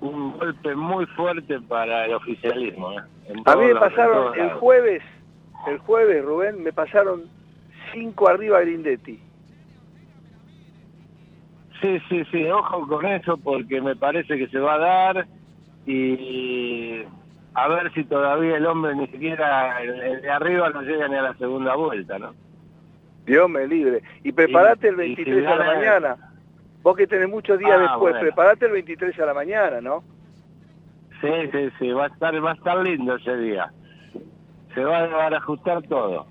un golpe muy fuerte para el oficialismo. ¿eh? A mí me pasaron el jueves, el jueves, Rubén, me pasaron cinco arriba Grindetti. Sí, sí, sí, ojo con eso porque me parece que se va a dar y a ver si todavía el hombre ni siquiera, el, de arriba no llega ni a la segunda vuelta, ¿no? Dios me libre. Y preparate el Y- y si 23 a la mañana. Vos que tenés muchos días Ah, después, bueno. preparate el 23 a la mañana, ¿no? Sí, sí, sí, va a estar, va a estar lindo ese día. Se va a ajustar todo.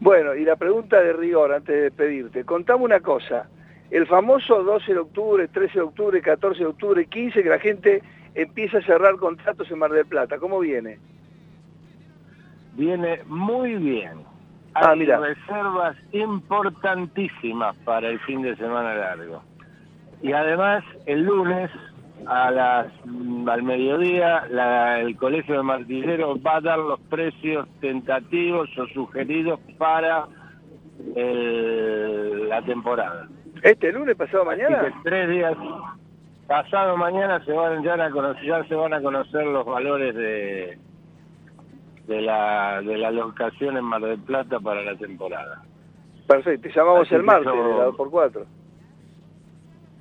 Bueno, y la pregunta de rigor antes de despedirte. Contame una cosa. El famoso 12 de octubre, 13 de octubre, 14 de octubre, 15, que la gente empieza a cerrar contratos en Mar del Plata. ¿Cómo viene? Viene muy bien. Ah, Hay mira. reservas importantísimas para el fin de semana largo. Y además, el lunes a las mm, al mediodía la- el Colegio de Martilleros va a dar los precios tentativos o sugeridos para el- la temporada. ¿Este lunes, pasado Así mañana? que tres días, pasado mañana se van ya a conocer, ya se van a conocer los valores de de la de la locación en Mar del Plata para la temporada. Perfecto, llamamos Así el martes, de la 2x4.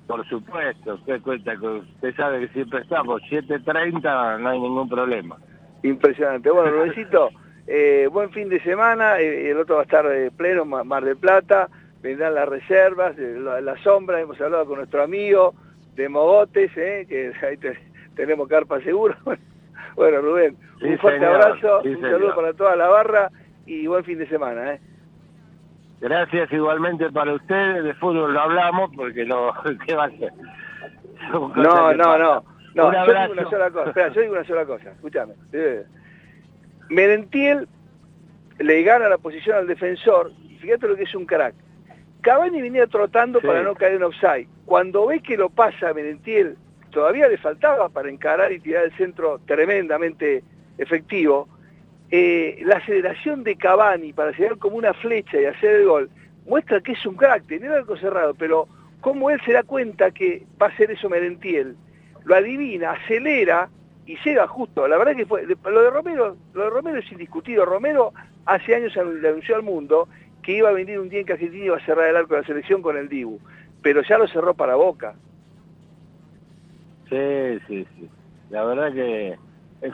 Por supuesto, usted cuenta que usted sabe que siempre estamos 7.30, no hay ningún problema. Impresionante. Bueno, Rubéncito, eh, buen fin de semana. eh, el otro va a estar eh, pleno, Ma- Mar del Plata. Vendrán las reservas, eh, la, la sombra. Hemos hablado con nuestro amigo de Mogotes, eh, que ahí te- tenemos carpa segura. bueno, Rubén, Sí, un fuerte señor, abrazo, sí, un señor. saludo para toda la barra y buen fin de semana. ¿eh? Gracias igualmente para ustedes, de fútbol no hablamos porque no, ¿qué va a ser? No, no, no. No, yo digo una sola cosa. Espera, yo digo una sola cosa. Escúchame. Merentiel le gana la posición al defensor. Fíjate lo que es un crack. Cavani venía trotando Sí. para no caer en offside. Cuando ve que lo pasa Merentiel, todavía le faltaba para encarar y tirar el centro tremendamente efectivo. eh, la aceleración de Cavani para llegar como una flecha y hacer el gol muestra que es un crack, tenía el arco cerrado, pero cómo él se da cuenta que va a hacer eso Merentiel, lo adivina, acelera y llega justo. La verdad que fue, lo de Romero, lo de Romero es indiscutido. Romero hace años le anunció al mundo que iba a venir un día en Argentina iba a cerrar el arco de la selección con el Dibu. pero ya lo cerró para Boca. Sí, sí, sí. La verdad que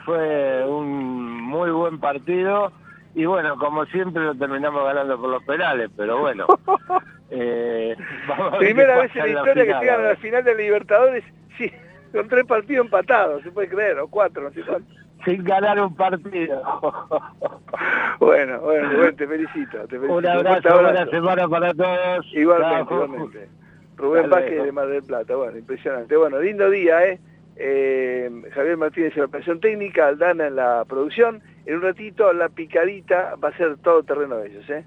fue un muy buen partido y bueno, como siempre lo terminamos ganando por los penales, pero bueno. eh, vamos Primera vez en la historia que final, llegan a a la final de Libertadores, sí, con tres partidos empatados, se puede creer, o cuatro, no sé cuánto. Sin ganar un partido. Bueno, bueno, Rubén, te felicito. Te felicito. un fuerte abrazo, buena semana para todos. Igualmente, Chao. igualmente. Rubén Vázquez de Mar del Plata, bueno, impresionante. Bueno, lindo día, ¿eh? Eh, Javier Martínez en la operación técnica, Aldana en la producción. En un ratito la picadita va a ser todo terreno de ellos, ¿eh?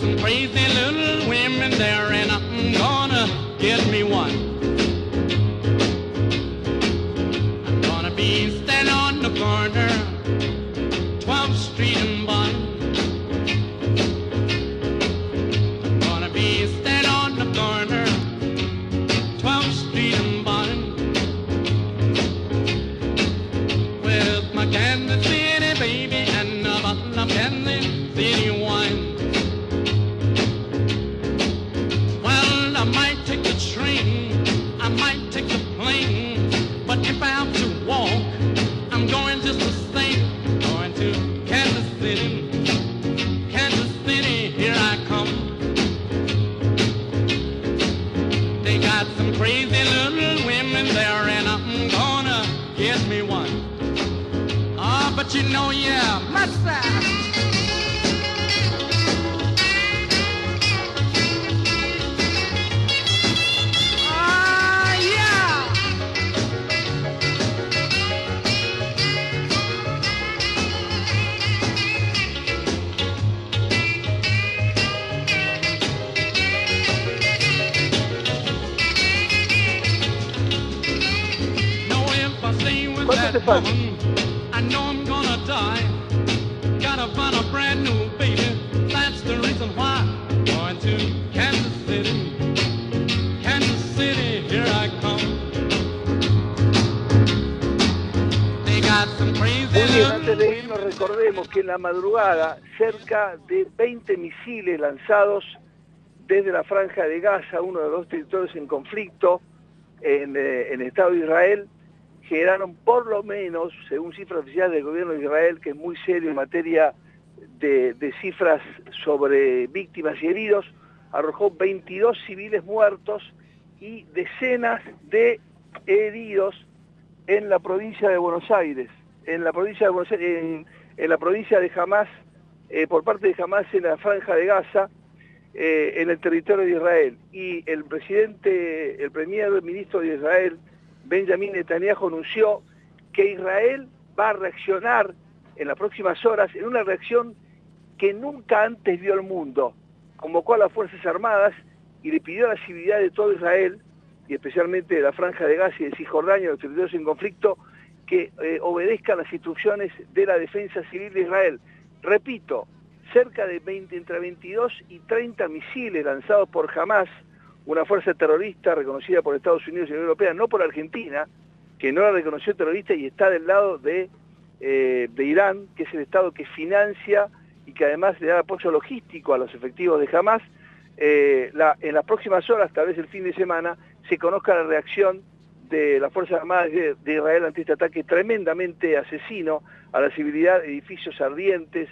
Praise the que en la madrugada cerca de 20 misiles lanzados desde la franja de Gaza, uno de los territorios en conflicto en, eh, en el Estado de Israel, generaron por lo menos, según cifras oficiales del gobierno de Israel, que es muy serio en materia de, cifras sobre víctimas y heridos, arrojó 22 civiles muertos y decenas de heridos en la provincia de Buenos Aires, en la provincia en la provincia de Hamas, eh, por parte de Hamas en la franja de Gaza, eh, en el territorio de Israel. Y el presidente, el primer ministro de Israel, Benjamin Netanyahu, anunció que Israel va a reaccionar en las próximas horas en una reacción que nunca antes vio el mundo. Convocó a las Fuerzas Armadas y le pidió a la civilidad de todo Israel, y especialmente de la Franja de Gaza y de Cisjordania, los territorios en conflicto, que eh, las instrucciones de la defensa civil de Israel. Repito, cerca de 20, entre 22 y 30 misiles lanzados por Hamas, una fuerza terrorista reconocida por Estados Unidos y la Unión Europea, no por Argentina, que no la reconoció terrorista y está del lado de, eh, de Irán, que es el Estado que financia y que además le da apoyo logístico a los efectivos de Hamas, eh, la- en las próximas horas, tal vez el fin de semana, se conozca la reacción de las Fuerzas Armadas de, Israel ante este ataque tremendamente asesino a la civilidad, edificios ardientes,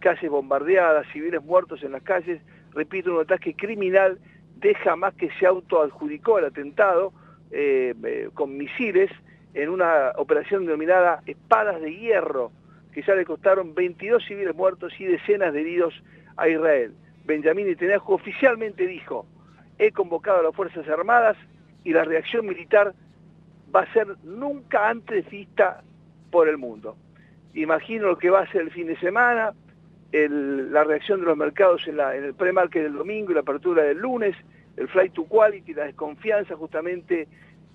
calles bombardeadas, civiles muertos en las calles, repito, un ataque criminal de Hamas que se autoadjudicó el atentado eh, eh, con misiles en una operación denominada Espadas de Hierro, que ya le costaron 22 civiles muertos y decenas de heridos a Israel. Benjamín Netanyahu oficialmente dijo, he convocado a las Fuerzas Armadas y la reacción militar va a ser nunca antes vista por el mundo. Imagino lo que va a ser el fin de semana, la reacción de los mercados en, el pre-market del domingo y la apertura del lunes, el flight to quality, la desconfianza justamente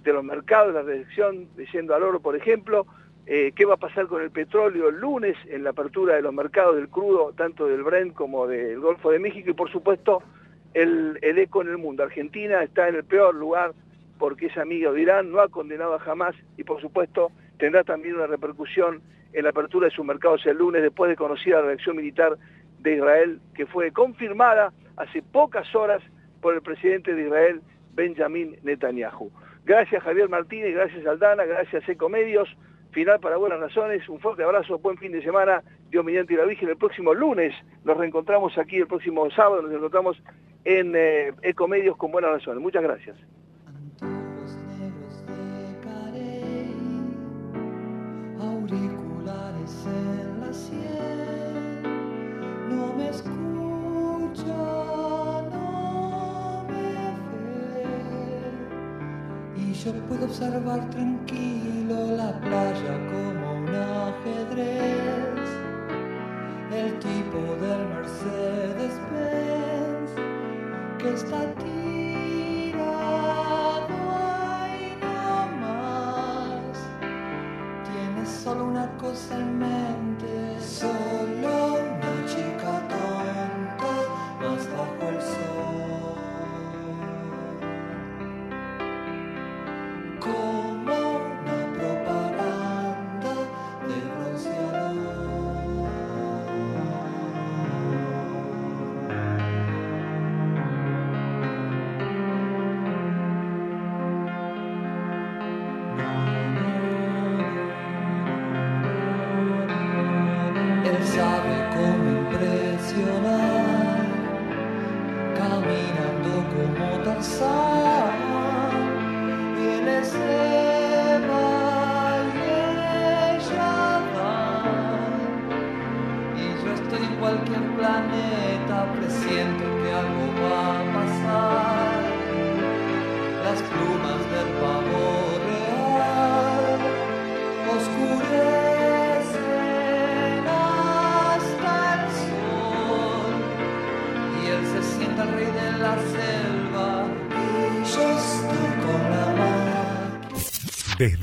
de los mercados, la reacción yendo al oro, por ejemplo, eh, qué va a pasar con el petróleo el lunes en la apertura de los mercados del crudo, tanto del Brent como del Golfo de México y por supuesto el eco en el mundo. Argentina está en el peor lugar porque es amiga de Irán, no ha condenado a jamás y por supuesto tendrá también una repercusión en la apertura de sus mercados el lunes después de conocida la reacción militar de Israel que fue confirmada hace pocas horas por el presidente de Israel, Benjamin Netanyahu. Gracias Javier Martínez, gracias Aldana, gracias Ecomedios. Final para buenas razones, un fuerte abrazo, buen fin de semana, Dios mediante y la Virgen. El próximo lunes nos reencontramos aquí, el próximo sábado nos encontramos en eh, Ecomedios con buenas razones. Muchas gracias. Yo puedo observar tranquilo la playa como un ajedrez, el tipo del Mercedes Benz que está tirado ahí nomás. Tienes solo una cosa en mente, solo